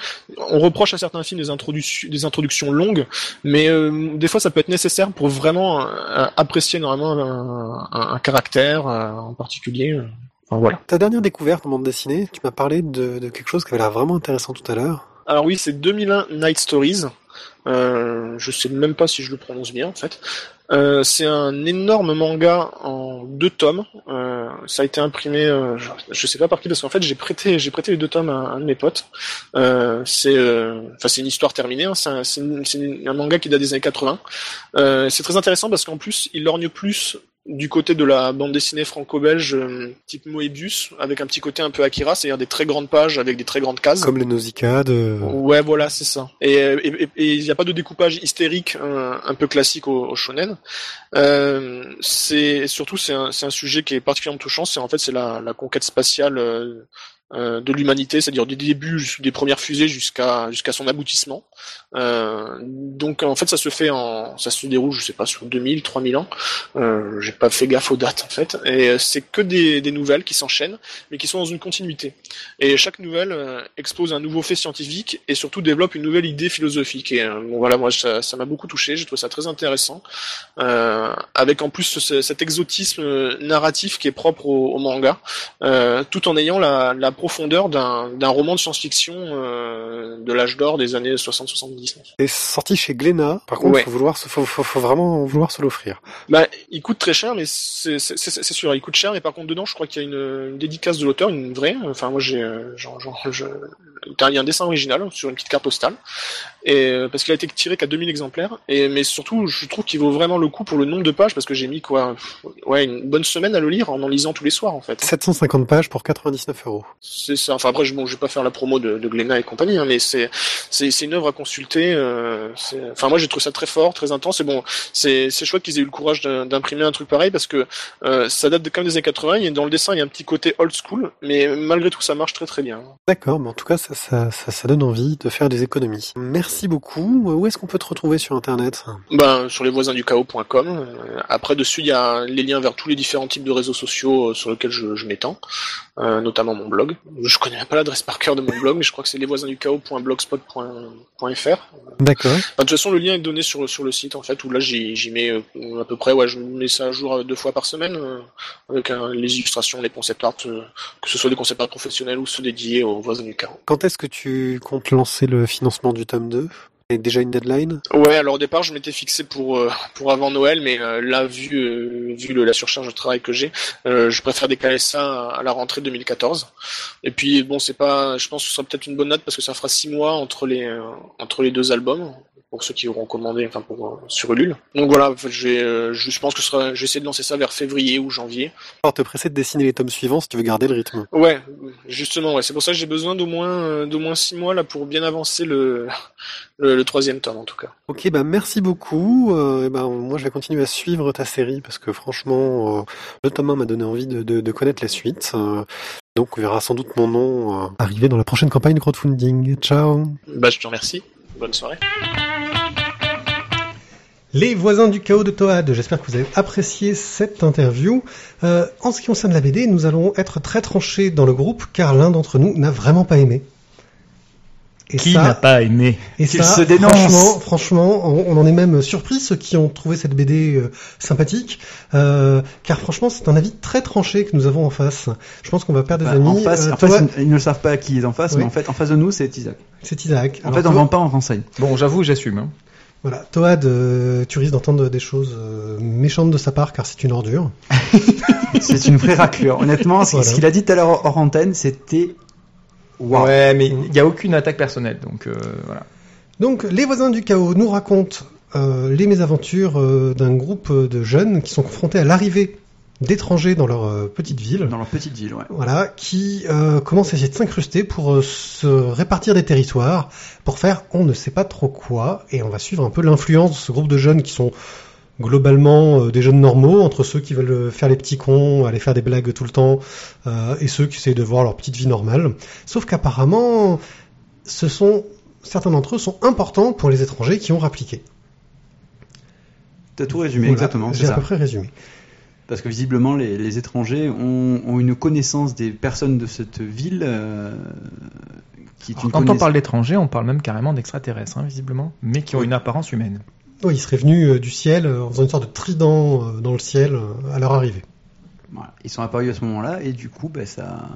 S5: On reproche à certains films des, introduc- des introductions longues, mais euh, des fois ça peut être nécessaire pour vraiment euh, apprécier normalement un, un, un caractère euh, en particulier. Enfin voilà.
S1: Ta dernière découverte en bande dessinée, tu m'as parlé de, de quelque chose qui avait l'air vraiment intéressant tout à l'heure.
S5: Alors oui, c'est 2001 Night Stories. Euh, je sais même pas si je le prononce bien en fait. Euh, c'est un énorme manga en deux tomes. Euh, ça a été imprimé, euh, je, je sais pas par qui parce qu'en fait j'ai prêté, j'ai prêté les deux tomes à un de mes potes. Euh, c'est, euh, enfin c'est une histoire terminée. Hein, c'est, un, un manga qui date des années 80. Euh, c'est très intéressant parce qu'en plus il lorgne plus du côté de la bande dessinée franco-belge euh, type Moebius avec un petit côté un peu Akira, c'est-à-dire des très grandes pages avec des très grandes cases.
S1: Comme les Nausicaa de...
S5: Ouais, voilà, c'est ça. Et euh, il n'y a pas de découpage hystérique un, un peu classique au, au shonen. Euh, c'est surtout c'est un, sujet qui est particulièrement touchant. C'est en fait c'est la, la conquête spatiale euh, euh, de l'humanité, c'est-à-dire du début des premières fusées jusqu'à jusqu'à son aboutissement. Euh, donc en fait ça se fait en ça se déroule je sais pas sur 2000 3000 ans. Euh, J'ai pas fait gaffe aux dates en fait. Et euh, c'est que des, nouvelles qui s'enchaînent mais qui sont dans une continuité. Et chaque nouvelle euh, expose un nouveau fait scientifique et surtout développe une nouvelle idée philosophique. Et bon, voilà, moi ça m'a beaucoup touché, j'ai trouvé ça très intéressant, avec en plus ce- cet exotisme narratif qui est propre au, manga, tout en ayant la, profondeur d'un roman de science-fiction de l'âge d'or des années 60-70.
S1: C'est sorti chez Glénat. Par contre,
S5: Ouais.
S1: faut vouloir, faut, faut, faut vraiment vouloir se l'offrir.
S5: Bah, il coûte très cher, mais c'est sûr, il coûte cher. Mais par contre, dedans, je crois qu'il y a une, une dédicace de l'auteur, une vraie. Enfin, moi, j'ai, il y a un dessin original sur une petite carte postale, et euh, parce qu'il a été tiré qu'à 2000 exemplaires. Et mais surtout, je trouve qu'il vaut vraiment le coup pour le nombre de pages, parce que j'ai mis quoi, ouais, une bonne semaine à le lire en en lisant tous les soirs, en fait.
S1: 750 pages pour 99 euros.
S5: C'est ça. Enfin après, je, bon, je vais pas faire la promo de, de Glénat et compagnie, hein, mais c'est c'est c'est une œuvre à consulter. Euh, enfin moi, j'ai trouvé ça très fort, très intense. Et bon, c'est c'est chouette qu'ils aient eu le courage d'im- d'imprimer un truc pareil parce que euh, ça date de quand même des années 80. Et dans le dessin, il y a un petit côté old school, mais malgré tout, ça marche très très bien.
S1: D'accord, mais en tout cas, ça, ça, ça, ça donne envie de faire des économies. Merci beaucoup. Où est-ce qu'on peut te retrouver sur Internet?
S5: Ben, sur lesvoisinsduchaos.com. Euh, Après, dessus, il y a les liens vers tous les différents types de réseaux sociaux euh, sur lesquels je, je m'étends, euh, notamment mon blog. Je connais même pas l'adresse par cœur de mon blog, mais je crois que c'est lesvoisinsduchaos.blogspot.fr.
S1: D'accord.
S5: De toute façon, le lien est donné sur, sur le site, en fait, où là, j'y mets euh, à peu près, ouais, je mets ça à jour euh, deux fois par semaine, avec les illustrations, les concept art, que ce soit des concept art professionnels ou ceux dédiés aux voisins du chaos.
S1: Est-ce que tu comptes lancer le financement du tome 2 Et déjà une deadline?
S5: Ouais, alors au départ, je m'étais fixé pour euh, avant Noël, mais euh, là, vu euh, la surcharge de travail que j'ai, je préfère décaler ça à la rentrée 2014. Et puis bon, c'est pas, je pense que ce sera peut-être une bonne note parce que ça fera six mois entre les entre les deux albums pour ceux qui auront commandé, enfin pour euh, sur Ulule. Donc voilà, je euh, je je pense que ce sera, je vais essayer de lancer ça vers février ou janvier.
S1: Alors te presser de dessiner les tomes suivants si tu veux garder le rythme.
S5: Ouais, justement, ouais, c'est pour ça que j'ai besoin d'au moins euh, d'au moins six mois là pour bien avancer le le, le troisième tome en tout cas.
S1: Ok, bah merci beaucoup. Euh, ben moi je vais continuer à suivre ta série parce que franchement, euh, le tome 1 m'a donné envie de, de, de connaître la suite. Euh, donc on verra sans doute mon nom arriver dans la prochaine campagne de crowdfunding. Ciao
S5: Bah je te remercie. Bonne soirée.
S1: Les voisins du chaos de Toad, j'espère que vous avez apprécié cette interview. Euh, en ce qui concerne la BD, nous allons être très tranchés dans le groupe car l'un d'entre nous n'a vraiment pas aimé. Et
S3: Qui n'a pas aimé
S1: Et
S2: Qu'il
S1: ça,
S2: se dénonce.
S1: franchement, franchement, on, on en est même surpris ceux qui ont trouvé cette BD euh, sympathique, euh, car franchement, c'est un avis très tranché que nous avons en face. Je pense qu'on va perdre des
S2: Bah,
S1: amis.
S2: en face,
S1: Euh,
S2: en face, ils ne savent pas qui est en face,
S1: Oui.
S2: mais en fait, en face de nous, c'est Isaac.
S1: c'est Isaac.
S2: En
S1: Alors,
S2: fait, on
S1: toi-
S2: vend pas, on renseigne.
S3: Bon, j'avoue, j'assume. Hein.
S1: Voilà, Toad, euh, tu risques d'entendre des choses euh, méchantes de sa part, car c'est une ordure.
S2: C'est une vraie raclure. Honnêtement,
S1: Voilà.
S2: ce qu'il a dit tout à l'heure hors antenne, c'était
S3: Ouais, mais il
S1: Mhm.
S3: n'y a aucune attaque personnelle, donc euh, voilà.
S1: Donc, les voisins du chaos nous racontent euh, les mésaventures euh, d'un groupe de jeunes qui sont confrontés à l'arrivée d'étrangers dans leur euh, petite ville.
S2: Dans leur petite ville, ouais.
S1: Voilà, qui euh, commencent à essayer de s'incruster pour euh, se répartir des territoires, pour faire on ne sait pas trop quoi, et on va suivre un peu l'influence de ce groupe de jeunes qui sont globalement euh, des jeunes normaux, entre ceux qui veulent faire les petits cons, aller faire des blagues tout le temps, euh, et ceux qui essayent de voir leur petite vie normale. Sauf qu'apparemment, ce sont certains d'entre eux sont importants pour les étrangers qui ont rappliqué.
S2: T'as tout résumé,
S1: Voilà,
S2: exactement,
S1: J'ai à
S2: ça.
S1: peu près résumé.
S2: Parce que visiblement, les, les étrangers ont, ont une connaissance des personnes de cette ville euh, qui est
S3: Alors,
S2: une
S3: quand on parle d'étrangers, on parle même carrément d'extraterrestres, hein, visiblement, mais qui ont une apparence humaine.
S1: Oui, ils seraient venus euh, du ciel euh, en faisant une sorte de trident euh, dans le ciel à leur arrivée.
S2: Voilà. Ils sont apparus à ce moment-là et du coup, ben, ça,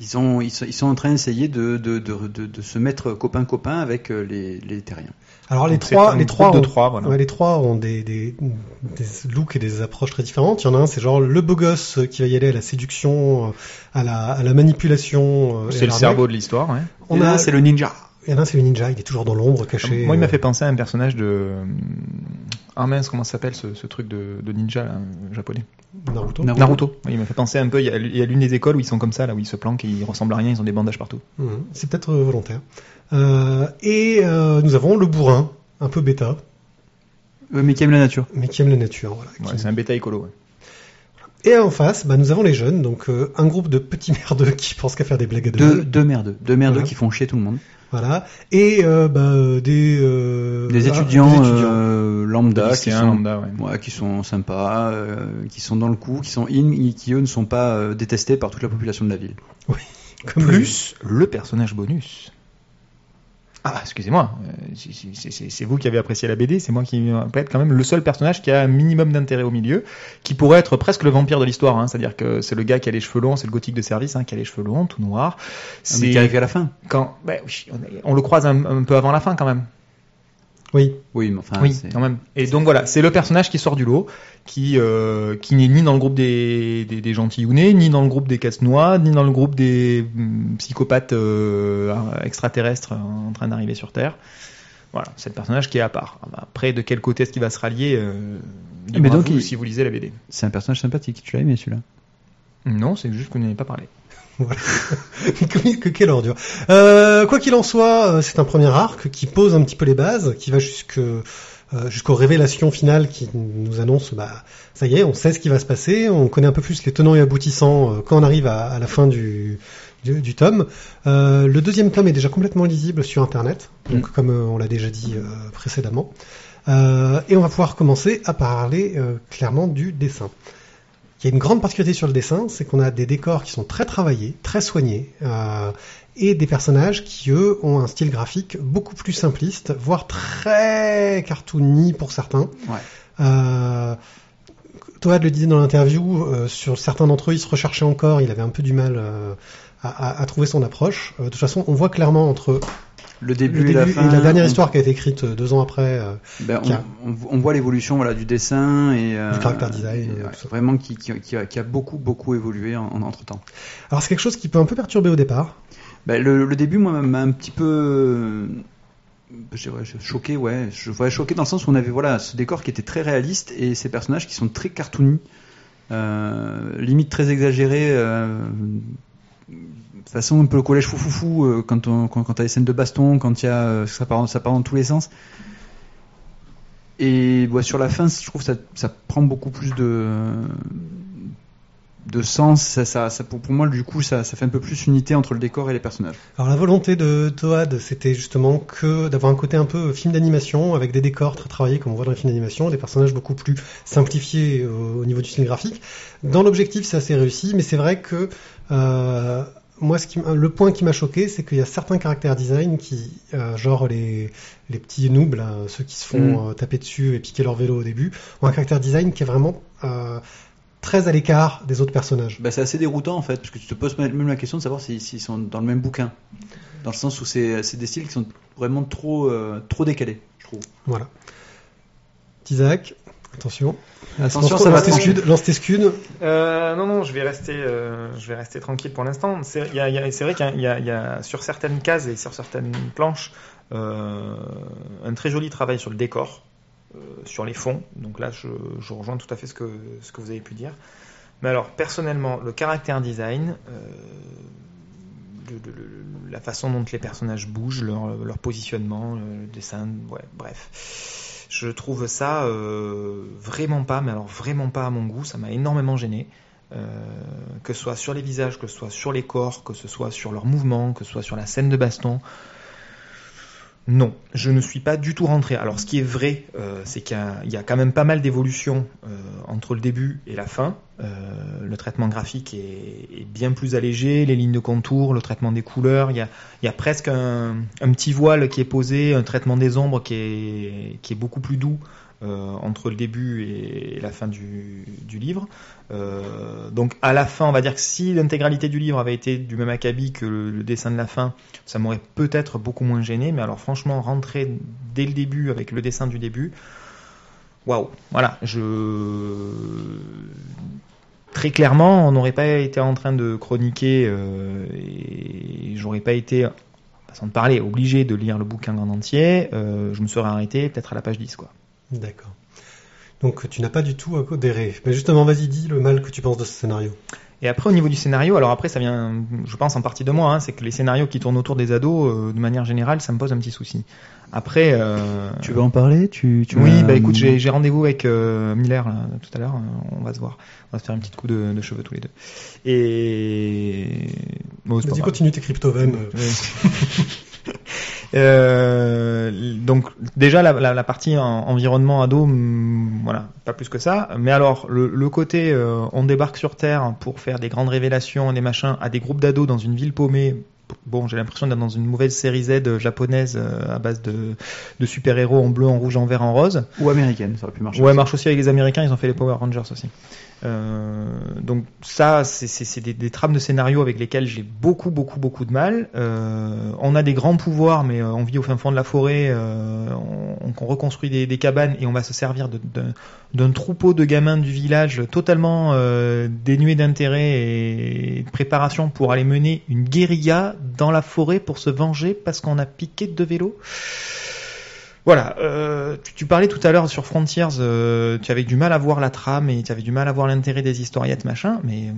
S2: ils, ont, ils, sont, ils sont en train d'essayer de, de, de, de, de se mettre copain-copain avec les, les terriens.
S1: Alors les
S3: Donc,
S1: trois, les trois, ont,
S3: trois, voilà.
S1: ouais, les trois ont des, des, des looks et des approches très différentes. Il y en a un, c'est genre le beau gosse qui va y aller à la séduction, à la, à la manipulation.
S3: C'est le cerveau de l'histoire. Ouais.
S1: On
S2: Et
S1: a,
S2: c'est le ninja.
S1: Il y en a un, c'est le ninja. Il est toujours dans l'ombre, caché.
S3: Moi, il m'a
S1: euh,
S3: fait penser à un personnage de. Ah mince, comment ça s'appelle ce, ce truc de, de ninja là, japonais
S1: Naruto.
S2: Naruto.
S3: Naruto. Oui, il m'a fait penser un peu. Il y a, il y a l'une des écoles où ils sont comme ça, là où ils se planquent et ils ressemblent à rien, ils ont des bandages partout.
S1: Mhm. C'est peut-être euh, volontaire. Euh, et euh, nous avons le bourrin, un peu bêta,
S2: Euh, mais qui aime la nature.
S1: mais qui aime la nature. Voilà,
S3: Ouais,
S1: qui-
S3: c'est un bêta écolo. ouais.
S1: Et en face, bah, nous avons les jeunes, donc euh, un groupe de petits merdeux qui pensent qu'à faire des blagues à deux.
S2: Deux, deux merdeux. Deux merdeux
S1: Voilà.
S2: qui font chier tout le monde.
S1: Voilà. Et euh, bah, des, euh,
S2: Des
S1: ah,
S2: étudiants,
S1: des étudiants.
S2: euh, lambda qui sont,
S3: lambda, ouais.
S2: ouais, qui sont sympas, euh, qui sont dans le coup, qui sont in, et qui eux ne sont pas euh, détestés par toute la population de la ville.
S1: Comme
S3: Plus le personnage bonus. Ah, excusez-moi, euh, c'est- vous qui avez apprécié la BD, c'est moi qui peut être quand même le seul personnage qui a un minimum d'intérêt au milieu, qui pourrait être presque le vampire de l'histoire, hein, c'est-à-dire que c'est le gars qui a les cheveux longs, c'est le gothique de service, hein, qui a les cheveux longs, tout noir.
S2: Ah,
S3: C'est
S2: qui arrive à la fin.
S3: quand, oui, on, on le croise un, un peu avant la fin quand même.
S1: Oui.
S2: Oui, mais enfin,
S3: oui,
S2: c'est-
S3: quand même. Et donc voilà, c'est le personnage qui sort du lot, qui euh, qui n'est ni dans le groupe des, des, ni dans le groupe des casse-noix, ni dans le groupe des hum, psychopathes euh, extraterrestres en train d'arriver sur Terre. Voilà, c'est le personnage qui est à part. Après, de quel côté est-ce qu'il va se rallier euh,
S2: Mais donc,
S3: vous,
S2: il-
S3: si vous lisez la BD.
S2: c'est un personnage sympathique. Tu l'as aimé celui-là?
S3: Non, c'est juste qu'on n'en avait pas parlé.
S1: que, que- quelle ordure. Euh, quoi qu'il en soit, euh, c'est un premier arc qui pose un petit peu les bases, qui va jusque euh, jusqu'aux révélations finales qui nous annoncent, bah, ça y est, on sait ce qui va se passer, on connaît un peu plus les tenants et aboutissants euh, quand on arrive à, à la fin du, du, du tome. Euh, le deuxième tome est déjà complètement lisible sur Internet, donc comme euh, on l'a déjà dit euh, précédemment. Euh, et on va pouvoir commencer à parler euh, clairement du dessin. Il y a une grande particularité sur le dessin, c'est qu'on a des décors qui sont très travaillés, très soignés, euh, et des personnages qui, eux, ont un style graphique beaucoup plus simpliste, voire très cartoony pour certains.
S2: Ouais.
S1: Euh, Toad le disait dans l'interview, euh, sur certains d'entre eux, il se recherchait encore, il avait un peu du mal à, à- à trouver son approche. De toute façon, on voit clairement entre
S2: Le début,
S1: le
S2: et la fin.
S1: et la dernière
S2: on-
S1: histoire qui a été écrite euh, deux ans après. euh,
S2: Ben,
S1: a-
S2: on, voit l'évolution voilà, du dessin et euh,
S1: Du character design,
S2: et, ouais, vraiment qui, qui, qui a, qui a beaucoup beaucoup évolué en, entre temps.
S1: Alors c'est quelque chose qui peut un peu perturber au départ.
S2: Ben, le, le début moi m'a un petit peu je choqué ouais je voyais choqué dans le sens où on avait voilà ce décor qui était très réaliste et ces personnages qui sont très cartoony euh, limite très exagérés euh, façon un peu le collège foufoufou euh, quand on quand, quand t'as les scènes de baston quand y a euh, ça part ça part dans tous les sens. Et sur la fin je trouve que ça, ça prend beaucoup plus de de sens. Ça, ça, ça- pour, pour moi du coup ça, ça fait un peu plus unité entre le décor et les personnages.
S1: Alors la volonté de Toad, c'était justement que d'avoir un côté un peu film d'animation avec des décors très travaillés comme on voit dans les films d'animation, des personnages beaucoup plus simplifiés au, au niveau du style graphique. Dans l'objectif, c'est assez réussi, mais c'est vrai que euh, moi, ce qui, m- le point qui m'a choqué, c'est qu'il y a certains caractères design qui, euh, genre les, les petits noobs, là, ceux qui se font euh, taper dessus et piquer leur vélo au début, ont un caractère design qui est vraiment euh, très à l'écart des autres personnages.
S2: bah, c'est assez déroutant en fait parce que tu te poses même la question de savoir s'ils sont dans le même bouquin dans le sens où c'est c'est des styles qui sont vraiment trop euh, trop décalés je trouve
S1: Voilà. Isaac, attention.
S2: Attention,
S1: lance,
S2: ça va
S1: lance tes
S2: trop.
S1: scuds, lance tes scuds.
S3: Euh, non, non, je vais rester, euh, je vais rester tranquille pour l'instant. C'est il y a- il y a- c'est vrai qu'il y a- y, y sur certaines cases et sur certaines planches euh, un très joli travail sur le décor, euh, sur les fonds. Donc là, je, je rejoins tout à fait ce que, ce que vous avez pu dire. Mais alors, personnellement, le caractère design, euh, le- le- le- la façon dont les personnages bougent, leur, leur positionnement, le dessin, ouais, bref. Je trouve ça euh, vraiment pas, mais alors vraiment pas à mon goût. Ça m'a énormément gêné. Euh, que ce soit sur les visages, que ce soit sur les corps, que ce soit sur leurs mouvements, que ce soit sur la scène de baston. Non, je ne suis pas du tout rentré. Alors, ce qui est vrai, euh, c'est qu'il y, a- quand même pas mal d'évolutions euh, entre le début et la fin. Euh, le traitement graphique est, bien plus allégé, les lignes de contour, le traitement des couleurs. Il y a, presque un, petit voile qui est posé, un traitement des ombres qui est, beaucoup plus doux entre le début et la fin du, livre. Euh, donc à la fin, on va dire que si l'intégralité du livre avait été du même acabit que le, dessin de la fin, ça m'aurait peut-être beaucoup moins gêné. Mais alors franchement, rentrer dès le début avec le dessin du début, waouh, voilà, très clairement, on n'aurait pas été en train de chroniquer euh, et j'aurais pas été, façon de parler, obligé de lire le bouquin en entier. Euh, je me serais arrêté peut-être à la page 10, quoi.
S1: D'accord. Donc tu n'as pas du tout adhéré. Mais justement, vas-y, dis le mal que tu penses de ce scénario.
S3: Et après, au niveau du scénario, alors après, ça vient, je pense, en partie de moi, hein, c'est que les scénarios qui tournent autour des ados, euh, de manière générale, ça me pose un petit souci. Après, euh,
S2: tu veux en parler? Tu, tu
S3: oui, bah écoute, j'ai j'ai rendez-vous avec euh, Miller là, tout à l'heure. euh, On va se voir. On va se faire une petite coup de, de cheveux tous les deux. Et bon,
S1: Vas-y, continue tes crypto-vannes.
S3: Euh, donc déjà la, la, la partie en- environnement ado, hum, voilà, pas plus que ça. Mais alors le, le côté euh, on débarque sur Terre pour faire des grandes révélations, des machins à des groupes d'ados dans une ville paumée. Bon, j'ai l'impression d'être dans une mauvaise série Z japonaise euh, à base de, de super-héros en bleu, en rouge, en vert, en rose.
S2: ou américaine ça aurait pu marcher
S3: Ouais,
S2: aussi.
S3: marche aussi avec les Américains, ils ont fait les Power Rangers aussi. Euh, donc ça, c'est- des, des trames de scénario avec lesquelles j'ai beaucoup, beaucoup, beaucoup de mal. Euh, on a des grands pouvoirs, mais euh, on vit au fin fond de la forêt, on, on reconstruit des, des cabanes et on va se servir de- de- d'un troupeau de gamins du village totalement dénué d'intérêt et de préparation pour aller mener une guérilla dans la forêt pour se venger parce qu'on a piqué deux vélos. Voilà, euh, tu, tu parlais tout à l'heure sur Frontiers, euh, tu avais du mal à voir la trame et tu avais du mal à voir l'intérêt des historiettes, machin, mais euh,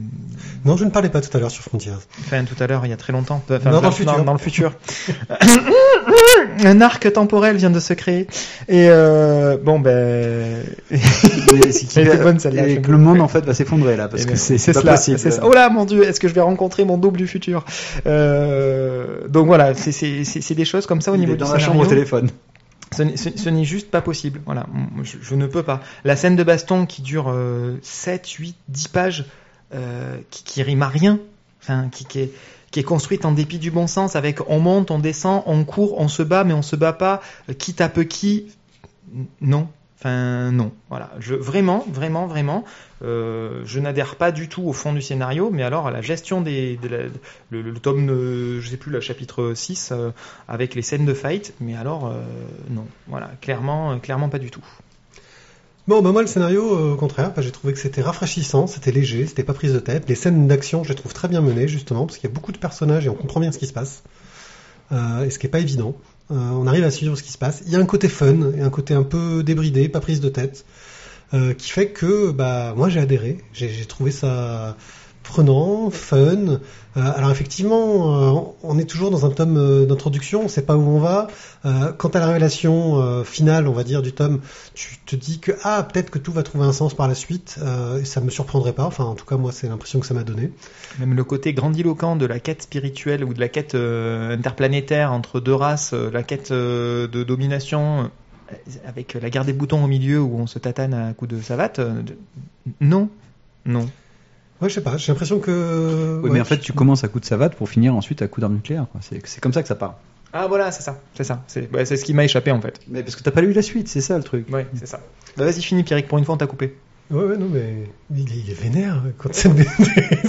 S1: Non, je ne parlais pas tout à l'heure sur Frontiers.
S3: enfin tout à l'heure, il y a très longtemps, enfin,
S1: Non, dans le futur.
S3: dans le futur. un arc temporel vient de se créer. Et euh, bon ben,
S2: c'est
S3: bonne, celle-là,
S2: et que le monde en fait va s'effondrer là parce
S3: Eh
S2: que
S3: ben,
S2: c'est
S3: cela,
S2: possible.
S3: c'est ça. Oh là, mon dieu, est-ce que je vais rencontrer mon double du futur? Euh, Donc voilà, c'est c'est c'est c'est des choses comme ça au
S2: Il
S3: niveau
S2: est
S3: du
S2: dans la
S3: scénario.
S2: chambre au téléphone.
S3: Ce n'est- juste pas possible. Voilà, je, ne peux pas. La scène de baston qui dure euh, 7, 8, 10 pages, euh, qui, qui rime à rien, qui, qui, est, qui est construite en dépit du bon sens, avec on monte, on descend, on court, on se bat, mais on se bat pas, euh, qui tape qui? N- Non. Enfin, non. Voilà. Vraiment, vraiment, vraiment, euh, je n'adhère pas du tout au fond du scénario, mais alors à la gestion des, de le, tome, euh, je sais plus, le chapitre 6, euh, avec les scènes de fight, mais alors, non. Voilà. Clairement, clairement pas du tout.
S1: Bon, bah moi le scénario, au contraire, bah, j'ai trouvé que c'était rafraîchissant, c'était léger, c'était pas prise de tête. Les scènes d'action, je les trouve très bien menées, justement, parce qu'il y a beaucoup de personnages et on comprend bien ce qui se passe. Et ce qui est pas évident. Euh, on arrive à suivre ce qui se passe. Il y a un côté fun et un côté un peu débridé, pas prise de tête, euh, qui fait que bah moi j'ai adhéré. J'ai j'ai trouvé ça prenant, fun. Euh, alors effectivement, euh, on est toujours dans un tome euh, d'introduction, on sait pas où on va. Quant à la révélation finale, on va dire, du tome, tu te dis que ah peut-être que tout va trouver un sens par la suite. Et ça me surprendrait pas. Enfin, en tout cas, moi, c'est l'impression que ça m'a donné.
S3: Même le côté grandiloquent de la quête spirituelle ou de la quête interplanétaire entre deux races, la quête de domination, avec la guerre des boutons au milieu où on se tatane à coups de savate, non. Non.
S1: Ouais, je sais pas. J'ai l'impression que.
S2: Oui,
S1: ouais,
S2: mais en fait, tu commences à coup de savate pour finir ensuite à coup d'arme nucléaire. C'est c'est comme ça que ça part.
S3: Ah voilà, c'est ça. C'est ça. C'est ouais, c'est ce qui m'a échappé en fait.
S2: Mais parce que t'as pas lu la suite, c'est ça le truc.
S3: Ouais, c'est ça. Bah, Vas-y, finis Pierrick, pour une fois on t'a coupé.
S1: Ouais, ouais, non, mais il est, il est vénère quand cette BD.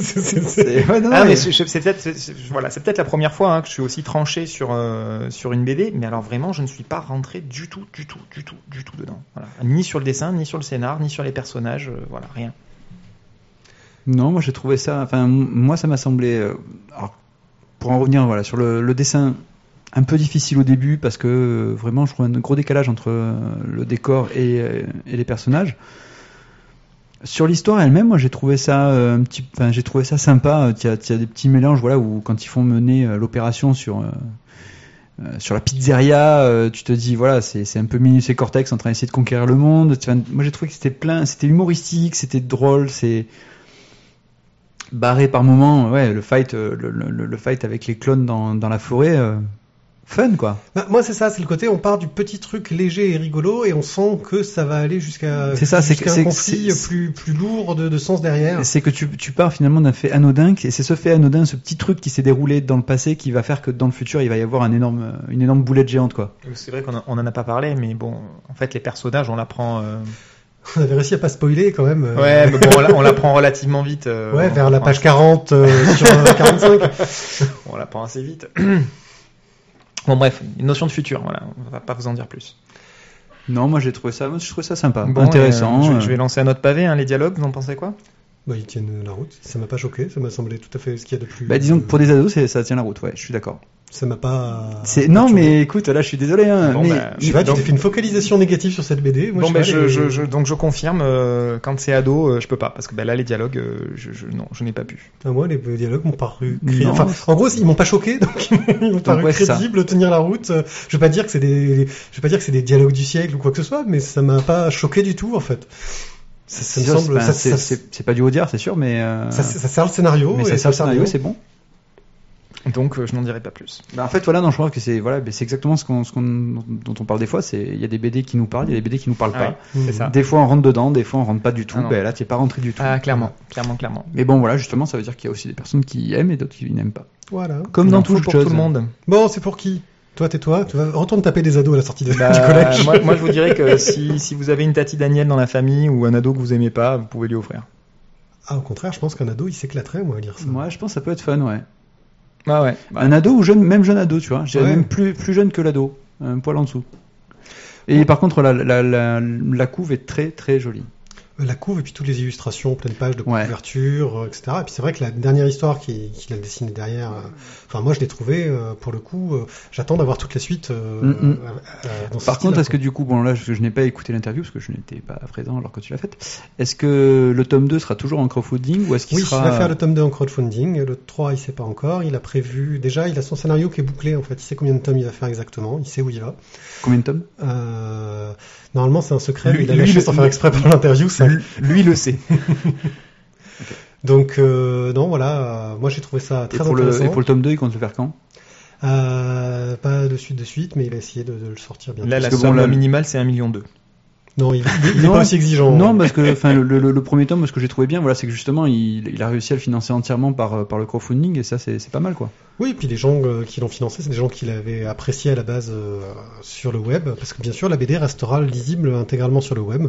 S1: C'est-
S2: ouais, non,
S3: Ah
S2: non,
S3: mais
S2: mais-
S3: c'est c'est peut-être c'est- c'est- voilà, c'est peut-être la première fois hein, que je suis aussi tranché sur euh, sur une BD, mais alors vraiment je ne suis pas rentré du tout, du tout, du tout, du tout dedans. Voilà. Ni sur le dessin, ni sur le scénar, ni sur les personnages, euh, voilà, rien.
S2: Non, moi j'ai trouvé ça. Enfin, moi ça m'a semblé. euh, alors, pour en revenir, voilà, sur le, dessin, un peu difficile au début parce que euh, vraiment, je trouve un gros décalage entre euh, le décor et, les personnages. Sur l'histoire elle-même, moi j'ai trouvé ça un petit, enfin j'ai trouvé ça sympa. Il y a, des petits mélanges, voilà, où quand ils font mener l'opération sur la pizzeria, tu te dis voilà, c'est un peu Minus et Cortex en train d'essayer de conquérir le monde. Moi j'ai trouvé que c'était plein, c'était humoristique, c'était drôle, c'est barré par moment. Ouais, le fight, euh, le, le- le fight avec les clones dans, dans la forêt, euh, fun quoi.
S1: Bah, moi, c'est ça, c'est le côté, on part du petit truc léger et rigolo et on sent que ça va aller jusqu'à
S2: C'est ça, c'est
S1: jusqu'à
S2: que-
S1: un
S2: c'est-
S1: conflit
S2: c'est-
S1: plus, plus lourd de, de sens derrière.
S2: C'est que tu, tu pars finalement d'un fait anodin, et c'est ce fait anodin, ce petit truc qui s'est déroulé dans le passé, qui va faire que dans le futur il va y avoir un énorme, une énorme boulette géante quoi.
S3: C'est vrai qu'on a- on en a pas parlé, mais bon, en fait les personnages on l'apprend. euh,
S1: On avait réussi à pas spoiler quand même. euh,
S3: Ouais, mais bon, on l'a- on l'apprend relativement vite. euh,
S1: Ouais,
S3: on-
S1: vers la page 40 euh, sur euh, 45.
S3: On l'apprend assez vite. bon bref, une notion de futur, voilà, on va pas vous en dire plus.
S2: Non, moi j'ai trouvé ça, moi, je trouvais ça sympa,
S3: Bon,
S2: intéressant.
S3: euh, je,
S2: euh.
S3: je vais lancer un autre pavé, hein, les dialogues, vous en pensez quoi?
S1: Bah, ils tiennent la route. Ça m'a pas choqué. Ça m'a semblé tout à fait ce qu'il y a de plus.
S2: Bah disons que pour des ados, c'est- ça tient la route, ouais, je suis d'accord.
S1: Ça m'a pas.
S2: C'est non, mais écoute, là je suis désolé, hein,
S3: Bon,
S2: mais
S3: bah,
S1: Je sais pas, tu
S3: Donc-
S1: t'es fait une focalisation négative sur cette BD. Moi,
S3: Bon,
S1: je
S3: ben,
S1: sais
S3: je, donc je confirme, euh, quand c'est ado, euh, je peux pas, parce que ben, là les dialogues, euh, je, je- non, je n'ai pas pu.
S1: Ah, moi, les dialogues m'ont paru. Crédibles. Enfin, en gros, ils m'ont pas choqué, donc ils m'ont paru
S2: ouais,
S1: crédibles, tenir la route. Euh, Je vais pas dire que c'est des, je vais pas dire que c'est des dialogues du siècle ou quoi que ce soit, mais ça m'a pas choqué du tout, en fait. Ça, ça me
S2: C'est-
S1: semble,
S2: ben,
S1: ça,
S2: c'est
S1: ça-
S2: c'est- c'est pas du haut dire, c'est sûr, mais euh,
S1: ça- ça sert le scénario.
S2: mais ça sert le scénario, c'est bon.
S3: Donc euh, je n'en dirai pas plus.
S2: Bah, en fait, voilà, non, je crois que c'est voilà, c'est exactement ce qu'on, ce qu'on, dont on parle des fois. C'est il y a des BD qui nous parlent, il y a des BD qui nous parlent
S3: Ah
S2: pas.
S3: ouais, c'est ça.
S2: Des fois on rentre dedans, des fois on rentre pas du tout.
S3: Ah
S2: ben là, t'es pas rentré du tout.
S3: Ah clairement, clairement, clairement.
S2: Mais bon, voilà, justement, ça veut dire qu'il y a aussi des personnes qui aiment et d'autres qui n'aiment pas.
S1: Voilà.
S2: Comme dans toute
S3: pour
S2: chose.
S3: tout le monde.
S1: Bon, c'est pour qui? Toi, tais-toi. Tu vas retourne taper des ados à la sortie de-
S3: Bah,
S1: du collège.
S3: moi, moi, je vous dirais que si, si vous avez une Tati Daniel dans la famille ou un ado que vous aimez pas, vous pouvez lui offrir.
S1: Ah, au contraire, je pense qu'un ado, il s'éclaterait, moi, à lire ça.
S2: Moi, je pense que ça peut être fun, ouais.
S3: Ah ouais.
S2: Un ado ou jeune, même jeune ado, tu vois. J'ai
S1: Ouais.
S2: même plus, plus jeune que l'ado, un poil en dessous. Et par contre, la, la, la, la couve est très très jolie.
S1: La couve et puis toutes les illustrations, pleine page de
S2: Ouais.
S1: couverture, euh, etc. Et puis c'est vrai que la dernière histoire qu'il a dessinée derrière, euh, enfin moi je l'ai trouvé euh, pour le coup, euh, j'attends d'avoir toute la suite.
S2: Mm, mm.
S1: euh, euh, dans
S2: Par contre, est-ce que du coup, bon là, je, je n'ai pas écouté l'interview parce que je n'étais pas présent alors que tu l'as faite. Est-ce que le tome 2 sera toujours en crowdfunding ou est-ce qu'il
S1: Oui,
S2: sera
S1: il va faire le tome 2 en crowdfunding, le 3 il sait pas encore, il a prévu, déjà il a son scénario qui est bouclé en fait, il sait combien de tomes il va faire exactement, il sait où il va.
S2: combien de tomes?
S1: Normalement c'est un secret,
S2: Lui-
S1: mais il a
S2: lui,
S1: lâché
S2: le-
S1: sans faire exprès pour l'interview. ça.
S2: Lui le sait.
S1: Donc euh, non voilà, euh, moi j'ai trouvé ça
S2: Et
S1: très
S2: le,
S1: intéressant.
S2: et pour le tome 2, il compte le faire quand?
S1: Euh, pas de suite de suite, mais il va essayer de, de le sortir bientôt.
S3: Là, la somme
S2: bon,
S3: minimale, c'est 1 million d'eux.
S1: Non, il, il est pas aussi exigeant.
S2: Non, parce que enfin le, le, le premier tome, ce que j'ai trouvé bien, voilà, c'est que justement, il, il a réussi à le financer entièrement par euh, par le crowdfunding et ça, c'est c'est pas mal quoi.
S1: Oui, et puis les gens euh, qui l'ont financé, c'est des gens qui l'avaient apprécié à la base euh, sur le web, parce que bien sûr, la BD restera lisible intégralement sur le web.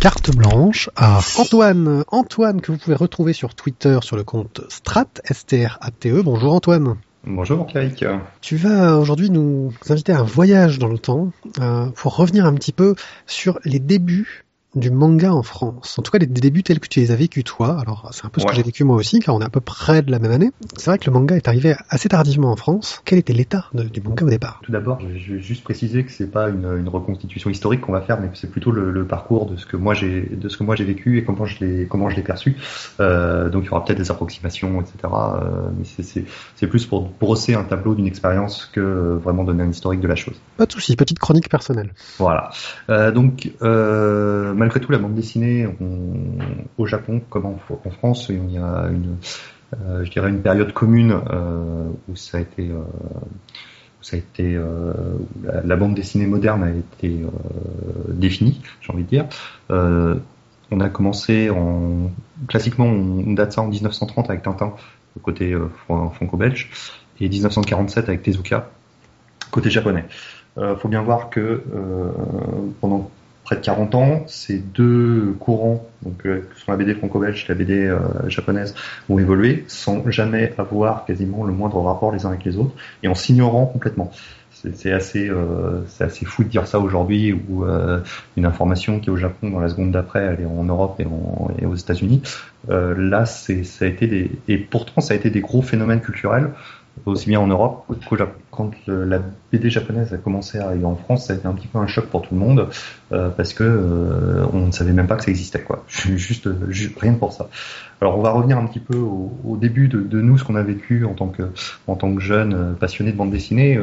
S1: Carte blanche à Antoine. Antoine, que vous pouvez retrouver sur Twitter sur le compte Strat, S-T-R-A-T-E. E. Bonjour Antoine.
S6: Bonjour Pierrick.
S1: Tu vas aujourd'hui nous inviter à un voyage dans le temps euh, pour revenir un petit peu sur les débuts du manga en France. En tout cas, les débuts tels que tu les as vécus toi. Alors, c'est un peu ce que j'ai vécu moi aussi, car on est à peu près de la même année. C'est vrai que le manga est arrivé assez tardivement en France. Quel était l'état du manga au départ?
S6: Tout d'abord, je vais juste préciser que c'est pas une, une reconstitution historique qu'on va faire, mais que c'est plutôt le, le parcours de ce que moi j'ai de ce que moi j'ai vécu et comment je l'ai comment je l'ai perçu. Euh, donc il y aura peut-être des approximations, etc. Euh, mais c'est- c'est c'est plus pour brosser un tableau d'une expérience que euh, vraiment donner un historique de la chose.
S1: Pas de souci, petite chronique personnelle.
S6: Voilà. Euh, donc, euh, malgré tout, la bande dessinée au Japon, comme en, France, il y a une, euh, je dirais une période commune euh, où ça a été, euh, où ça a été, où la, bande dessinée moderne a été définie, j'ai envie de dire. On a commencé en, classiquement, on date ça en 1930 avec Tintin, côté fran- franco-belge, et 1947 avec Tezuka, côté japonais. Faut bien voir que pendant près de 40 ans, ces deux courants, donc euh, que sont la BD franco-belge et la BD euh, japonaise, ont évolué sans jamais avoir quasiment le moindre rapport les uns avec les autres et en s'ignorant complètement. C'est assez, euh, assez fou de dire ça aujourd'hui où euh, une information qui est au Japon dans la seconde d'après, elle est en Europe et, en- et aux États-Unis. Euh, là, ça a été des, et pourtant ça a été des gros phénomènes culturels aussi bien en Europe. Quand la BD japonaise a commencé à arriver en France, ça a été un petit peu un choc pour tout le monde euh, parce que euh, on ne savait même pas que ça existait quoi. Juste, juste rien pour ça. Alors on va revenir un petit peu au, début de, nous, ce qu'on a vécu en tant que en tant que jeunes euh, passionnés de bande dessinée.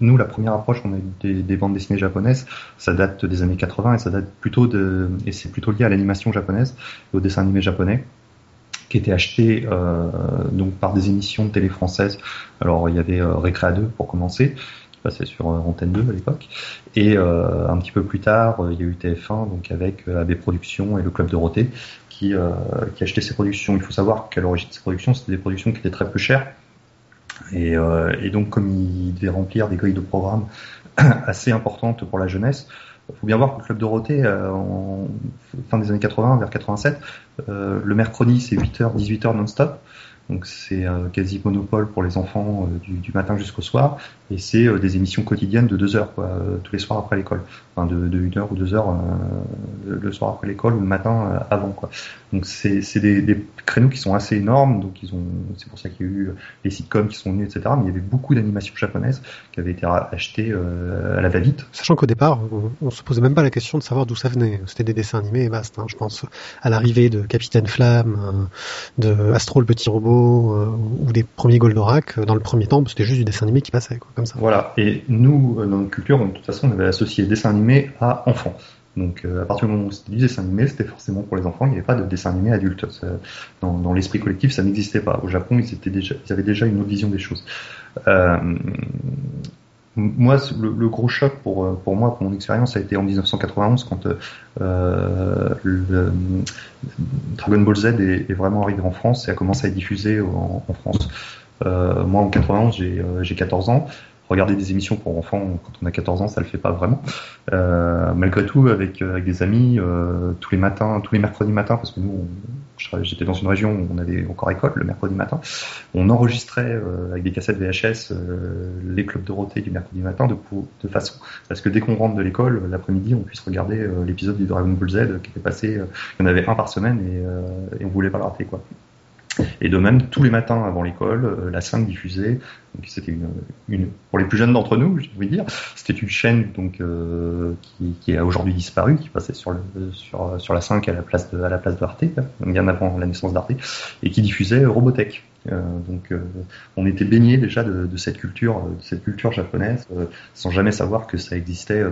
S6: Nous, la première approche qu'on a eu des, des bandes dessinées japonaises, ça date des années 80 et ça date plutôt de et c'est plutôt lié à l'animation japonaise et au dessin animé japonais qui était acheté euh, donc par des émissions de télé françaises. Alors il y avait euh, Récréa 2 pour commencer, qui passait sur euh, Antenne 2 à l'époque, et un petit peu plus tard il y a eu TF1 donc avec AB Productions et le Club Dorothée qui qui achetaient ces productions. Il faut savoir qu'à l'origine de ces productions c'était des productions qui étaient très peu chères. Et, euh, et donc comme ils devaient remplir des grilles de programmes assez importantes pour la jeunesse, faut bien voir que le Club Dorothée, euh, en fin des années 80, vers 87, euh, le mercredi, c'est 8h, 18h non-stop. Donc c'est quasi monopole pour les enfants euh, du, du matin jusqu'au soir. Et c'est euh, des émissions quotidiennes de 2 heures, quoi, euh, tous les soirs après l'école. Enfin, de, de 1 heure ou 2 heures euh, le, soir après l'école ou le matin avant. Quoi. Donc c'est des, des créneaux qui sont assez énormes. Donc ils ont, c'est pour ça qu'il y a eu les sitcoms qui sont venus, etc. Mais il y avait beaucoup d'animations japonaises qui avaient été achetées euh, à la va-vite.
S1: Sachant qu'au départ, on, on se posait même pas la question de savoir d'où ça venait. C'était des dessins animés et basta. hein. Je pense à l'arrivée de Capitaine Flamme, de Astro le petit robot euh, ou des premiers Goldorak. euh, Dans le premier temps, c'était juste du dessin animé qui passait, comme ça.
S6: Voilà. Et nous, euh, dans notre culture, de toute façon, on avait associé dessin animé à enfant. Donc, à partir du moment où c'était du dessin animé, c'était forcément pour les enfants. Il n'y avait pas de dessin animé adulte. Dans, l'esprit collectif, ça n'existait pas. Au Japon, ils, avaient déjà une autre vision des choses. Moi, le, le gros choc pour, euh, pour moi, pour mon expérience, a été en 1991 quand euh, le, Dragon Ball Z est, vraiment arrivé en France et a commencé à être diffusé en, France. Euh, moi, en 91, j'ai euh, j'ai 14 ans. Regarder des émissions pour enfants quand on a 14 ans, ça le fait pas vraiment. Euh, malgré tout, avec, avec des amis, tous les matins, tous les mercredis matins, parce que nous, j'étais dans une région où on avait encore école le mercredi matin, on enregistrait avec des cassettes VHS les clubs Dorothée du mercredi matin de, de façon parce que dès qu'on rentre de l'école l'après-midi, on puisse regarder l'épisode du Dragon Ball Z qui était passé. il y en avait un par semaine et, et on voulait pas le rater quoi. Et de même, tous les matins avant l'école, euh, la 5 diffusait. C'était une, pour les plus jeunes d'entre nous, je dire, c'était une chaîne donc euh, qui, qui, a aujourd'hui disparu, qui passait sur, le, sur, sur la 5 à la place de, à la place d'Arte, bien avant la naissance d'Arte, et qui diffusait Robotech. Euh, donc, euh, on était baigné déjà de, de, cette culture, de cette culture japonaise, euh, sans jamais savoir que ça existait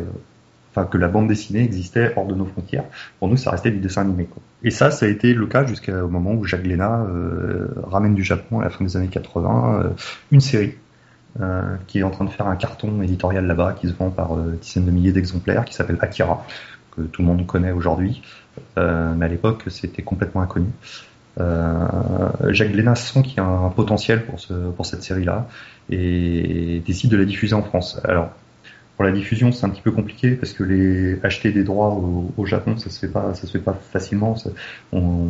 S6: que la bande dessinée existait hors de nos frontières. Pour nous, ça restait du dessin animé. Et ça, ça a été le cas jusqu'au moment où Jacques Léna euh, ramène du Japon à la fin des années 80 euh, une série euh, qui est en train de faire un carton éditorial là-bas qui se vend par dizaines de milliers d'exemplaires, qui s'appelle Akira, que tout le monde connaît aujourd'hui, mais à l'époque c'était complètement inconnu. Jacques Léna sent qu'il y a un potentiel pour, pour cette série-là et décide de la diffuser en France. Alors pour la diffusion, c'est un petit peu compliqué parce que les acheter des droits au, Japon, ça se fait pas, ça se fait pas facilement. Ça, on,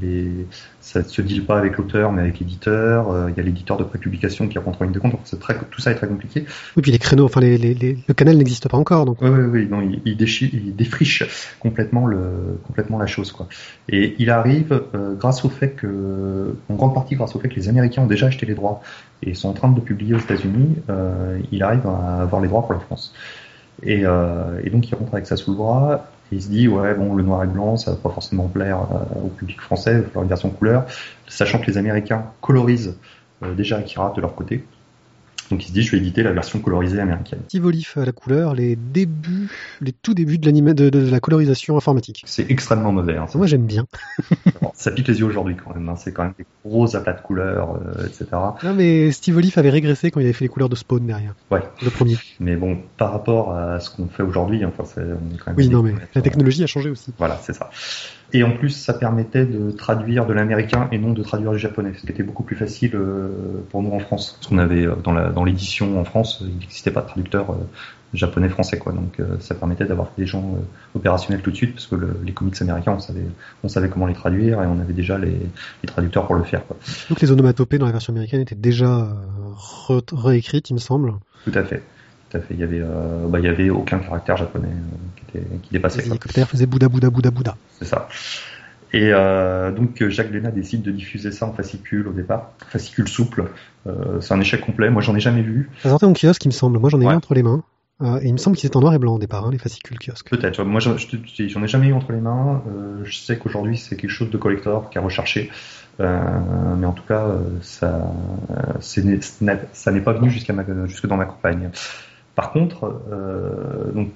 S6: les, ça se deal pas avec l'auteur, mais avec l'éditeur. Euh, il y a l'éditeur de prépublication qui rentre en ligne de compte. Donc très, tout ça est très compliqué.
S1: Oui, puis les créneaux, enfin les, les, les le canal n'existe pas encore, donc.
S6: Oui, oui, oui. Non, il, il, il, défriche complètement le, complètement la chose, quoi. Et il arrive euh, grâce au fait que, en grande partie grâce au fait que les Américains ont déjà acheté les droits et sont en train de publier aux États-Unis, euh, il arrive à avoir les droits pour la France. Et, euh, et, donc il rentre avec ça sous le bras et il se dit ouais bon le noir et blanc ça va pas forcément plaire euh, au public français, il va falloir une version couleur, sachant que les Américains colorisent déjà Akira de leur côté. Donc il se dit, je vais éditer la version colorisée américaine.
S1: Steve Olive à la couleur, les débuts, les tout débuts de, de, de la colorisation informatique.
S6: C'est extrêmement mauvais. Hein,
S1: Moi j'aime bien.
S6: ça pique les yeux aujourd'hui quand même. Hein. C'est quand même des gros aplats de couleurs, euh, etc.
S1: Non mais Steve Olive avait régressé quand il avait fait les couleurs de Spawn derrière.
S6: Ouais.
S1: Le premier.
S6: Mais bon, par rapport à ce qu'on fait aujourd'hui, enfin, on est quand même.
S1: Oui, non mais la technologie a changé aussi.
S6: Voilà, c'est ça. Et en plus, ça permettait de traduire de l'américain et non de traduire du japonais, ce qui était beaucoup plus facile euh, pour nous en France. Parce qu'on avait euh, dans l'édition en France, il n'existait pas de traducteur euh, japonais-français, quoi. Donc ça permettait d'avoir des gens opérationnels tout de suite, parce que les comics américains, on savait, on savait comment les traduire et on avait déjà les, traducteurs pour le faire. Quoi.
S1: Donc les onomatopées dans la version américaine étaient déjà réécrites, il me semble.
S6: Tout à fait. Tout à fait. Il y avait, bah, il y avait aucun caractère japonais qui, était, qui dépassait.
S1: Les caractères faisaient Bouddha, Bouddha, Bouddha, Bouddha.
S6: C'est ça. Et euh, donc Jacques Léna décide de diffuser ça en fascicule au départ, fascicule souple. Euh, c'est un échec complet. Moi, j'en ai jamais vu.
S1: Ça sortait en kiosque, il me semble. Moi, j'en ai eu entre les mains. Euh, et il me semble qu'ils étaient en noir et blanc au départ, hein, les fascicules kiosques.
S6: Peut-être. Moi, j'en ai jamais eu entre les mains. Euh, je sais qu'aujourd'hui, c'est quelque chose de collector qui a recherché. Euh, mais en tout cas, ça, ça n'est pas venu jusqu'à jusque dans ma campagne. Par contre, donc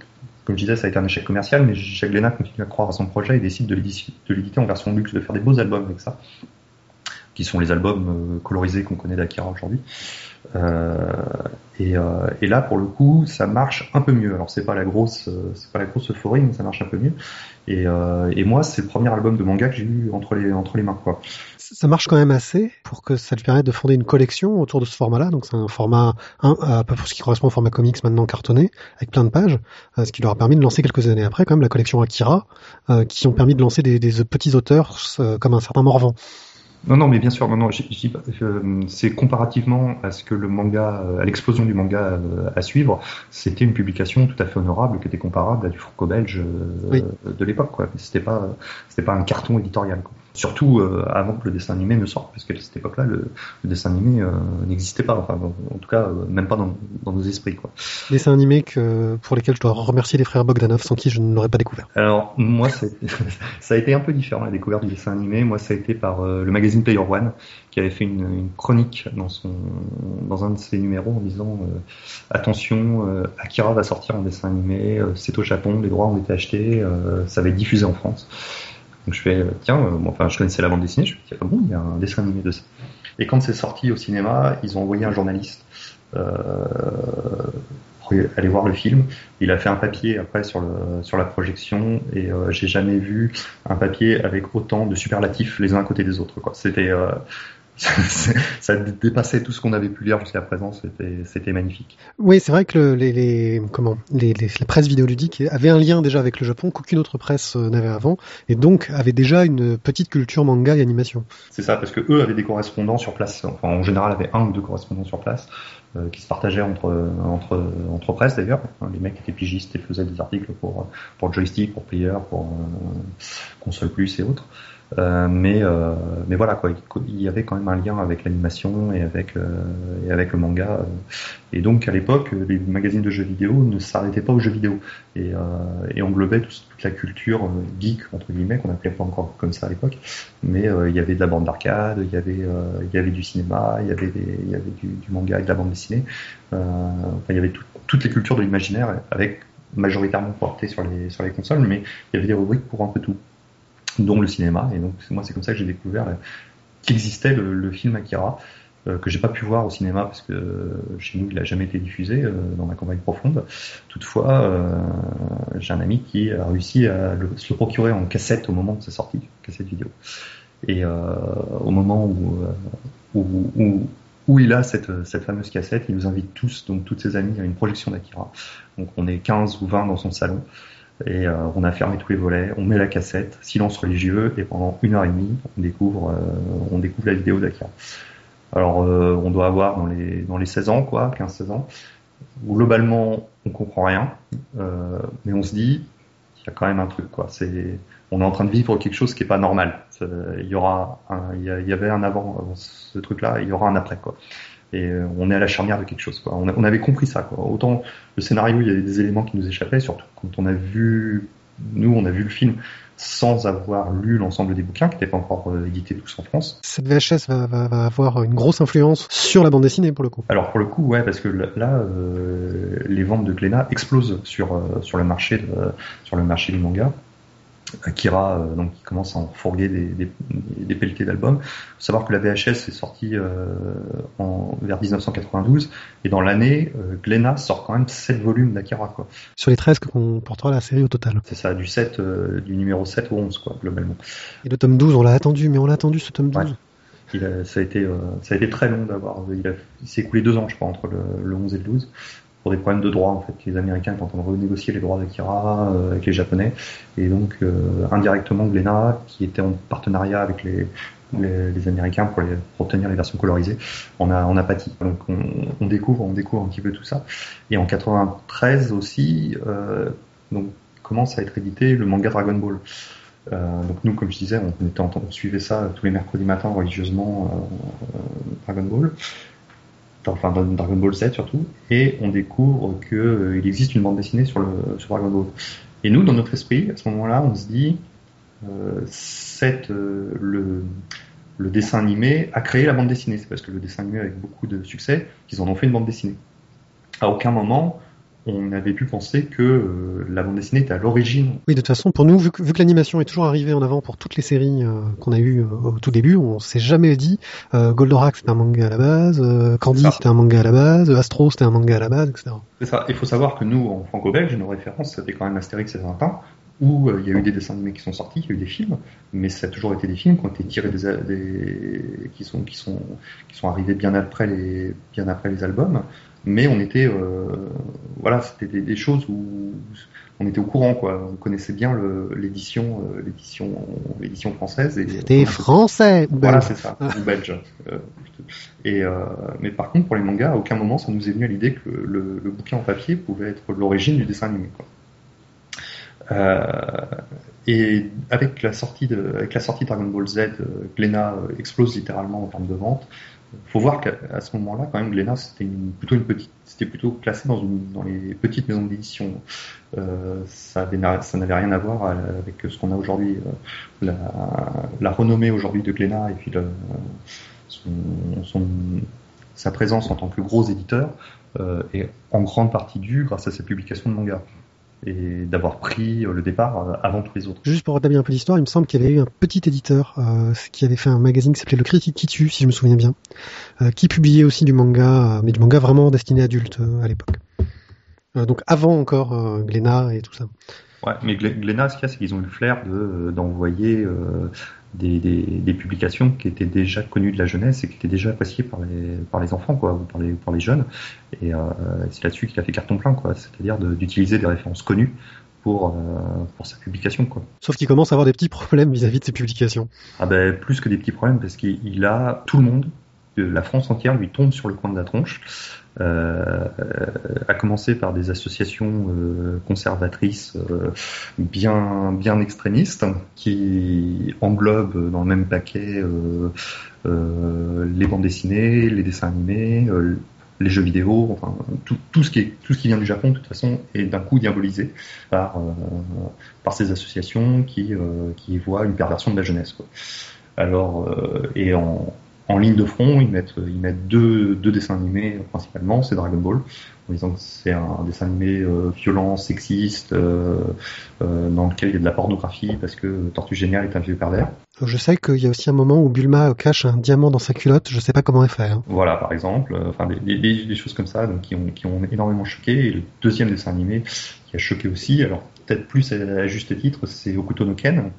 S6: comme je disais, ça a été un échec commercial, mais Jacques Léna continue à croire à son projet et décide de l'éditer en version luxe, de faire des beaux albums avec ça, qui sont les albums euh, colorisés qu'on connaît d'Akira aujourd'hui. Euh, euh, et, là, pour le coup, ça marche un peu mieux. Alors, c'est pas la grosse, c'est pas la grosse euphorie, mais ça marche un peu mieux. Et, et moi, c'est le premier album de manga que j'ai eu entre les entre les mains, quoi
S1: ça marche quand même assez pour que ça lui permette de fonder une collection autour de ce format-là. Donc c'est un format, un, euh, pour ce qui correspond au format comics maintenant cartonné, avec plein de pages, euh, ce qui leur a permis de lancer quelques années après quand même la collection Akira, euh, qui ont permis de lancer des, des petits auteurs comme un certain Morvan.
S6: Non, non, mais bien sûr, non, non, c'est comparativement à ce que le manga, à l'explosion du manga à suivre, c'était une publication tout à fait honorable qui était comparable à du franco-belge de l'époque, quoi. C'était pas, c'était pas un carton éditorial. Quoi. Surtout euh, avant que le dessin animé ne sorte, parce qu'à cette époque-là, le, dessin animé euh, n'existait pas, enfin, en tout cas, euh, même pas dans, nos esprits. Quoi.
S1: Dessins animés que, pour lesquels je dois remercier les frères Bogdanov, sans qui je ne l'aurais pas découvert.
S6: Alors, moi, ça a été un peu différent, la découverte du dessin animé. Moi, ça a été par le magazine Player One, qui avait fait une, chronique dans, son, dans un de ses numéros en disant Attention, Akira va sortir en dessin animé, c'est au Japon, les droits ont été achetés, ça va être diffusé en France. Donc je fais, tiens, euh, enfin je connaissais la bande dessinée, je me dis, ah bon, il y a un dessin animé de ça. Et quand c'est sorti au cinéma, ils ont envoyé un journaliste euh, pour aller voir le film. Il a fait un papier après sur, le, sur la projection et euh, j'ai jamais vu un papier avec autant de superlatifs les uns à côté des autres. Quoi. C'était, ça dépassait tout ce qu'on avait pu lire jusqu'à présent. C'était, magnifique.
S1: Oui, c'est vrai que le, les, les, comment, les, les, la presse vidéoludique avait un lien déjà avec le Japon qu'aucune autre presse euh, n'avait avant, et donc avait déjà une petite culture manga et animation.
S6: C'est ça, parce que eux avaient des correspondants sur place. Enfin, en général, avaient un ou deux correspondants sur place euh, qui se partageaient entre entre entre presse d'ailleurs. Les mecs étaient pigistes et faisaient des articles pour pour joystick, pour player, pour euh, console plus et autres. Euh, mais euh, mais voilà quoi, il y avait quand même un lien avec l'animation et avec euh, et avec le manga. Et donc à l'époque, les magazines de jeux vidéo ne s'arrêtaient pas aux jeux vidéo et, et englobaient toute, la culture geek entre guillemets qu'on appelait pas encore comme ça à l'époque. Mais il y avait de la bande d'arcade, il y avait il y avait du cinéma, il y avait des, il y avait du, manga et de la bande dessinée. enfin, il y avait toutes les cultures de l'imaginaire avec majoritairement portées sur les sur les consoles, mais il y avait des rubriques pour un peu tout dont le cinéma. Et donc moi c'est comme ça que j'ai découvert qu'existait le, le, film Akira, euh, que j'ai pas pu voir au cinéma parce que euh, chez nous il a jamais été diffusé euh, dans ma campagne profonde. Toutefois, euh, j'ai un ami qui a réussi à se le procurer en cassette au moment de sa sortie, cassette vidéo. Et au moment où, où, où où il a cette, cette fameuse cassette, il nous invite tous, donc toutes ses amies, à une projection d'Akira. Donc on est 15 ou 20 dans son salon. Et euh, on a fermé tous les volets, on met la cassette, silence religieux, et pendant une heure et demie, on découvre, euh, on découvre la vidéo d'Akira. Alors, euh, on doit avoir dans les, dans les 16 ans, quoi, 15-16 ans. Globalement, on comprend rien, mais on se dit, il y a quand même un truc, quoi. C'est, on est en train de vivre quelque chose qui est pas normal. Il y aura, il y avait un avant, avant ce truc-là, il y aura un après, quoi et euh, on est à la charnière de quelque chose. Quoi. On, avait compris ça. Quoi. Autant le scénario, il y avait des éléments qui nous échappaient, surtout quand on a vu, nous, on a vu le film sans avoir lu l'ensemble des bouquins qui n'étaient pas encore euh, édités tous en France.
S1: Cette VHS va, va, va, avoir une grosse influence sur la bande dessinée pour le coup.
S6: Alors pour le coup, ouais, parce que là, euh, les ventes de Glénat explosent sur euh, sur le marché de, sur le marché du manga. Akira, euh, donc qui commence à en fourguer des, des, des pelletés d'albums. Faut savoir que la VHS est sortie euh, en, vers 1992 et dans l'année, euh, Glenna sort quand même 7 volumes d'Akira quoi.
S1: Sur les 13 que comportera la série au total.
S6: C'est ça, du 7 euh, du numéro 7 au 11 quoi globalement.
S1: Et le tome 12, on l'a attendu, mais on l'a attendu ce tome 12. Ouais.
S6: Il a, ça a été euh, ça a été très long d'avoir il, il s'est écoulé deux ans je crois entre le, le 11 et le 12 pour des problèmes de droit en fait. Les Américains étaient en train de renégocier les droits d'Akira euh, avec les Japonais et donc euh, indirectement Glénat, qui était en partenariat avec les, Américains pour, obtenir les versions colorisées, on a on a pâti. Donc on, découvre on découvre un petit peu tout ça. Et en 93 aussi, euh, donc commence à être édité le manga Dragon Ball. Donc nous, comme je disais, on, suivait ça tous les mercredis matins religieusement Dragon Ball enfin Dragon Ball Z surtout, et on découvre qu'il euh, existe une bande dessinée sur, le, sur Dragon Ball. Et nous, dans notre esprit, à ce moment-là, on se dit, euh, euh, le, le dessin animé a créé la bande dessinée. C'est parce que le dessin animé avec beaucoup de succès qu'ils en ont fait une bande dessinée. À aucun moment, on avait pu penser que euh, la bande dessinée était à l'origine.
S1: Oui, de toute façon, pour nous, vu que, l'animation est toujours arrivée en avant pour toutes les séries euh, qu'on a eues euh, au tout début, on s'est jamais dit Goldorak c'était un manga à la base, Candy c'était un manga à la base, Astro c'était un manga à la base, etc.
S6: C'est ça. Il faut savoir que nous, en franco-belge, nos références, c'était quand même Astérix et Tintin, où il y a eu des dessins animés qui sont sortis, il y a eu des films, mais ça a toujours été des films qui ont été tirés des, des qui sont qui sont qui sont arrivés bien après les bien après les albums mais on était euh, voilà c'était des, des, choses où on était au courant quoi. On connaissait bien l'édition euh, l'édition l'édition française et
S1: c'était français
S6: voilà c'est ça ou belge euh, et euh, mais par contre pour les mangas à aucun moment ça nous est venu à l'idée que le, le, bouquin en papier pouvait être l'origine du dessin animé quoi. Et avec la sortie de avec la sortie de Dragon Ball Z Glénat explose littéralement en termes de vente faut voir qu'à ce moment-là, quand même, Glénat, c'était plutôt une petite, c'était plutôt classé dans, une, dans les petites maisons d'édition. Euh, ça, avait, ça n'avait rien à voir avec ce qu'on a aujourd'hui, euh, la, la, renommée aujourd'hui de Glénat et puis le, son, son, sa présence en tant que gros éditeur euh, est en grande partie due grâce à ses publications de manga et d'avoir pris le départ avant tous les autres.
S1: Juste pour rétablir un peu l'histoire, il me semble qu'il y avait eu un petit éditeur euh, qui avait fait un magazine qui s'appelait Le Critique qui tue, si je me souviens bien, euh, qui publiait aussi du manga, mais du manga vraiment destiné à adultes euh, à l'époque. donc avant encore Glénat et tout ça.
S6: Ouais, mais Glénat, ce qu'il y a, c'est qu'ils ont eu le flair de d'envoyer euh, des, des, des publications qui étaient déjà connues de la jeunesse et qui étaient déjà appréciées par les par les enfants, quoi, ou par les par les jeunes. Et euh, c'est là-dessus qu'il a fait carton plein, quoi. C'est-à-dire de- d'utiliser des références connues pour euh, pour sa publication, quoi.
S1: Sauf qu'il commence à avoir des petits problèmes vis-à-vis de ses publications.
S6: Ah ben plus que des petits problèmes parce qu'il il a tout le monde, euh, la France entière lui tombe sur le coin de la tronche. Euh, à commencer par des associations euh, conservatrices euh, bien bien extrémistes qui englobent dans le même paquet les bandes dessinées, les dessins animés, les jeux vidéo, enfin tout, ce qui tout ce qui vient du Japon de toute façon est d'un coup diabolisé par par ces associations qui qui voient une perversion de la jeunesse. Alors et en en ligne de front, ils mettent, ils mettent deux, deux dessins animés principalement, c'est Dragon Ball, en disant que c'est un dessin animé euh, violent, sexiste, euh, euh, dans lequel il y a de la pornographie parce que Tortue Géniale est un vieux pervers.
S1: Je sais qu'il y a aussi un moment où Bulma cache un diamant dans sa culotte, je sais pas comment elle fait. hein.
S6: Voilà, par exemple, euh, enfin des, des, des choses comme ça, donc qui ont, qui ont énormément choqué. Et le deuxième dessin animé qui a choqué aussi, alors peut-être plus à, à juste titre, c'est Okuto no Ken.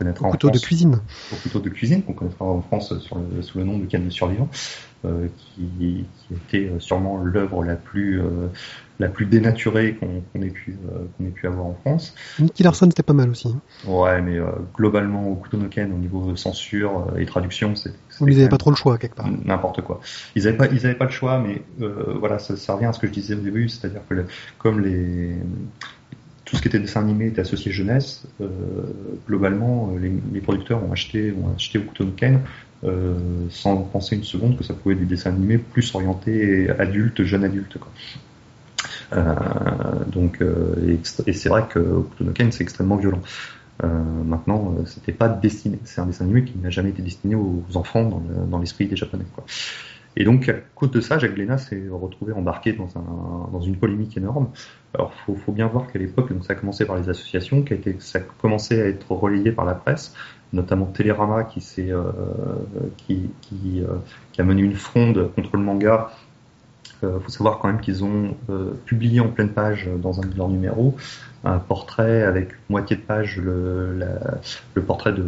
S6: On connaîtra
S1: Au
S6: en
S1: couteau de cuisine.
S6: au couteau de cuisine qu'on connaîtra en France sur le- sous le nom de le survivant, euh, qui, qui était euh, sûrement l'œuvre la plus euh, la plus dénaturée qu'on ait pu euh, qu'on ait pu avoir en France.
S1: Nicky Larson, c'était pas mal aussi. hein.
S6: Ouais, mais globalement au couteau no Ken au niveau censure et traduction, c'est
S1: Vous n'avez pas trop le choix quelque part.
S6: n'importe quoi. Ils avaient pas, ils avaient pas le choix, mais voilà, ça, ça revient à ce que je disais au début, c'est-à-dire que le- comme les tout ce qui était dessin animé était associé jeunesse, euh, globalement, euh, les, producteurs ont acheté, ont acheté euh, sans penser une seconde que ça pouvait être du dessin animé plus orienté adulte, jeune adulte. Quoi. Euh, donc, et, c'est vrai que Okuto no Ken c'est extrêmement violent. Maintenant, c'était pas destiné. C'est un dessin animé qui n'a jamais été destiné aux enfants dans le- dans l'esprit des Japonais. Et donc, à cause de ça, Jacques Glénat s'est retrouvé embarqué dans une polémique énorme. Alors, faut, faut bien voir qu'à l'époque, donc ça a commencé par les associations, qui a ça a commencé à être relayé par la presse, notamment Télérama, qui s'est, euh, qui, qui, euh, qui a mené une fronde contre le manga. Euh, faut savoir quand même qu'ils ont euh, publié en pleine page euh, dans un de leurs numéros un portrait avec moitié de page le, le portrait de,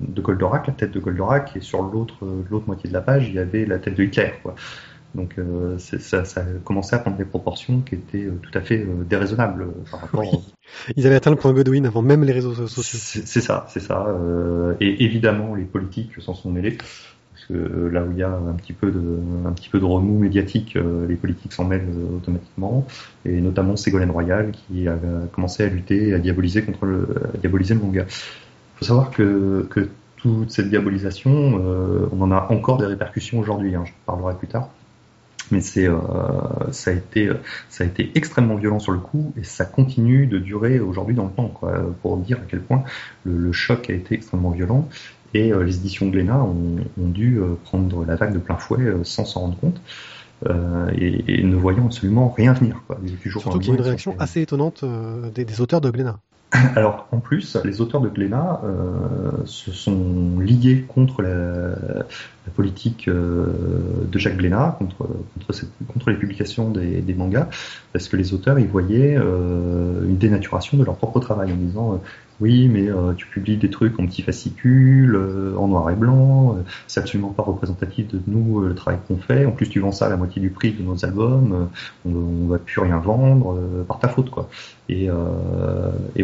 S6: de Goldorak, la tête de Goldorak, et sur l'autre l'autre moitié de la page, il y avait la tête de Hitler. Quoi. Donc euh, ça, ça a commencé à prendre des proportions qui étaient euh, tout à fait euh, déraisonnables euh, par rapport.
S1: Oui. Ils avaient atteint le point Godwin avant même les réseaux sociaux.
S6: C'est ça, c'est ça. euh, et évidemment, les politiques s'en sont mêlés. Parce que là où il y a un petit peu de, un petit peu de remous médiatique, euh, les politiques s'en mêlent automatiquement. Et notamment Ségolène Royal qui a commencé à lutter, à diaboliser contre le, à diaboliser le manga. Il faut savoir que, que toute cette diabolisation, euh, on en a encore des répercussions aujourd'hui. Hein, je parlerai plus tard. Mais c'est, euh, ça a été, ça a été extrêmement violent sur le coup et ça continue de durer aujourd'hui dans le temps, quoi, pour dire à quel point le, le choc a été extrêmement violent et euh, les éditions Glénat ont, ont dû euh, prendre la vague de plein fouet euh, sans s'en rendre compte euh, et, et ne voyant absolument rien venir. Quoi, du jour au
S1: Surtout qu'il y a une réaction assez étonnante euh, des, des auteurs de Glénat.
S6: alors en plus, les auteurs de Glénat euh, se sont liés contre la, politique euh, de Jacques Glénat, contre, les publications des, des mangas, parce que les auteurs ils voyaient euh, une dénaturation de leur propre travail en disant oui mais euh, tu publies des trucs en petits fascicules, euh, en noir et blanc, euh, c'est absolument pas représentatif de nous euh, le travail qu'on fait, en plus tu vends ça à la moitié du prix de nos albums, on, on va plus rien vendre par ta faute quoi. Et,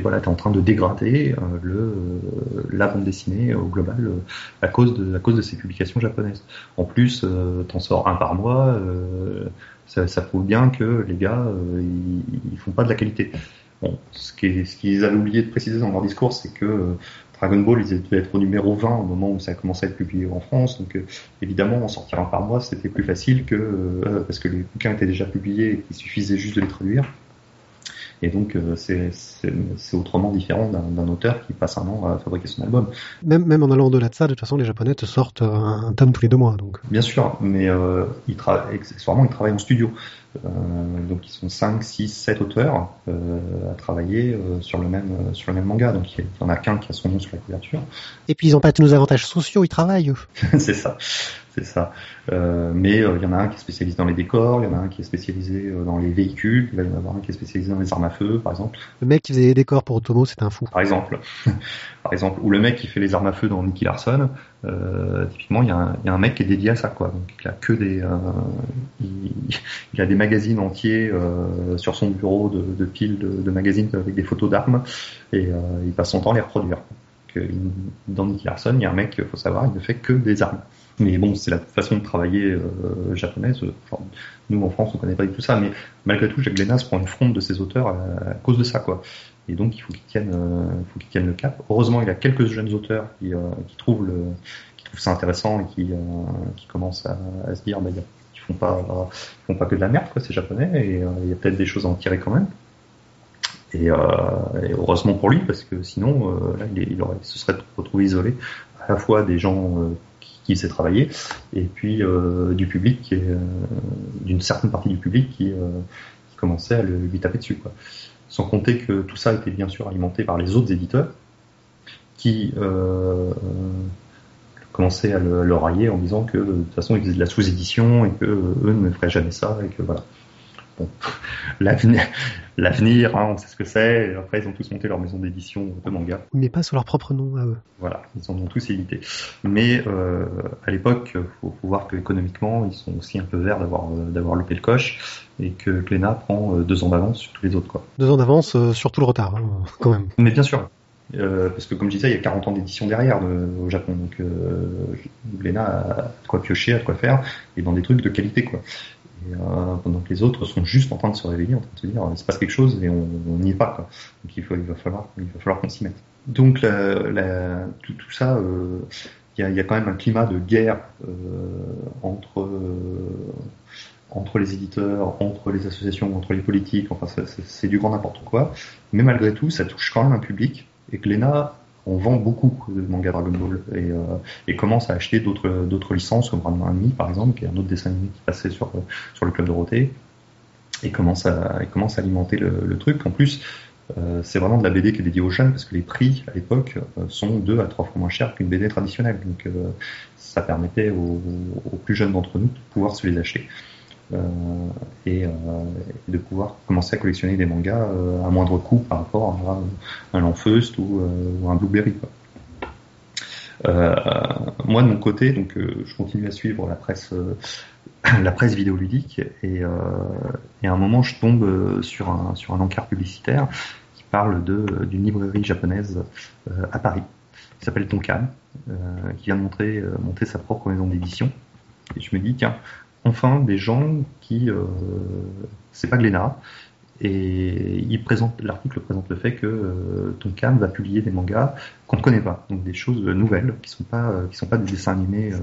S6: voilà, tu en train de dégrader le, la bande dessinée au global à, cause de, ces publications japonaises. En plus, t'en sors un par mois, ça, prouve bien que les gars, ils, ils font pas de la qualité. Bon, ce qui ce qu'ils avaient oublié de préciser dans leur discours, c'est que euh, Dragon Ball, ils devaient être au numéro 20 au moment où ça a commencé à être publié en France. Donc euh, évidemment, en sortir un par mois, c'était plus facile que euh, parce que les bouquins étaient déjà publiés et qu'il suffisait juste de les traduire. Et donc, euh, c'est autrement différent d'un auteur qui passe un an à fabriquer son album.
S1: Même, même en allant au-delà de ça, de toute façon, les Japonais te sortent euh, un, un tome tous les deux mois. Donc.
S6: Bien sûr, mais euh, il tra- accessoirement, il travaille en studio. Euh, donc ils sont 5, 6, 7 auteurs euh, à travailler euh, sur le même euh, sur le même manga. Donc il y en a qu'un qui a son nom sur la couverture.
S1: Et puis ils ont pas tous nos avantages sociaux, ils travaillent.
S6: c'est ça, c'est ça. Euh, mais euh, il y en a un qui est spécialisé dans les décors, il y en a un qui est spécialisé euh, dans les véhicules, il va y en avoir un qui est spécialisé dans les armes à feu, par exemple.
S1: Le mec qui faisait les décors pour Otomo, c'était un fou.
S6: Par exemple, par exemple, ou le mec qui fait les armes à feu dans Nicky Larson. Euh, typiquement, il y, a un, mec qui est dédié à ça, quoi. Donc il a que des, euh, il, a des magazines entiers euh, sur son bureau de, piles de, magazines avec des photos d'armes et il passe son temps à les reproduire. Donc, dans Nicky Larson, il y a un mec, faut savoir, il ne fait que des armes. Mais bon, c'est la façon de travailler japonaise. Nous, en France, on connaît pas du tout ça. Mais malgré tout, Jacques Lénas prend une fronde de ses auteurs à, à cause de ça, quoi. Et donc, il faut qu'il tienne, euh, faut qu'il tienne le cap. Heureusement, il y a quelques jeunes auteurs qui, euh, qui trouvent ça intéressant et qui, euh, commencent à, se dire, bah, ils font pas, que de la merde. C'est japonais et il y a peut-être des choses à en tirer quand même. Et, heureusement pour lui, parce que sinon, il, se serait retrouvé isolé à la fois des gens qui, qui sait et puis du public, d'une certaine partie du public qui, commençait à lui taper dessus. Sans compter que tout ça était bien sûr alimenté par les autres éditeurs qui euh, commençaient à le, le railler en disant que de toute façon ils faisaient de la sous-édition et que euh, eux ne feraient jamais ça et que voilà. Bon, l'avenir, l'avenir, hein, on sait ce que c'est. Après, ils ont tous monté leur maison d'édition de manga.
S1: Mais pas sous leur propre nom à eux.
S6: Voilà, ils en ont tous évité. Mais euh, à l'époque, faut, faut voir que économiquement, ils sont aussi un peu verts d'avoir euh, d'avoir loupé le coche et que Glénat prend euh, deux ans d'avance sur tous les autres. Quoi.
S1: Deux ans d'avance euh, sur tout le retard, hein, quand même.
S6: Mais bien sûr, euh, parce que comme je disais, il y a 40 ans d'édition derrière de- au Japon, donc euh, Glénat a de quoi piocher, a de quoi faire, et dans des trucs de qualité, quoi. Et, euh, pendant que les autres sont juste en train de se réveiller, en train de se dire, il se passe quelque chose et on on n'y est pas, quoi. Donc il, faut, il va falloir, il va falloir qu'on s'y mette. Donc la, la- tout, tout ça, euh, il y, a, il y a quand même un climat de guerre euh, entre euh, entre les éditeurs, entre les associations, entre les politiques. Enfin, c'est- du grand n'importe quoi. Mais malgré tout, ça touche quand même un public. Et Glénat, on vend beaucoup de mangas Dragon Ball et, euh, et commence à acheter d'autres d'autres licences comme Ranma Ami par exemple, qui est un autre dessin animé qui passait sur sur le club Dorothée et commence à et commence à alimenter le, le truc. En plus, euh, c'est vraiment de la BD qui est dédiée aux jeunes parce que les prix à l'époque euh, sont deux à trois fois moins chers qu'une BD traditionnelle. Donc euh, ça permettait aux, aux plus jeunes d'entre nous de pouvoir se les acheter. Euh, et, euh, de pouvoir commencer à collectionner des mangas euh, à moindre coût par rapport à un Lanfeust ou, un Blueberry. Quoi. Moi de mon côté, donc je continue à suivre la presse, la presse vidéoludique et, à un moment je tombe sur un sur un encart publicitaire qui parle de d'une librairie japonaise à Paris qui s'appelle Tonkan, qui vient de monter sa propre maison d'édition. Et je me dis tiens enfin des gens qui euh, c'est pas Glénat. Et il présente l'article présente le fait que euh, Tonkan va publier des mangas qu'on ne connaît pas. Donc des choses nouvelles qui sont pas euh, qui sont pas des dessins animés euh,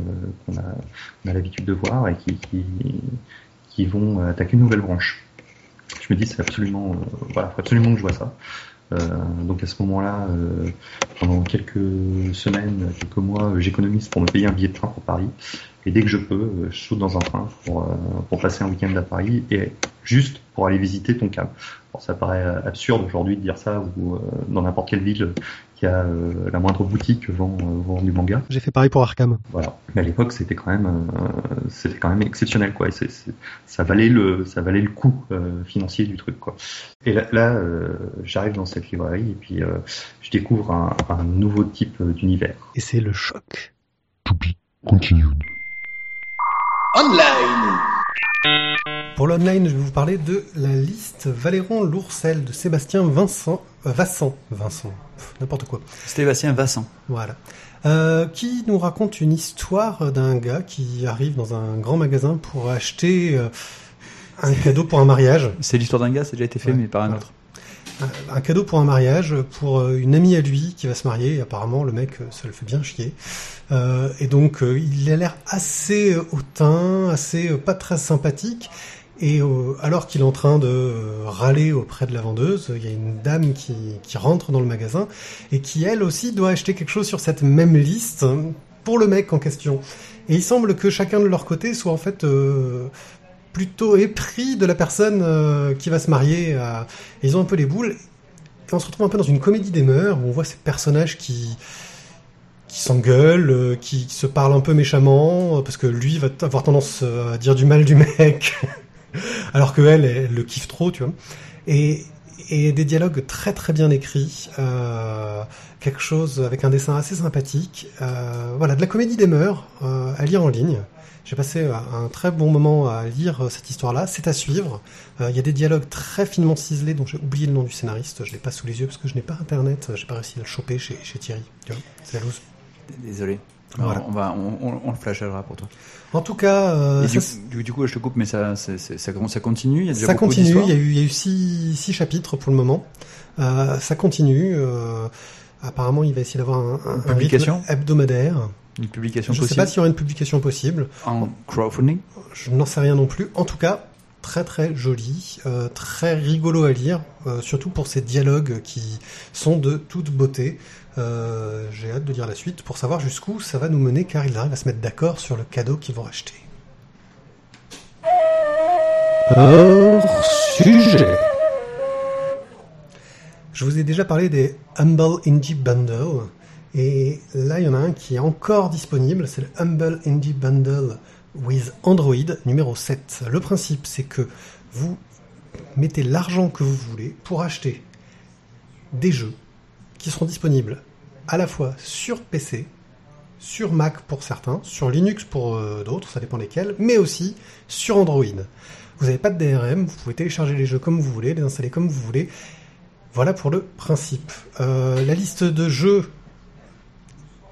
S6: qu'on a a l'habitude de voir et qui, qui qui vont attaquer une nouvelle branche. Je me dis c'est absolument euh, voilà faut absolument que je vois ça donc à ce moment-là, euh, pendant quelques semaines, quelques mois, euh, j'économise pour me payer un billet de train pour Paris. Et dès que je peux, euh, je saute dans un train pour, euh, pour passer un week-end à Paris et juste pour aller visiter ton camp. Bon, ça paraît euh, absurde aujourd'hui de dire ça ou euh, dans n'importe quelle ville qui a euh, la moindre boutique vend, euh, vend du manga.
S1: J'ai fait pareil pour Arkham.
S6: Voilà. Mais à l'époque, c'était quand même, euh, c'était quand même exceptionnel, quoi. Et c'est- c'est- ça valait le, ça valait le coût euh, financier du truc, quoi. Et là, là euh, j'arrive dans cette librairie et puis euh, je découvre un, un nouveau type d'univers.
S1: Et c'est le choc.
S7: To be continued.
S1: Pour l'online, je vais vous parler de la liste Valéron Lourcel de Sébastien Vincent, euh, Vincent, n'importe quoi.
S2: Sébastien Vincent.
S1: Voilà. Euh, qui nous raconte une histoire d'un gars qui arrive dans un grand magasin pour acheter euh, un cadeau pour un mariage.
S2: C'est l'histoire d'un gars, ça a déjà été fait,
S1: Ouais,
S2: mais par un
S1: voilà.
S2: autre.
S1: Un, un cadeau pour un mariage pour euh, une amie à lui qui va se marier. Et apparemment, le mec, ça le fait bien chier. Euh, et donc, il a l'air assez hautain, assez pas très sympathique. Et euh, alors qu'il est en train de râler auprès de la vendeuse, il y a une dame qui, qui rentre dans le magasin et qui elle aussi doit acheter quelque chose sur cette même liste pour le mec en question. Et il semble que chacun de leur côté soit en fait euh, plutôt épris de la personne euh, qui va se marier. et ils ont un peu les boules. Et on se retrouve un peu dans une comédie des mœurs où on voit ces personnages qui qui s'engueulent, euh, qui, se parlent un peu méchamment, euh, parce que lui va avoir tendance à dire du mal du mec, alors que elle, elle le kiffe trop, tu vois. Et, et des dialogues très très bien écrits, euh, quelque chose avec un dessin assez sympathique. Euh, voilà, de la comédie des mœurs euh, à lire en ligne. J'ai passé un très bon moment à lire cette histoire-là. C'est à suivre. Il y a des dialogues très finement ciselés, dont j'ai oublié le nom du scénariste. Je l'ai pas sous les yeux parce que je n'ai pas internet. J'ai pas réussi à le choper chez, chez Thierry. C'est la loose.
S2: Désolé.
S1: Voilà.
S2: On va, on, on, on le flashera pour toi.
S1: En tout cas, euh, ça,
S2: du, coup, je te coupe, mais ça, ça, ça continue. Il y a déjà
S1: ça continue. Il y a eu, il y a eu six, six chapitres pour le moment. Euh, ça continue. euh, apparemment, il va essayer d'avoir un, un, un
S2: publication
S1: hebdomadaire.
S2: Une publication
S1: Je ne sais pas s'il y aura une publication possible.
S2: en crowdfunding.
S1: Je n'en sais rien non plus. En tout cas, très très joli, euh, très rigolo à lire, euh, surtout pour ces dialogues qui sont de toute beauté. Euh, J'ai hâte de lire la suite pour savoir jusqu'où ça va nous mener, car ils arrivent à se mettre d'accord sur le cadeau qu'ils vont acheter.
S7: Hors sujet.
S1: Je vous ai déjà parlé des Humble Indie Bundle. Et là, il y en a un qui est encore disponible. C'est le Humble Indie Bundle with Android numéro 7. Le principe, c'est que vous mettez l'argent que vous voulez pour acheter des jeux qui seront disponibles à la fois sur PC, sur Mac pour certains, sur Linux pour euh, d'autres, ça dépend lesquels, mais aussi sur Android. Vous n'avez pas de DRM, vous pouvez télécharger les jeux comme vous voulez, les installer comme vous voulez. Voilà pour le principe. Euh, la liste de jeux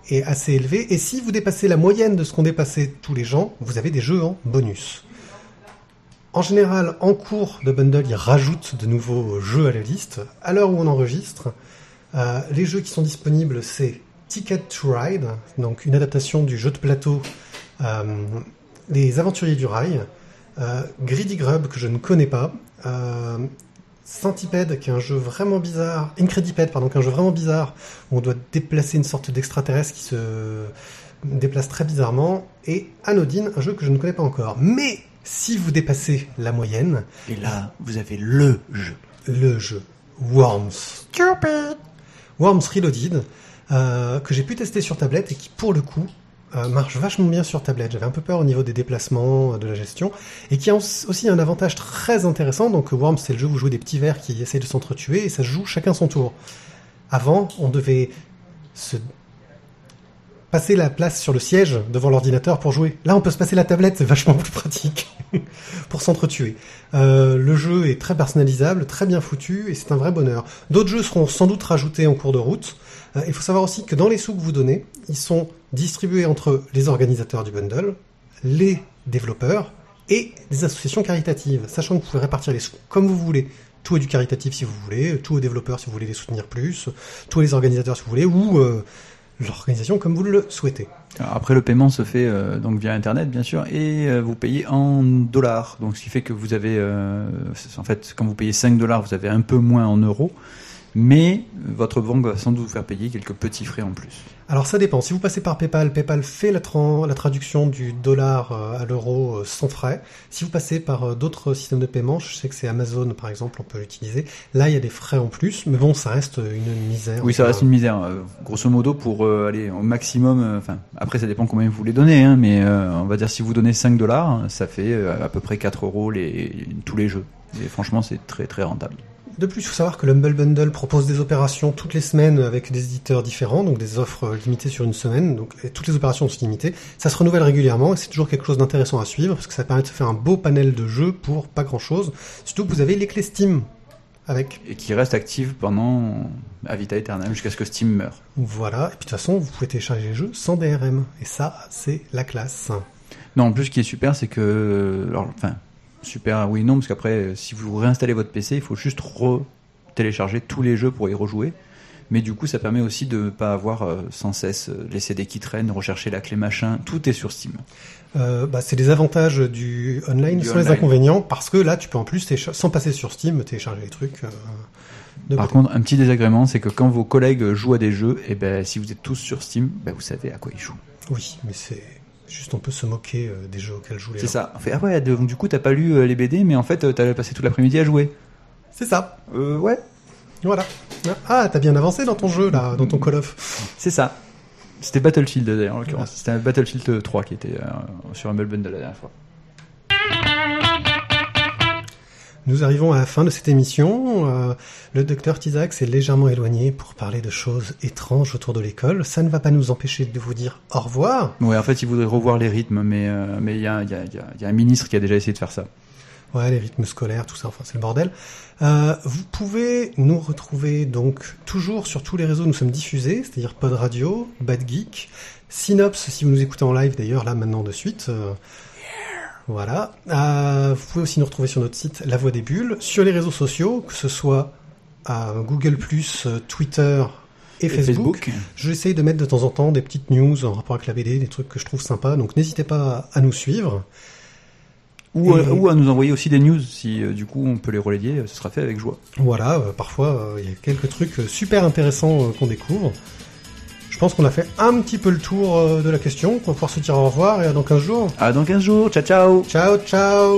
S1: est assez élevée, et si vous dépassez la moyenne de ce qu'ont dépassé tous les gens, vous avez des jeux en bonus. En général, en cours de bundle, ils rajoutent de nouveaux jeux à la liste. À l'heure où on enregistre, euh, les jeux qui sont disponibles, c'est Ticket to Ride, donc une adaptation du jeu de plateau euh, Les Aventuriers du Rail, euh, Greedy Grub, que je ne connais pas, euh, Centipede, qui est un jeu vraiment bizarre, Incredipede, pardon, qui est un jeu vraiment bizarre, où on doit déplacer une sorte d'extraterrestre qui se déplace très bizarrement, et Anodine, un jeu que je ne connais pas encore. Mais si vous dépassez la moyenne,
S2: Et là, vous avez le jeu.
S1: le jeu Worms. Stupid Worms Reloaded, euh, que j'ai pu tester sur tablette et qui, pour le coup, euh, marche vachement bien sur tablette. J'avais un peu peur au niveau des déplacements, euh, de la gestion, et qui a aussi un avantage très intéressant. Donc, Worms, c'est le jeu où vous jouez des petits vers qui essayent de s'entretuer, et ça joue chacun son tour. Avant, on devait se passer la place sur le siège devant l'ordinateur pour jouer. Là, on peut se passer la tablette, c'est vachement plus pratique pour s'entretuer. Euh, le jeu est très personnalisable, très bien foutu, et c'est un vrai bonheur. D'autres jeux seront sans doute rajoutés en cours de route. Euh, il faut savoir aussi que dans les sous que vous donnez, ils sont distribués entre les organisateurs du bundle, les développeurs et des associations caritatives, sachant que vous pouvez répartir les sous comme vous voulez. Tout est du caritatif si vous voulez, tout aux développeurs si vous voulez les soutenir plus, tous les organisateurs si vous voulez, ou euh, l'organisation comme vous le souhaitez.
S2: Après, le paiement se fait euh, donc via Internet, bien sûr, et euh, vous payez en dollars. Donc, ce qui fait que vous avez, euh, en fait, quand vous payez 5 dollars, vous avez un peu moins en euros, mais votre banque va sans doute vous faire payer quelques petits frais en plus.
S1: Alors ça dépend. Si vous passez par PayPal, PayPal fait la, tran- la traduction du dollar euh, à l'euro euh, sans frais. Si vous passez par euh, d'autres systèmes de paiement, je sais que c'est Amazon par exemple, on peut l'utiliser. Là, il y a des frais en plus, mais bon, ça reste une misère.
S2: Oui, ça reste une misère. euh, Grosso modo, pour euh, aller au maximum, euh, enfin, après, ça dépend combien vous les donnez, hein, mais euh, on va dire si vous donnez 5 dollars, ça fait euh, à peu près 4 euros les, tous les jeux. Et franchement, c'est très très rentable.
S1: De plus, il faut savoir que l'Humble Bundle propose des opérations toutes les semaines avec des éditeurs différents, donc des offres euh, limitées sur une semaine. Donc toutes les opérations sont limitées. Ça se renouvelle régulièrement et c'est toujours quelque chose d'intéressant à suivre parce que ça permet de se faire un beau panel de jeux pour pas grand chose. Surtout que vous avez les clés Steam avec.
S2: Et qui reste active pendant à vita aeternam jusqu'à ce que Steam meure.
S1: Voilà. Et puis de toute façon, vous pouvez télécharger les jeux sans DRM. Et ça, c'est la classe.
S2: Non, en plus, ce qui est super, c'est que, alors, enfin, super, oui, non, parce qu'après, si vous réinstallez votre PC, il faut juste re-télécharger tous les jeux pour y rejouer. Mais du coup, ça permet aussi de ne pas avoir euh, sans cesse euh, les CD qui traînent, rechercher la clé machin. Tout est sur Steam.
S1: Euh, bah, c'est les avantages du online
S2: Du
S1: sans les inconvénients parce que là, tu peux en plus, sans passer sur Steam, télécharger les trucs. euh, de
S2: Par
S1: côté.
S2: contre, un petit désagrément, c'est que quand vos collègues jouent à des jeux, et ben, si vous êtes tous sur Steam, ben, vous savez à quoi ils jouent.
S1: Oui, mais c'est Juste, on peut se moquer euh, des jeux auxquels jouent les
S2: C'est ça. Ah ouais, donc du coup, t'as pas lu euh, les BD, mais en fait, euh, t'as passé toute l'après-midi à jouer.
S1: C'est ça.
S2: Euh, ouais.
S1: Voilà. Ah, t'as bien avancé dans ton jeu, là, dans ton Call of.
S2: C'est ça. C'était Battlefield d'ailleurs en l'occurrence. C'était un Battlefield 3 qui était euh, sur Humble Bundle la dernière fois.
S1: Nous arrivons à la fin de cette émission. Euh, le docteur Tizak s'est légèrement éloigné pour parler de choses étranges autour de l'école. Ça ne va pas nous empêcher de vous dire au revoir.
S2: Ouais, en fait, il voudrait revoir les rythmes, mais euh, mais il y a, y, a, y a- y a un ministre qui a déjà essayé de faire ça.
S1: Ouais, les rythmes scolaires, tout ça, enfin, c'est le bordel. Euh, vous pouvez nous retrouver donc toujours sur tous les réseaux, nous sommes diffusés, c'est-à-dire Pod Radio, Bad Geek, Synops, si vous nous écoutez en live d'ailleurs, là maintenant de suite. euh, voilà. Euh, vous pouvez aussi nous retrouver sur notre site La Voix des Bulles, sur les réseaux sociaux, que ce soit à Google+, euh, Twitter et,
S2: Et
S1: Facebook. J'essaye de mettre de temps en temps des petites news en rapport avec la BD, des trucs que je trouve sympas, donc n'hésitez pas à nous suivre.
S2: Ou,
S1: Et-
S2: euh, ou à nous envoyer aussi des news, si euh, du coup on peut les relayer, euh, ce sera fait avec joie.
S1: Voilà, euh, parfois euh, il y a quelques trucs euh, super intéressants euh, qu'on découvre. Je pense qu'on a fait un petit peu le tour euh, de la question. On va pouvoir se dire au revoir et à dans 15 jours.
S2: À dans 15 jours, ciao ciao
S1: Ciao, ciao